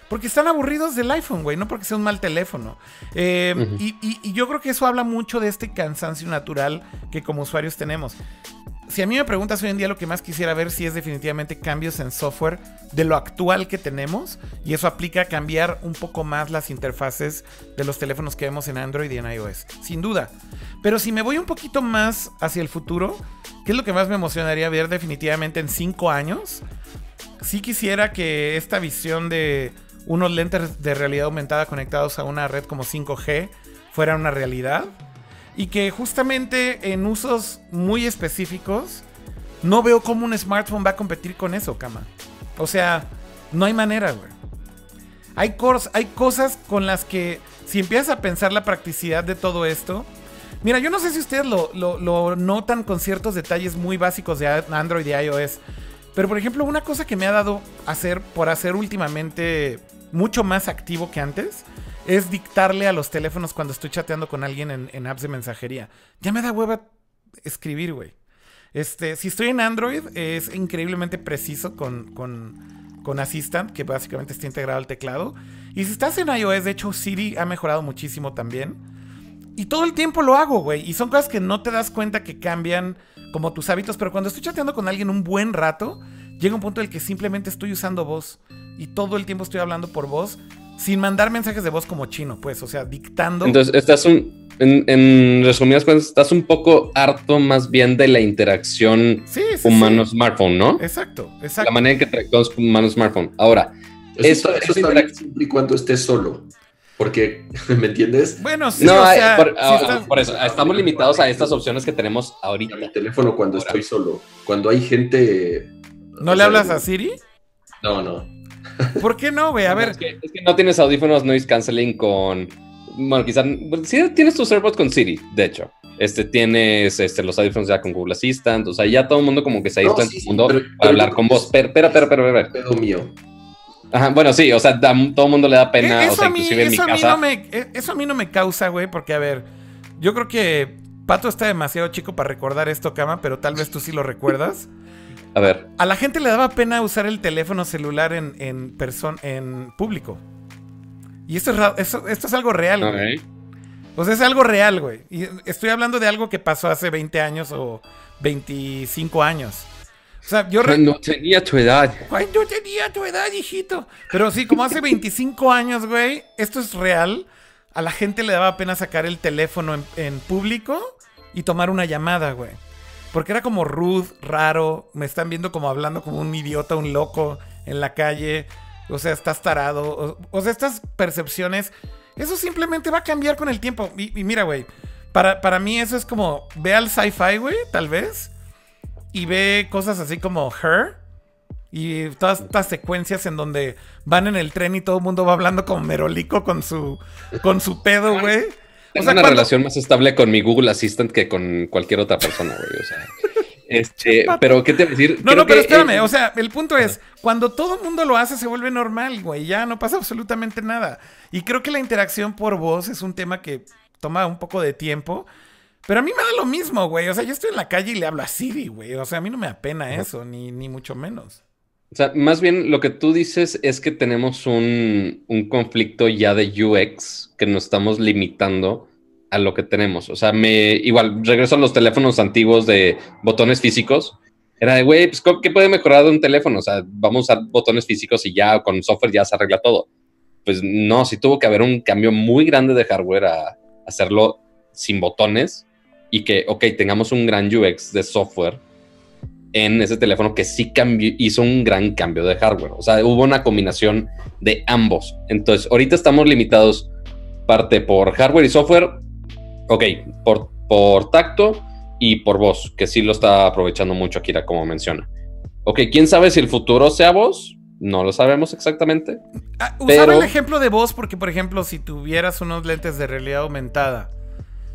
Porque están aburridos del iPhone, güey, no porque sea un mal teléfono. Eh, y, yo creo que eso habla mucho de este cansancio natural que como usuarios tenemos si a mí me preguntas hoy en día lo que más quisiera ver si es definitivamente cambios en software de lo actual que tenemos y eso aplica a cambiar un poco más las interfaces de los teléfonos que vemos en Android y en iOS, sin duda. Pero si me voy un poquito más hacia el futuro, ¿qué es lo que más me emocionaría ver definitivamente en 5 años? Sí quisiera que esta visión de unos lentes de realidad aumentada conectados a una red como 5G fuera una realidad y que justamente en usos muy específicos no veo cómo un smartphone va a competir con eso, cama. O sea, no hay manera, güey. Hay, hay cosas con las que si empiezas a pensar la practicidad de todo esto, Mira, yo no sé si ustedes lo, lo, notan con ciertos detalles muy básicos de Android y iOS. Pero por ejemplo, una cosa que me ha dado hacer por hacer últimamente mucho más activo que antes es dictarle a los teléfonos cuando estoy chateando con alguien en, apps de mensajería. Ya me da hueva escribir, güey. Este, si estoy en Android, es increíblemente preciso con, con, con, Assistant, que básicamente está integrado al teclado. Y si estás en iOS, de hecho, Siri ha mejorado muchísimo también. Y todo el tiempo lo hago, güey. Y son cosas que no te das cuenta que cambian como tus hábitos. Pero cuando estoy chateando con alguien un buen rato, llega un punto en el que simplemente estoy usando voz. Y todo el tiempo estoy hablando por voz sin mandar mensajes de voz como chino, pues, o sea, dictando. Entonces, estás un, en, resumidas cuentas, estás un poco harto más bien de la interacción humano-smartphone, ¿no? Exacto, exacto. La manera en que interactuamos humano-smartphone. Ahora, eso, eso está bien siempre y cuando estés solo. Porque, ¿me entiendes? Bueno, sí, no, o sea, ah, por, eso, estamos limitados a estas opciones que tenemos ahorita. A mi teléfono cuando estoy solo. Cuando hay gente... ¿No le hablas a Siri? No, no. ¿Por qué no, güey? A ver. Es que, no tienes audífonos noise canceling con. Bueno, quizás. Sí, tienes tus AirPods con Siri, de hecho. este, tienes este, los audífonos ya con Google Assistant, o sea, ya todo el mundo como que se aísla No, en sí, su sí, mundo pero- para pero hablar con vos. Pero, espera, espera, espera, espera. Pedo mío. Ajá, bueno, sí, o sea, da- todo el mundo le da pena, Eh, o sea, a mí, inclusive en mi eso, a mí casa. no me, eh, eso a mí no me causa, güey, porque a ver, yo creo que Pato está demasiado chico para recordar esto, Cama, pero tal vez tú sí lo recuerdas. A ver, A la gente le daba pena usar el teléfono celular en, en, en público. Y esto es, eso- esto es algo real, güey. ok. O sea, es algo real, güey. Y estoy hablando de algo que pasó hace 20 años o 25 años. O sea, yo... no tenía tu edad. Cuando tenía tu edad, hijito. Pero sí, como hace 25 años, güey, esto es real. A la gente le daba pena sacar el teléfono en, en público y tomar una llamada, güey. Porque era como rude, raro. Me están viendo como hablando como un idiota, un loco en la calle. O sea, estás tarado. O, sea, estas percepciones. Eso simplemente va a cambiar con el tiempo. Y, y mira, güey. Para, para mí eso es como. Ve al sci-fi, güey, tal vez. Y ve cosas así como Her. Y todas estas secuencias en donde van en el tren y todo el mundo va hablando como merolico con su, con su pedo, güey. O Tengo sea, una cuando- relación más estable con mi Google Assistant que con cualquier otra persona, güey. O sea, este, pero ¿qué te voy a decir? No, Creo no, pero que, espérame. eh, O sea, el punto es, cuando todo el mundo lo hace, se vuelve normal, güey. Ya no pasa absolutamente nada. Y creo que la interacción por voz es un tema que toma un poco de tiempo. Pero a mí me da lo mismo, güey. O sea, yo estoy en la calle y le hablo a Siri, güey. O sea, a mí no me da pena eso, ni, ni mucho menos. O sea, más bien lo que tú dices es que tenemos un, un conflicto ya de UX que nos estamos limitando a lo que tenemos. O sea, me igual regreso a los teléfonos antiguos de botones físicos. Era de, güey, pues, ¿cómo- ¿qué puede mejorar de un teléfono? O sea, vamos a botones físicos y ya con software ya se arregla todo. Pues no, sí tuvo que haber un cambio muy grande de hardware a hacerlo sin botones y que, ok, tengamos un gran UX de software en ese teléfono que sí cambió, hizo un gran cambio de hardware. O sea, hubo una combinación de ambos. Entonces, ahorita estamos limitados parte por hardware y software. Ok, por, por tacto y por voz, que sí lo está aprovechando mucho Akira, como menciona. Ok, ¿quién sabe si el futuro sea voz? No lo sabemos exactamente. Ah, usaba Pero- el ejemplo de voz porque, por ejemplo, si tuvieras unos lentes de realidad aumentada,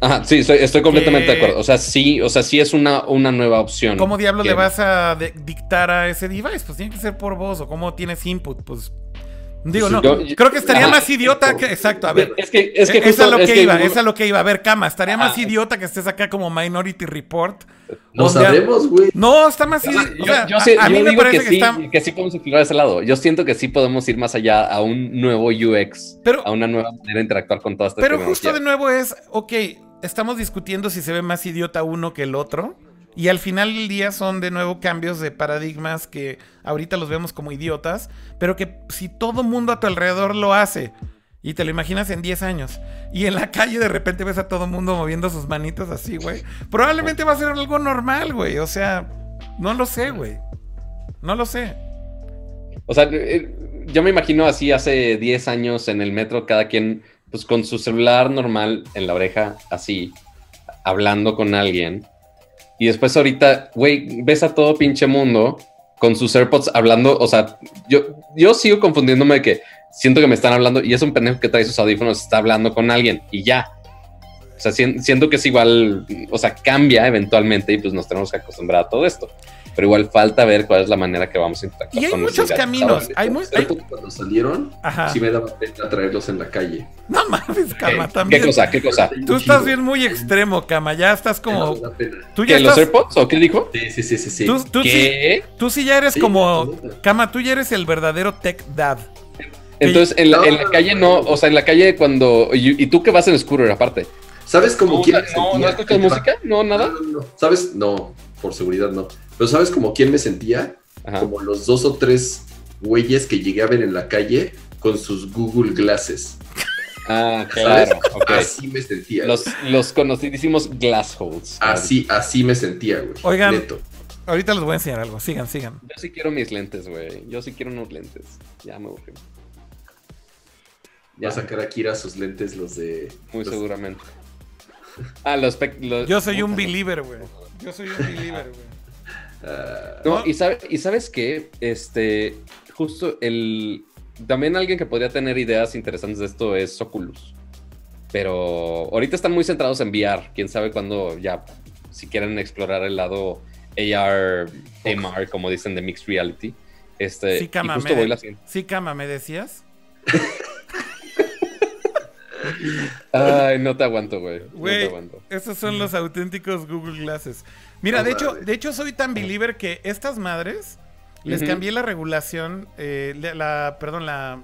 Ajá, sí, estoy, estoy completamente Que- de acuerdo. O sea, sí, o sea, sí es una, una nueva opción. ¿cómo diablos que- le vas a de- dictar a ese device? Pues tiene que ser por voz o cómo tienes input, pues... Digo, no, yo- yo- creo que estaría Ajá. más idiota que... Exacto, a ver. Es que, es que Es justo- a lo es que que iba, Google- es a lo que iba. A ver, Cama, estaría más Ajá. idiota que estés acá como Minority Report. No sabemos, güey. No, está más Yo, idiota. O sea, yo a- sí- a, yo mí me digo parece que, que, sí, está... que sí podemos explorar ese lado. Yo siento que sí podemos ir más allá a un nuevo UX, Pero, a una nueva manera de interactuar con toda esta pero tecnología. justo de nuevo es, ok, estamos discutiendo si se ve más idiota uno que el otro. Y al final del día son de nuevo cambios de paradigmas que ahorita los vemos como idiotas, pero que si todo mundo a tu alrededor lo hace y te lo imaginas en 10 años y en la calle de repente ves a todo mundo moviendo sus manitos así, güey, probablemente va a ser algo normal, güey. O sea, no lo sé, güey. No lo sé. O sea, eh, yo me imagino así hace 10 años en el metro, cada quien pues con su celular normal en la oreja, así, hablando con alguien. Y después ahorita, güey, ves a todo pinche mundo con sus AirPods hablando, o sea, yo, yo sigo confundiéndome de que siento que me están hablando y es un pendejo que trae sus audífonos, está hablando con alguien y ya. O sea, sien- siento que es igual, o sea, cambia eventualmente y pues nos tenemos que acostumbrar a todo esto. Pero igual falta ver cuál es la manera que vamos a interactuar Y hay con muchos caminos. ahora. Hay muy- hay- cuando salieron, Ajá. sí me daba pena traerlos en la calle. No mames, Cama, ¿Qué también. cosa? ¿Qué cosa? Tú estás bien muy extremo, Cama. Ya estás como. Tú ya ¿Que los. AirPods o qué dijo? Sí, sí, sí, sí. sí. Tú, tú sí, ¿Qué? tú sí ya eres Sí, como. Cama, tú ya eres el verdadero tech dad. Entonces, en la, No, en la calle no. o sea, en la calle cuando... Y, y tú que vas en scooter aparte. ¿Sabes cómo ¿No, quién me no? ¿no escuchas música? ¿No, nada? No, no, no. ¿Sabes? No, por seguridad no. Pero ¿sabes como quién me sentía? Ajá. Como los dos o tres güeyes que llegué a ver en la calle con sus Google Glasses. Ah, claro. Así me sentía. Los, los conocidísimos glass holes. Así, así me sentía, güey. Oigan. Neto. Ahorita les voy a enseñar algo. Sigan, sigan. Yo sí quiero mis lentes, güey. Yo sí quiero unos lentes. Ya me aburrí. Va Ya, a sacar a Kira sus lentes, los de. muy los- seguramente. Ah, los... los- Yo soy un believer, güey. Yo soy un believer, güey. No, y, sabe- y sabes qué, este, justo el, también alguien que podría tener ideas interesantes de esto es Oculus. Pero ahorita están muy centrados en VR. Quién sabe cuándo ya, si quieren explorar el lado AR, MR, como dicen, de Mixed Reality. Este, Sí, cama, y justo me, voy la siguiente. sí, cama, ¿me decías? Ay, no te aguanto, güey. No te Güey, aguanto. esos son los auténticos Google Glasses. Mira, No de hecho, de hecho soy tan believer que estas madres les cambié la regulación, eh, la, la- perdón, la,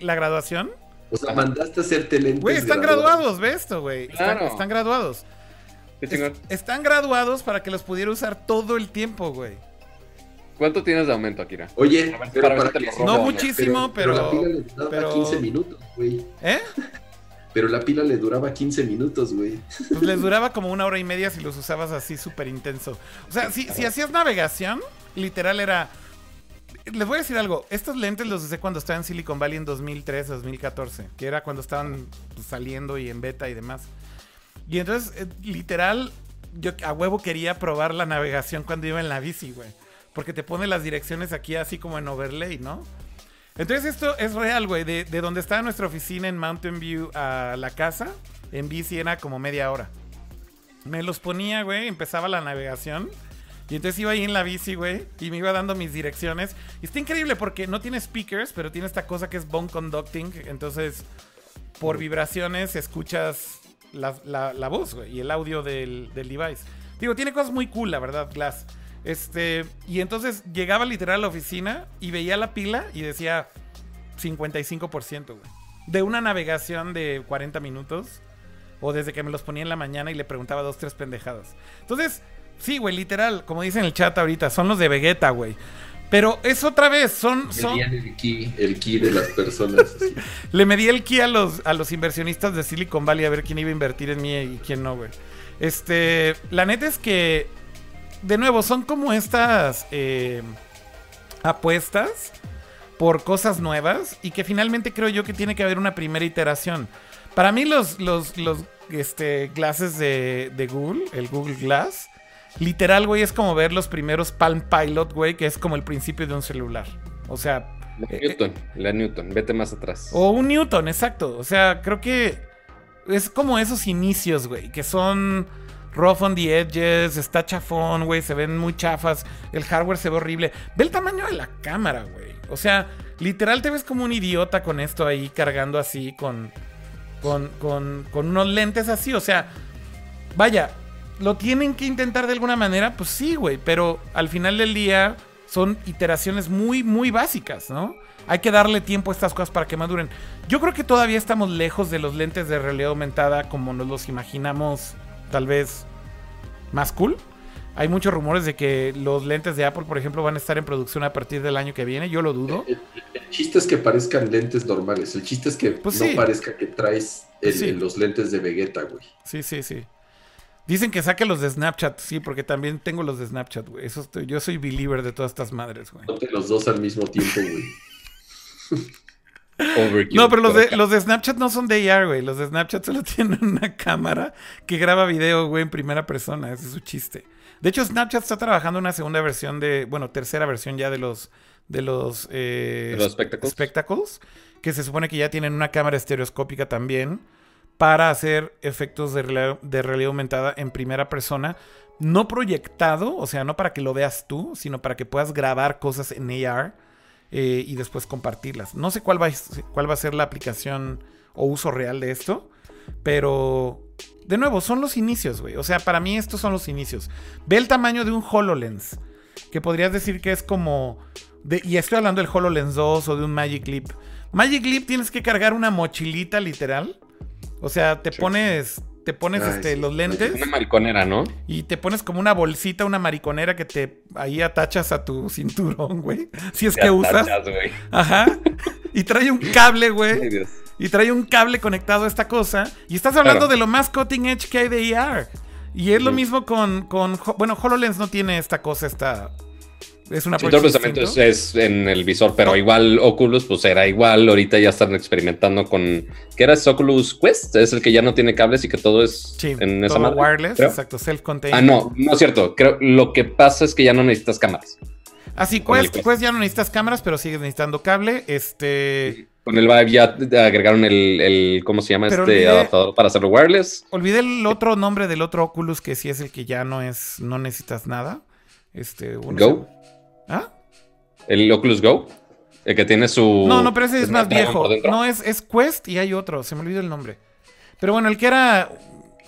la graduación. O sea, mandaste a hacerte lentes. Güey, están graduados, ve esto, güey. Están, Claro. están graduados. Es- están graduados para que los pudiera usar todo el tiempo, güey. ¿Cuánto tienes de aumento, Akira? Oye, ver- pero para para que robo No muchísimo, pero- la pila le duraba pero- 15 minutos, güey. ¿Eh? Pero la pila le duraba 15 minutos, güey. Pues les duraba como una hora y media si los usabas así súper intenso. O sea, si, si hacías navegación, literal era... Les voy a decir algo. Estos lentes los usé cuando estaba en Silicon Valley en 2003, 2014. Que era cuando estaban pues, saliendo y en beta y demás. Y entonces, eh, literal, yo a huevo quería probar la navegación cuando iba en la bici, güey. Porque te pone las direcciones aquí así como en overlay, ¿no? Entonces esto es real, güey. De, de donde estaba nuestra oficina en Mountain View a la casa, en bici era como media hora. Me los ponía, güey, empezaba la navegación. Y entonces iba ahí en la bici, güey, y me iba dando mis direcciones. Y está increíble porque no tiene speakers, pero tiene esta cosa que es bone conducting. Entonces, por vibraciones escuchas la voz, güey, y el audio del, del device. Digo, tiene cosas muy cool, la verdad, Glass. Este, y entonces llegaba literal a la oficina y veía la pila y decía 55%, güey. De una navegación de 40 minutos. O desde que me los ponía en la mañana y le preguntaba dos, tres pendejadas. Entonces, sí, güey, literal, como dice en el chat ahorita, son los de Vegeta, güey. Pero es otra vez, son... son Medían el ki, el ki de las personas. así. le medí el ki a los, a los inversionistas de Silicon Valley a ver quién iba a invertir en mí y quién no, güey. Este, la neta es que, de nuevo, son como estas eh, apuestas por cosas nuevas y que finalmente creo yo que tiene que haber una primera iteración. Para mí los, los, los este, glasses de, de Google, el Google Glass, literal, güey, es como ver los primeros Palm Pilot, güey, que es como el principio de un celular. O sea, La Eh, Newton, la Newton, vete más atrás. o un Newton, exacto. O sea, creo que es como esos inicios, güey, que son rough on the edges, está chafón, güey, se ven muy chafas, el hardware se ve horrible. Ve el tamaño de la cámara, güey. O sea, literal te ves como un idiota con esto ahí cargando así con con, con, con unos lentes así. O sea, vaya, lo tienen que intentar de alguna manera, pues sí, güey, pero al final del día son iteraciones muy, muy básicas, ¿no? Hay que darle tiempo a estas cosas para que maduren. Yo creo que todavía estamos lejos de los lentes de realidad aumentada como nos los imaginamos, tal vez más cool. Hay muchos rumores de que los lentes de Apple, por ejemplo, van a estar en producción a partir del año que viene. Yo lo dudo. El, el chiste es que parezcan lentes normales. El chiste es que Pues no sí. parezca que traes el- Sí. los lentes de Vegeta, güey. Sí, sí, sí. Dicen que saque los de Snapchat, sí, porque también tengo los de Snapchat, güey. Eso estoy- yo soy believer de todas estas madres, güey. Ponte los dos al mismo tiempo, güey. Overkill, No, pero los de, los de Snapchat no son de AR, güey. Los de Snapchat solo tienen una cámara que graba video, güey, en primera persona. Ese es su chiste. De hecho, Snapchat está trabajando una segunda versión de, bueno, tercera versión ya de los, de los, eh, ¿De los Spectacles? Spectacles, que se supone que ya tienen una cámara estereoscópica también para hacer efectos de realidad, de realidad aumentada en primera persona. No proyectado, o sea, no para que lo veas tú, sino para que puedas grabar cosas en AR eh, y después compartirlas. No sé cuál va, a, cuál va a ser la aplicación o uso real de esto, pero de nuevo, son los inicios, güey. O sea, para mí estos son los inicios. Ve el tamaño de un HoloLens, que podrías decir que es como... de- y estoy hablando del HoloLens 2 o de un Magic Leap. Magic Leap tienes que cargar una mochilita literal. O sea, te Sí. pones, te pones este, sí. los lentes Una mariconera, ¿no? y te pones como una bolsita, una mariconera que te ahí atachas a tu cinturón, güey. Si es Te que usas. atachas, güey. Ajá. Y trae un cable, güey. Y trae un cable conectado a esta cosa. Y estás hablando Claro. de lo más cutting edge que hay de ER. Y es lo mismo con, con. Bueno, HoloLens no tiene esta cosa, esta. Es una Sí, todo el pensamiento es, es en el visor, pero igual Oculus, pues era igual. Ahorita ya están experimentando con. ¿Qué era? ¿Es Oculus Quest? Es el que ya no tiene cables y que todo es Sí, en esa todo madre. wireless, creo. exacto, self-contained. Ah, no, no es cierto. Creo, lo que pasa es que ya no necesitas cámaras. Así, con el Quest, Quest. Quest ya no necesitas cámaras, pero sigues necesitando cable. Este. Con el Vive ya agregaron el, el ¿cómo se llama Pero este olvidé- adaptador para hacerlo wireless? Olvidé el otro nombre del otro Oculus que sí es el que ya no es, no necesitas nada. Este, uno Go. ¿Ah? El Oculus Go, el que tiene su No, no, pero ese es más viejo. No, es, es Quest y hay otro, se me olvidó el nombre. Pero bueno, el que era.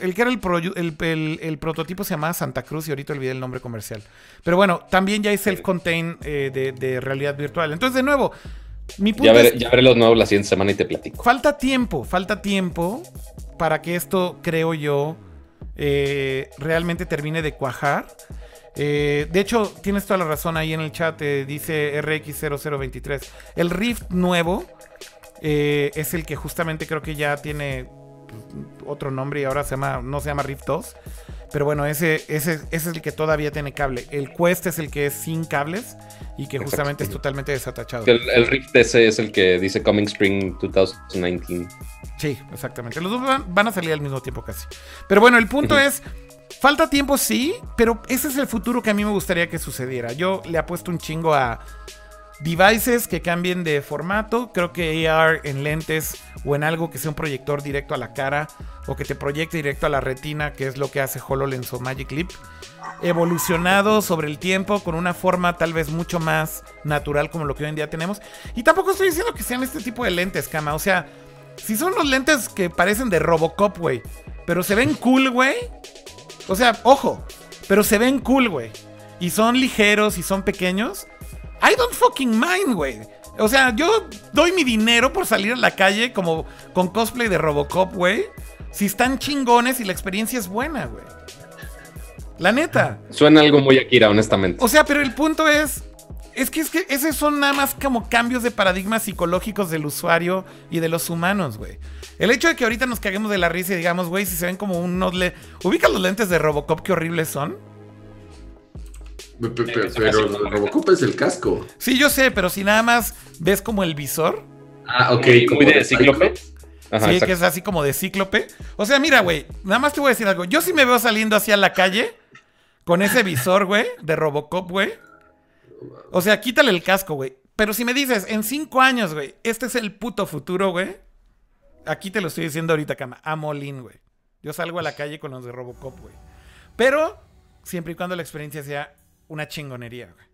El que era el, pro- el, el- el prototipo se llamaba Santa Cruz y ahorita olvidé el nombre comercial. Pero bueno, también ya hay self-contained eh, de, de realidad virtual. Entonces, de nuevo, mi punto Ya veré, es, ya veré los nuevos la siguiente semana y te platico. falta tiempo, falta tiempo para que esto, creo yo, eh, realmente termine de cuajar. Eh, de hecho, tienes toda la razón ahí en el chat, eh, dice RX0023. El Rift nuevo eh, es el que justamente creo que ya tiene pues, otro nombre y ahora se llama, no se llama Rift 2. Pero bueno, ese, ese, ese es el que todavía tiene cable. El Quest es el que es sin cables y que justamente es totalmente desatachado. El, el Rift ese es el que dice Coming Spring 2019. Sí, exactamente. Los dos van, van a salir al mismo tiempo casi. Pero bueno, el punto es, falta tiempo sí, pero ese es el futuro que a mí me gustaría que sucediera. Yo le apuesto un chingo a devices que cambien de formato. Creo que AR en lentes o en algo que sea un proyector directo a la cara o que te proyecte directo a la retina, que es lo que hace HoloLens o Magic Leap. Evolucionado sobre el tiempo con una forma tal vez mucho más natural como lo que hoy en día tenemos. Y tampoco estoy diciendo que sean este tipo de lentes, cama. O sea, si son los lentes que parecen de Robocop, güey, pero se ven cool, güey. O sea, ojo, pero se ven cool, güey. Y son ligeros y son pequeños. I don't fucking mind, güey. O sea, yo doy mi dinero por salir a la calle como con cosplay de Robocop, güey. Si están chingones y la experiencia es buena, güey. La neta. Suena algo muy Akira, honestamente. O sea, pero el punto es. Es que, es que esos son nada más como cambios de paradigmas psicológicos del usuario y de los humanos, güey. El hecho de que ahorita nos caguemos de la risa y digamos, güey, si se ven como unos le. ¿Ubica los lentes de Robocop qué horribles son? Pe- pe- pe- Pero Robocop es el casco. Sí, yo sé, pero si nada más ves como el visor. Ah, ok. como de de cíclope. Ajá, sí, exacto. que es así como de cíclope. O sea, mira, güey, nada más te voy a decir algo. Yo sí me veo saliendo hacia la calle con ese visor, güey, de Robocop, güey. O sea, quítale el casco, güey. Pero si me dices, en cinco años, güey, este es el puto futuro, güey. Aquí te lo estoy diciendo ahorita, cama. A Molín, güey. Yo salgo a la calle con los de Robocop, güey. Pero siempre y cuando la experiencia sea una chingonería, güey.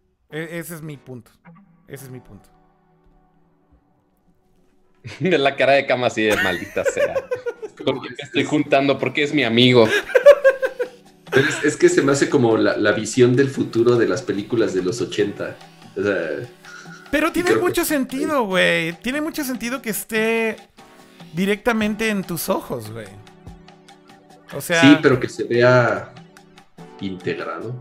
E- ese es mi punto. Ese es mi punto. De la cara de cama así de maldita sea. ¿Por qué me estoy juntando? Porque es mi amigo. Pero es, es que se me hace como la, la visión del futuro de las películas de los 80. O sea, Pero tiene que- mucho sentido, güey. Tiene mucho sentido que esté directamente en tus ojos, güey. O sea, sí, pero que se vea integrado.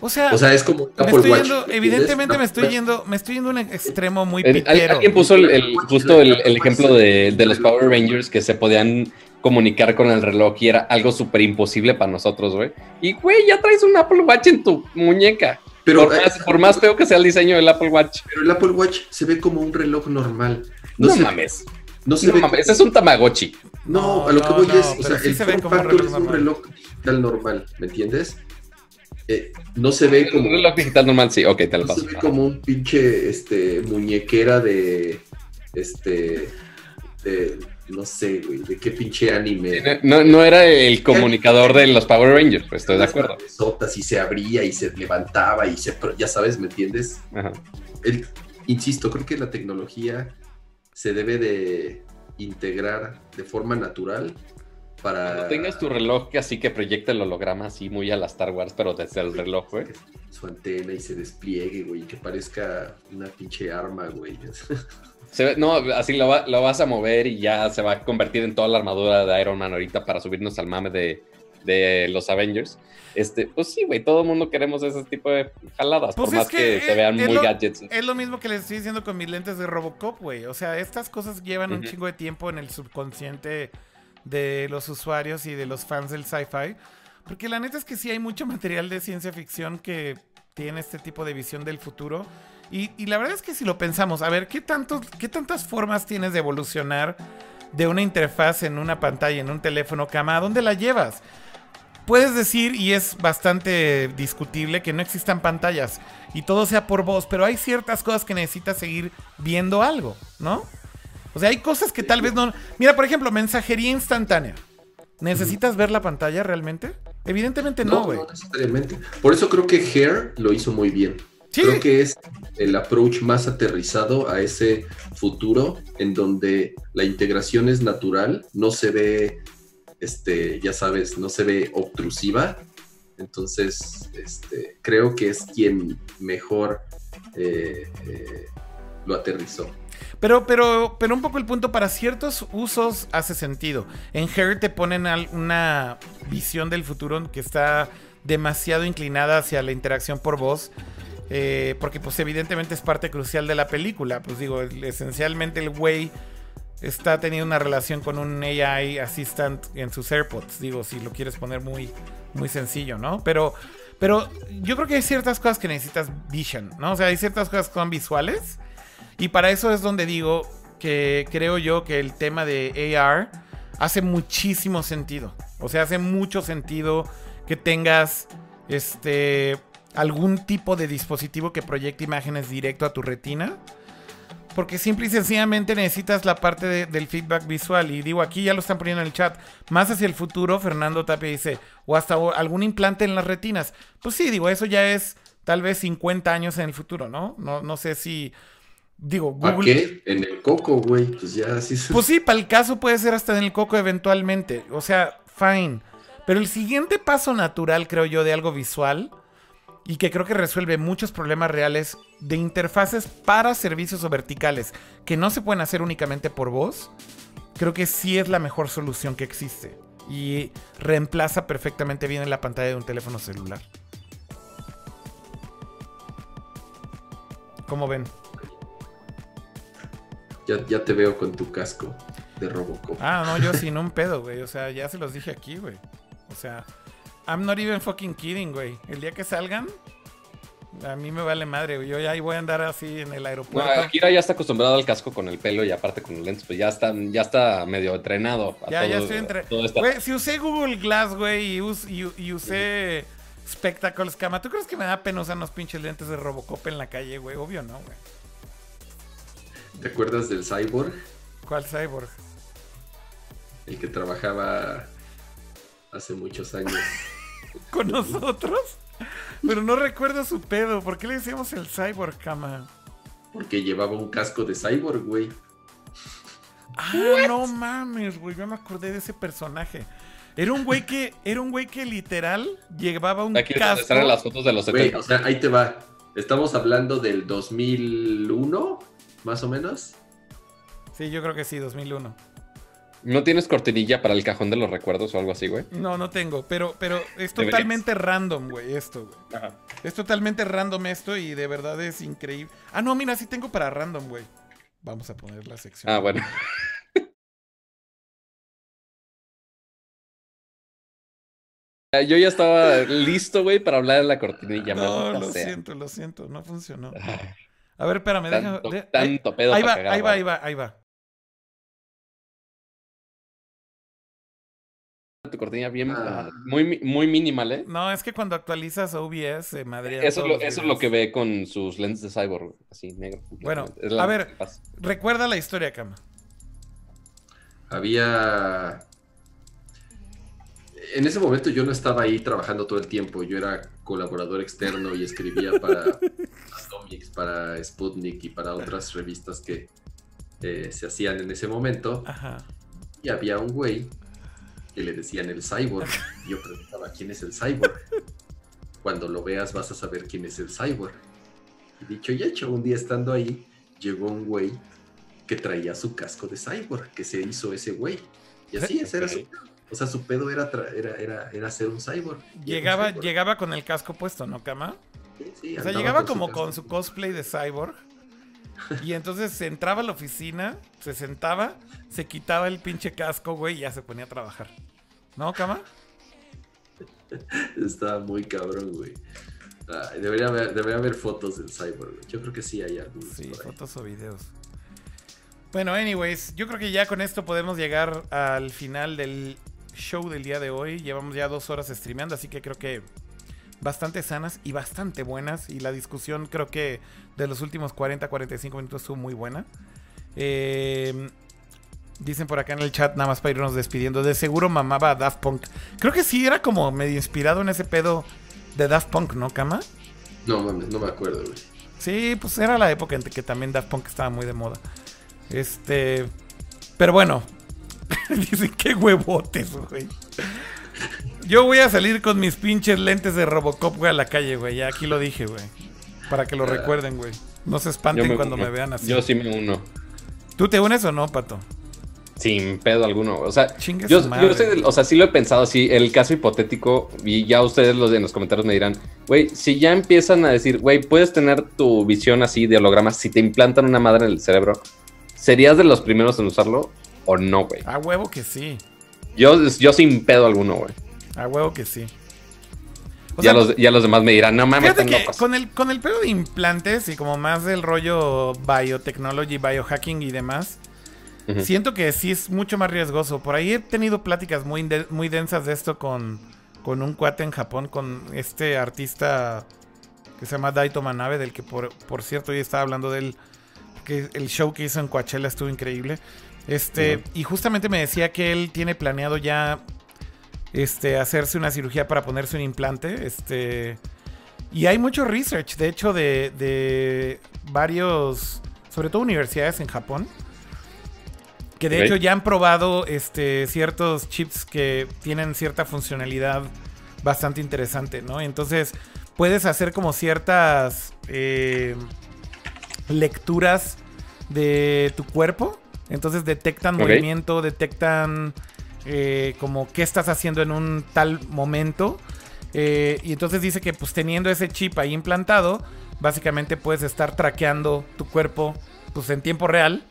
o sea, O sea, es como me estoy Watch, yendo, evidentemente me estoy yendo, me estoy yendo a un extremo muy pitero. alguien puso el, el- justo el, el ejemplo de, de los Power Rangers que se podían comunicar con el reloj y era algo súper imposible para nosotros, güey. Y, güey, ya traes un Apple Watch en tu muñeca. Pero, por, eh, más, por más feo que sea el diseño del Apple Watch. pero el Apple Watch se ve como un reloj normal. No, No, se, mames. no se No ve mames. Ese es un Tamagotchi. No, a lo que voy no, es, o sea, sí el se ve como reloj es un reloj digital normal, ¿me entiendes? Eh, no se ve como, Un reloj digital normal, sí. Ok, te lo no paso. se ve como un pinche este, muñequera de, este, de, no sé, güey, de qué pinche anime. No, no era el comunicador de los Power Rangers, pues estoy de acuerdo. y se abría y se levantaba y se, ya sabes, ¿me entiendes? Ajá. El- insisto, creo que la tecnología se debe de integrar de forma natural para... Cuando tengas tu reloj que así que proyecta el holograma así muy a la Star Wars, pero desde el reloj, güey. su antena y se despliegue, güey, que parezca una pinche arma, güey. Se ve- no, así lo, va- lo vas a mover y ya se va a convertir en toda la armadura de Iron Man ahorita para subirnos al mame de, de los Avengers. Este, pues sí, güey, todo el mundo queremos ese tipo de jaladas, Pues por más que, que, se vean muy lo- gadgets. Es lo mismo que les estoy diciendo con mis lentes de Robocop, güey. O sea, estas cosas llevan un chingo de tiempo en el subconsciente de los usuarios y de los fans del sci-fi. Porque la neta es que sí hay mucho material de ciencia ficción que tiene este tipo de visión del futuro. Y, y la verdad es que si lo pensamos, a ver, ¿qué, tantos, ¿qué tantas formas tienes de evolucionar de una interfaz en una pantalla, en un teléfono cama? ¿A dónde la llevas? Puedes decir, y es bastante discutible, que no existan pantallas y todo sea por voz, pero hay ciertas cosas que necesitas seguir viendo algo, ¿no? O sea, hay cosas que tal vez no. Mira, por ejemplo, mensajería instantánea. ¿Necesitas ver la pantalla realmente? Evidentemente no, güey. No, necesariamente. Por eso creo que Hair lo hizo muy bien. Creo que es el approach más aterrizado a ese futuro en donde la integración es natural, no se ve, este, ya sabes, no se ve obtrusiva. Entonces, este, creo que es quien mejor eh, eh, lo aterrizó. Pero, pero, pero un poco el punto, para ciertos usos hace sentido. En Hair te ponen una visión del futuro que está demasiado inclinada hacia la interacción por voz. Eh, porque pues evidentemente es parte crucial de la película. Pues digo, esencialmente el güey está teniendo una relación con un AI assistant en sus AirPods. Digo, si lo quieres poner muy, muy sencillo, ¿no? Pero, pero yo creo que hay ciertas cosas que necesitas vision, ¿no? O sea, hay ciertas cosas que son visuales y para eso es donde digo que creo yo que el tema de AR hace muchísimo sentido. O sea, hace mucho sentido que tengas este algún tipo de dispositivo que proyecte imágenes directo a tu retina. Porque simple y sencillamente necesitas la parte del feedback visual. Y digo, aquí ya lo están poniendo en el chat. Más hacia el futuro, Fernando Tapia dice, o hasta algún implante en las retinas. Pues sí, digo, eso ya es tal vez 50 años en el futuro, ¿no? No, no sé si Digo, Google. qué? En el coco, güey. Pues ya así se... Pues sí, para el caso puede ser hasta en el coco eventualmente. O sea, fine. Pero el siguiente paso natural, creo yo, de algo visual y que creo que resuelve muchos problemas reales de interfaces para servicios o verticales que no se pueden hacer únicamente por voz, creo que sí es la mejor solución que existe. Y reemplaza perfectamente bien en la pantalla de un teléfono celular. ¿Cómo ven? Ya, te veo con tu casco de Robocop. Ah, no, yo sin un pedo, güey. O sea, ya se los dije aquí, güey. O sea, I'm not even fucking kidding, güey. El día que salgan, a mí me vale madre, güey. Yo ya voy a andar así en el aeropuerto. No, Akira ya está acostumbrado al casco con el pelo y aparte con los lentes, pues ya está, ya está medio entrenado. ya, ya estoy entrenado. Güey, si usé Google Glass, güey, y, y, usé Spectacles Cama, ¿tú crees que me da pena usar unos pinches lentes de Robocop en la calle, güey? Obvio no, güey. ¿Te acuerdas del cyborg? ¿Cuál cyborg? El que trabajaba hace muchos años. ¿Con nosotros? Pero no recuerdo su pedo. ¿Por qué le decíamos el cyborg, cama? Porque llevaba un casco de cyborg, güey. Ah, no mames, güey. Yo me acordé de ese personaje. Era un güey que, era un güey que literal llevaba un Aquí casco. las fotos de los güey, o sea, ahí te va. Estamos hablando del 2001 más o menos. Sí, yo creo que sí, 2001. ¿No tienes cortinilla para el cajón de los recuerdos o algo así, güey? No, no tengo, pero, pero es totalmente random, güey, esto, güey. Es totalmente random esto y de verdad es increíble. Ah, no, mira, sí tengo para random, güey. Vamos a poner la sección. Ah, bueno. Yo ya estaba listo, güey, para hablar de la cortinilla. No, lo siento, lo siento, no funcionó. A ver, espérame, déjame. Tanto pedo ahí, va, ahí va, ahí va, ahí va. Tu cortina bien, ah. muy, muy minimal, ¿eh? No, es que cuando actualizas OBS, se madre. Eso, eso es lo que ve con sus lentes de cyborg, así negro. Bueno, a ver, recuerda la historia, Cama. Había en ese momento yo no estaba ahí trabajando todo el tiempo, yo era colaborador externo y escribía para para Sputnik y para otras revistas que eh, se hacían en ese momento. Y había un güey que le decían el cyborg. Yo preguntaba, ¿quién es el cyborg? Cuando lo veas vas a saber quién es el cyborg. Y dicho y hecho, un día estando ahí, llegó un güey que traía su casco de cyborg, que se hizo ese güey. Y así es, era su o sea, su pedo era, era, era, era, ser un cyborg. Llegaba, llegaba con el casco puesto, ¿no, Cama? o sea, llegaba como con su cosplay de cyborg. Y entonces se entraba a la oficina, se sentaba, se quitaba el pinche casco, güey, y ya se ponía a trabajar. ¿No, Cama? Estaba muy cabrón, güey. debería, haber, debería haber fotos del cyborg, güey. Yo creo que sí hay algunos. Sí, fotos o videos. Bueno, anyways, yo creo que ya con esto podemos llegar al final del show del día de hoy. Llevamos ya dos horas streameando, así que creo que bastante sanas y bastante buenas. Y la discusión creo que de los últimos 40, 45 minutos estuvo muy buena. Eh, dicen por acá en el chat, nada más para irnos despidiendo. De seguro mamaba a Daft Punk. Creo que sí, era como medio inspirado en ese pedo de Daft Punk, ¿no, Kama? No mames, no me acuerdo, güey. Sí, pues era la época en que también Daft Punk estaba muy de moda. Este. Pero bueno. Dicen qué huevotes, güey. Yo voy a salir con mis pinches lentes de Robocop, güey, a la calle, güey. Ya aquí lo dije, güey. Para que lo recuerden, güey. No se espanten cuando me vean así. Yo sí me uno. ¿Tú te unes o no, Pato? Sin pedo alguno. O sea, yo, yo sé, o sea, sí lo he pensado así. El caso hipotético, y ya ustedes los en los comentarios me dirán, güey, si ya empiezan a decir, güey, puedes tener tu visión así de hologramas, si te implantan una madre en el cerebro, ¿serías de los primeros en usarlo o no, güey? A huevo que sí. Yo, yo sin pedo alguno, güey. A huevo que sí. ya, los, ya los demás me dirán, no mames, que con el, con el pedo de implantes y como más del rollo biotechnology, biohacking y demás, siento que sí es mucho más riesgoso. Por ahí he tenido pláticas muy, muy densas de esto con, con un cuate en Japón, con este artista que se llama Daito Manabe, del que por, por cierto hoy estaba hablando del que el show que hizo en Coachella estuvo increíble. Este, y justamente me decía que él tiene planeado ya este, hacerse una cirugía para ponerse un implante. Este, y hay mucho research, de hecho, de, de varios, sobre todo universidades en Japón, que de hecho ya han probado este, ciertos chips que tienen cierta funcionalidad bastante interesante, ¿no? Entonces puedes hacer como ciertas eh, lecturas de tu cuerpo. Entonces detectan movimiento, detectan eh, como qué estás haciendo en un tal momento. Eh, y entonces dice que pues teniendo ese chip ahí implantado, básicamente puedes estar traqueando tu cuerpo pues en tiempo real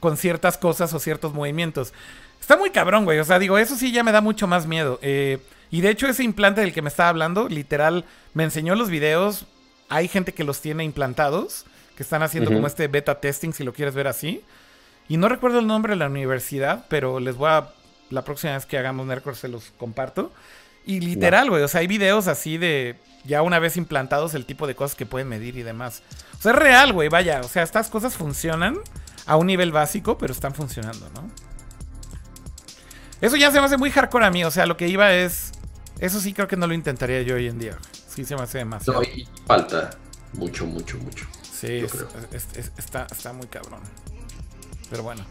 con ciertas cosas o ciertos movimientos. Está muy cabrón, güey. O sea, digo, eso sí ya me da mucho más miedo. Eh, y de hecho ese implante del que me estaba hablando, literal, me enseñó los videos. Hay gente que los tiene implantados, que están haciendo como este beta testing, si lo quieres ver así. Y no recuerdo el nombre de la universidad, pero les voy a la próxima vez que hagamos Nerdcore se los comparto. Y literal, güey, o sea, hay videos así de ya una vez implantados el tipo de cosas que pueden medir y demás. O sea, es real, güey, vaya, o sea, estas cosas funcionan a un nivel básico, pero están funcionando, ¿no? Eso ya se me hace muy hardcore a mí, o sea, lo que iba es... Eso sí creo que no lo intentaría yo hoy en día. Sí se me hace demasiado. No, y falta mucho, mucho, mucho. Sí, está, está muy cabrón. Pero bueno.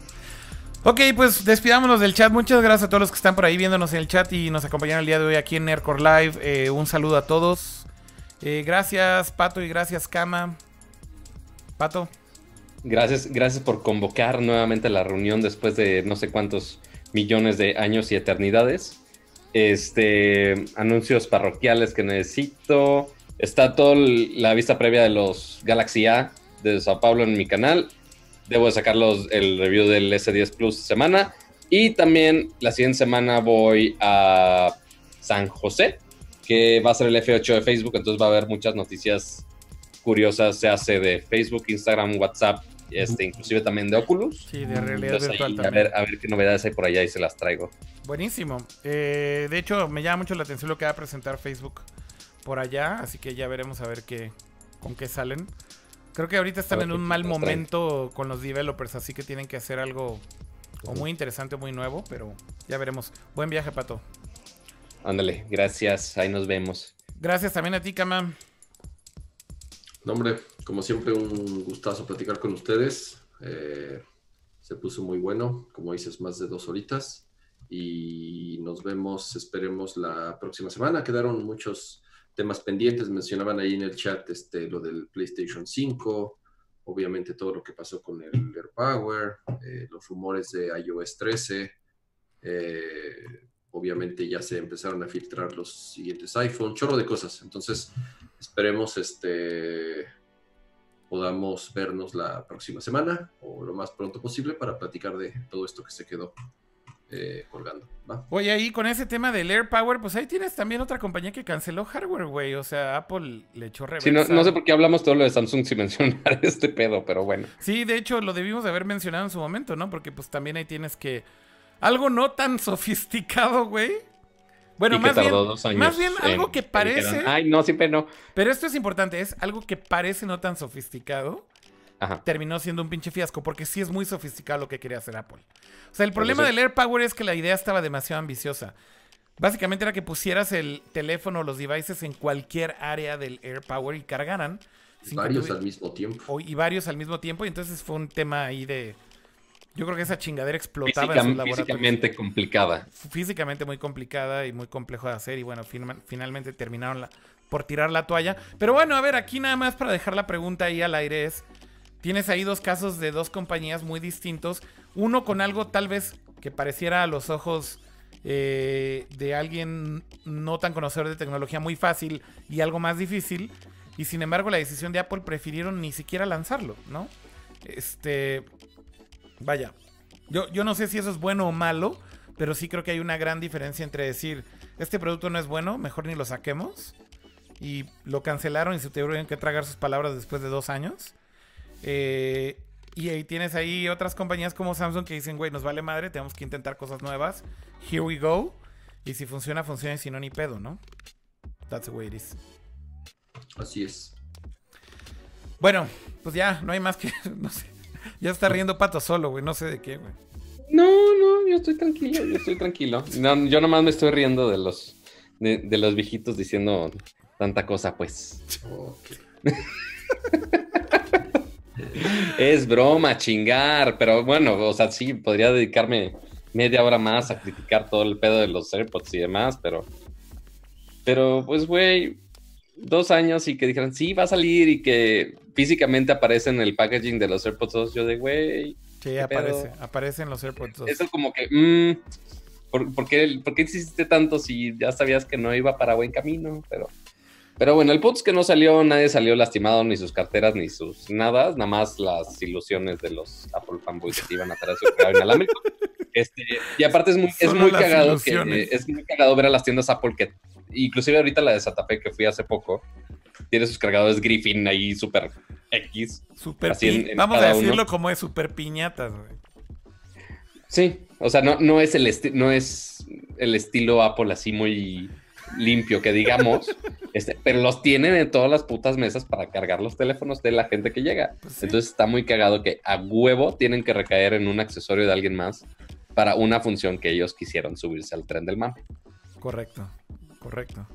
Ok, pues despidámonos del chat. Muchas gracias a todos los que están por ahí viéndonos en el chat y nos acompañan el día de hoy aquí en Nerdcore Live. Eh, un saludo a todos. Eh, gracias, Pato, y gracias, Kama. Pato. Gracias, gracias por convocar nuevamente la reunión después de no sé cuántos millones de años y eternidades. Este, anuncios parroquiales que necesito. Está toda la vista previa de los Galaxy A de Sao Paulo en mi canal. Debo de sacar el review del S10 Plus semana. Y también la siguiente semana voy a San José, que va a ser el F8 de Facebook, entonces va a haber muchas noticias curiosas, se hace de Facebook, Instagram, WhatsApp, este, inclusive también de Oculus. Sí, de realidad virtual también. A ver, a ver qué novedades hay por allá y se las traigo. Buenísimo. Eh, de hecho, me llama mucho la atención lo que va a presentar Facebook por allá, así que ya veremos a ver qué, con qué salen. Creo que ahorita están en un mal momento con los developers, así que tienen que hacer algo o muy interesante o muy nuevo, pero ya veremos. Buen viaje, Pato. Ándale, gracias, ahí nos vemos. Gracias también a ti, Kama. No, hombre, como siempre, un gustazo platicar con ustedes. Eh, se puso muy bueno, como dices, más de dos horitas. Y nos vemos, esperemos, la próxima semana. Quedaron muchos temas pendientes. Mencionaban ahí en el chat este, lo del PlayStation 5, obviamente todo lo que pasó con el AirPower, eh, los rumores de iOS 13. Eh, obviamente ya se empezaron a filtrar los siguientes iPhone, chorro de cosas. Entonces, esperemos este podamos vernos la próxima semana o lo más pronto posible para platicar de todo esto que se quedó eh, colgando. Oye, ahí con ese tema del Air Power, pues ahí tienes también otra compañía que canceló hardware, güey. O sea, Apple le echó reversa. Sí, no, sé por qué hablamos todo lo de Samsung sin mencionar este pedo, pero bueno. Sí, de hecho lo debimos de haber mencionado en su momento, ¿no? Porque pues también ahí tienes que... Algo no tan sofisticado, güey. Bueno, más, bien, más bien algo que parece... Ay, no, siempre no. Pero esto es importante, es algo que parece no tan sofisticado Ajá. terminó siendo un pinche fiasco porque sí es muy sofisticado lo que quería hacer Apple. O sea, el problema del Air Power es que la idea estaba demasiado ambiciosa. Básicamente era que pusieras el teléfono o los devices en cualquier área del Air Power y cargaran. sin Varios al mismo tiempo. o- y varios al mismo tiempo. Y entonces fue un tema ahí de. Yo creo que esa chingadera explotaba en sus laboratorios. físicamente complicada. Físicamente muy complicada y muy complejo de hacer. Y bueno, firma- finalmente terminaron la- por tirar la toalla. Pero bueno, a ver, aquí nada más para dejar la pregunta ahí al aire es. Tienes ahí dos casos de dos compañías muy distintos. Uno con algo tal vez que pareciera a los ojos eh, de alguien no tan conocedor de tecnología muy fácil y algo más difícil. Y sin embargo, la decisión de Apple prefirieron ni siquiera lanzarlo, ¿no? Este. Vaya. Yo, yo no sé si eso es bueno o malo, pero sí creo que hay una gran diferencia entre decir, este producto no es bueno, mejor ni lo saquemos. Y lo cancelaron y se tuvieron que tragar sus palabras después de dos años. Eh, y ahí tienes ahí otras compañías como Samsung que dicen, güey, nos vale madre, tenemos que intentar cosas nuevas. Here we go. Y si funciona, funciona y si no, ni pedo, ¿no? That's the way it is. Así es. Bueno, pues ya, no hay más que. No sé. Ya está riendo pato solo, güey. No sé de qué, güey. No, no, yo estoy tranquilo, yo estoy tranquilo. No, yo nomás me estoy riendo de los, de, de los viejitos diciendo tanta cosa, pues. Ok. Es broma, chingar, pero bueno, o sea, sí, podría dedicarme media hora más a criticar todo el pedo de los AirPods y demás, pero... Pero, pues, güey, dos años y que dijeran, sí, va a salir y que físicamente aparece en el packaging de los AirPods 2, yo de, güey, Sí, ¿Qué aparece. pedo? Aparece en los AirPods 2. Eso como que, mm, ¿por, por qué, por qué insististe tanto si ya sabías que no iba para buen camino? Pero, pero bueno, el punto es que no salió, nadie salió lastimado, ni sus carteras, ni sus nada, nada más las ilusiones de los Apple fanboys que iban a traer su cargador inalámbrico. Este, y aparte es muy, es muy cagado que, es muy cagado ver a las tiendas Apple que, inclusive ahorita la de Satapé que fui hace poco, tiene sus cargadores Griffin ahí súper X. Super así pi- en- en Vamos a decirlo uno. como es super piñatas, güey. Sí, o sea, no, no, es el no es el estilo Apple así muy limpio que digamos, este, pero los tienen en todas las putas mesas para cargar los teléfonos de la gente que llega. Pues sí. Entonces está muy cagado que a huevo tienen que recaer en un accesorio de alguien más para una función que ellos quisieron subirse al tren del mame. Correcto, correcto.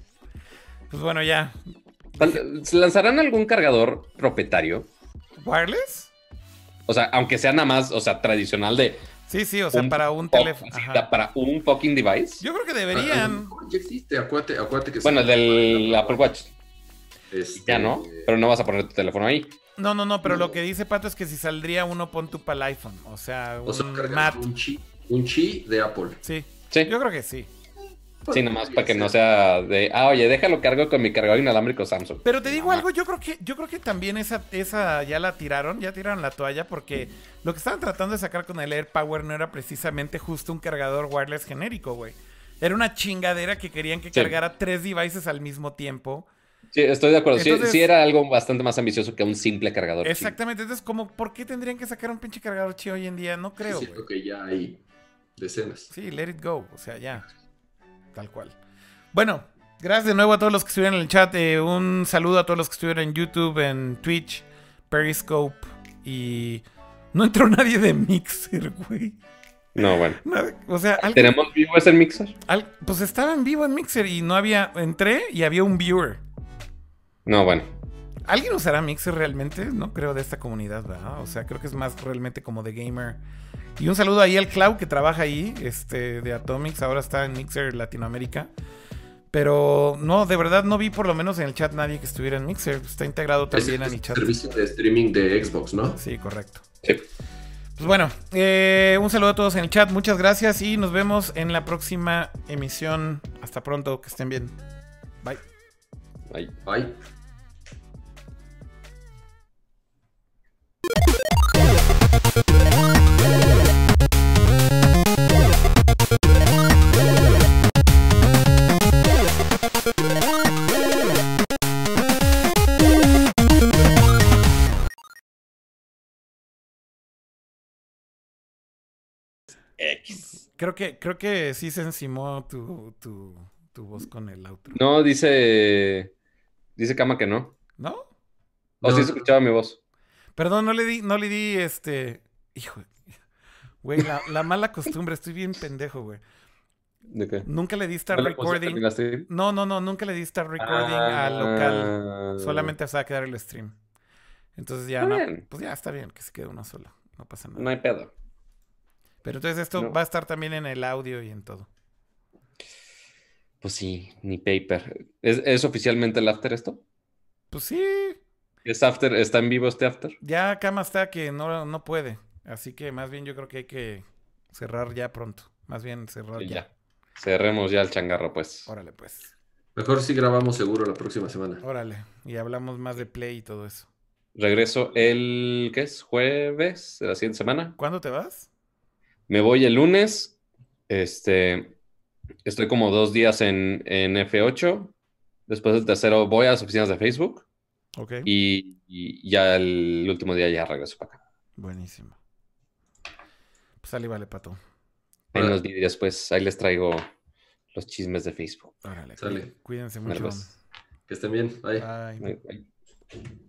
Pues bueno, ya. ¿Se ¿Lanzarán algún cargador propietario? ¿Wireless? O sea, aunque sea nada más, o sea, tradicional de Sí, sí, o sea, Un para un teléfono. para un fucking device. Yo creo que Ah, deberían. Ya existe, acuérdate, acuérdate que... Bueno, el del Apple Watch. Este, Ya no, pero no vas a poner tu teléfono ahí. No, no, no, pero No. lo que dice Pato es que si saldría uno pon tu para el iPhone. O sea, un O sea, un chi, un chi de Apple. Sí, Sí. yo creo que sí. Sí, nomás para que no sea de, ah, oye, déjalo cargo con mi cargador inalámbrico Samsung. Pero te digo Mamá. algo, yo creo que, yo creo que también esa, esa ya la tiraron, ya tiraron la toalla, porque lo que estaban tratando de sacar con el Air Power no era precisamente justo un cargador wireless genérico, güey. Era una chingadera que querían que Sí. cargara tres devices al mismo tiempo. Sí, estoy de acuerdo. Sí- Entonces- sí, era algo bastante más ambicioso que un simple cargador. Exactamente, entonces como, ¿por qué tendrían que sacar un pinche cargador chido hoy en día? No creo, Siento güey. que ya hay decenas. Sí, let it go, o sea, ya. Tal cual. Bueno, gracias de nuevo a todos los que estuvieron en el chat. eh, un saludo a todos los que estuvieron en YouTube, en Twitch, Periscope y... No entró nadie de Mixer, güey. No, bueno. O sea, alguien- ¿Tenemos vivo ese mixer? al- pues estaba en vivo en Mixer y no había... Entré y había un viewer. No, bueno. ¿Alguien usará Mixer realmente? No creo de esta comunidad, ¿verdad? O sea, creo que es más realmente como de gamer. Y un saludo ahí al Clau que trabaja ahí, este, de Atomics, ahora está en Mixer Latinoamérica. Pero no, de verdad no vi por lo menos en el chat nadie que estuviera en Mixer. Está integrado Es también a el mi chat. servicio de streaming de Xbox, ¿no? Sí, correcto. Sí. Pues bueno, eh, un saludo a todos en el chat, muchas gracias y nos vemos en la próxima emisión. Hasta pronto, que estén bien. Bye. Bye. X. Creo que, creo que sí se encimó tu, tu, tu voz con el outro. No, dice. Dice Kama que no. ¿No? O No. sí se escuchaba mi voz. Perdón, no le di, no le di este. Hijo. Güey, la, la mala costumbre, estoy bien pendejo, güey. ¿De qué? Nunca le di start ¿No recording. No, no, no, nunca le di start recording al local. Ah. Solamente se va a quedar el stream. Entonces ya Está no. bien. Pues ya está bien que se quede uno solo. No pasa nada. No hay pedo. Pero entonces esto No. va a estar también en el audio y en todo. Pues sí, ni paper. ¿Es, es oficialmente el after esto? Pues sí. ¿Es after? ¿Está en vivo este after? Ya Cama está que no, no puede. Así que más bien yo creo que hay que cerrar ya pronto. Más bien cerrar ya. ya. Cerremos ya el changarro, pues. Órale, pues. Mejor si grabamos seguro la próxima semana. Órale. Y hablamos más de play y todo eso. Regreso el, ¿qué es? Jueves de la siguiente semana. ¿Cuándo te vas? Me voy el lunes. Este, estoy como dos días en, en F8. Después del tercero voy a las oficinas de Facebook. Ok. Y, y ya el último día ya regreso para acá. Buenísimo. Pues sale y vale, pato. En los vídeos, pues ahí les traigo los chismes de Facebook. Órale. Cuídense mucho. Que estén bien. Bye. Bye. Bye, bye.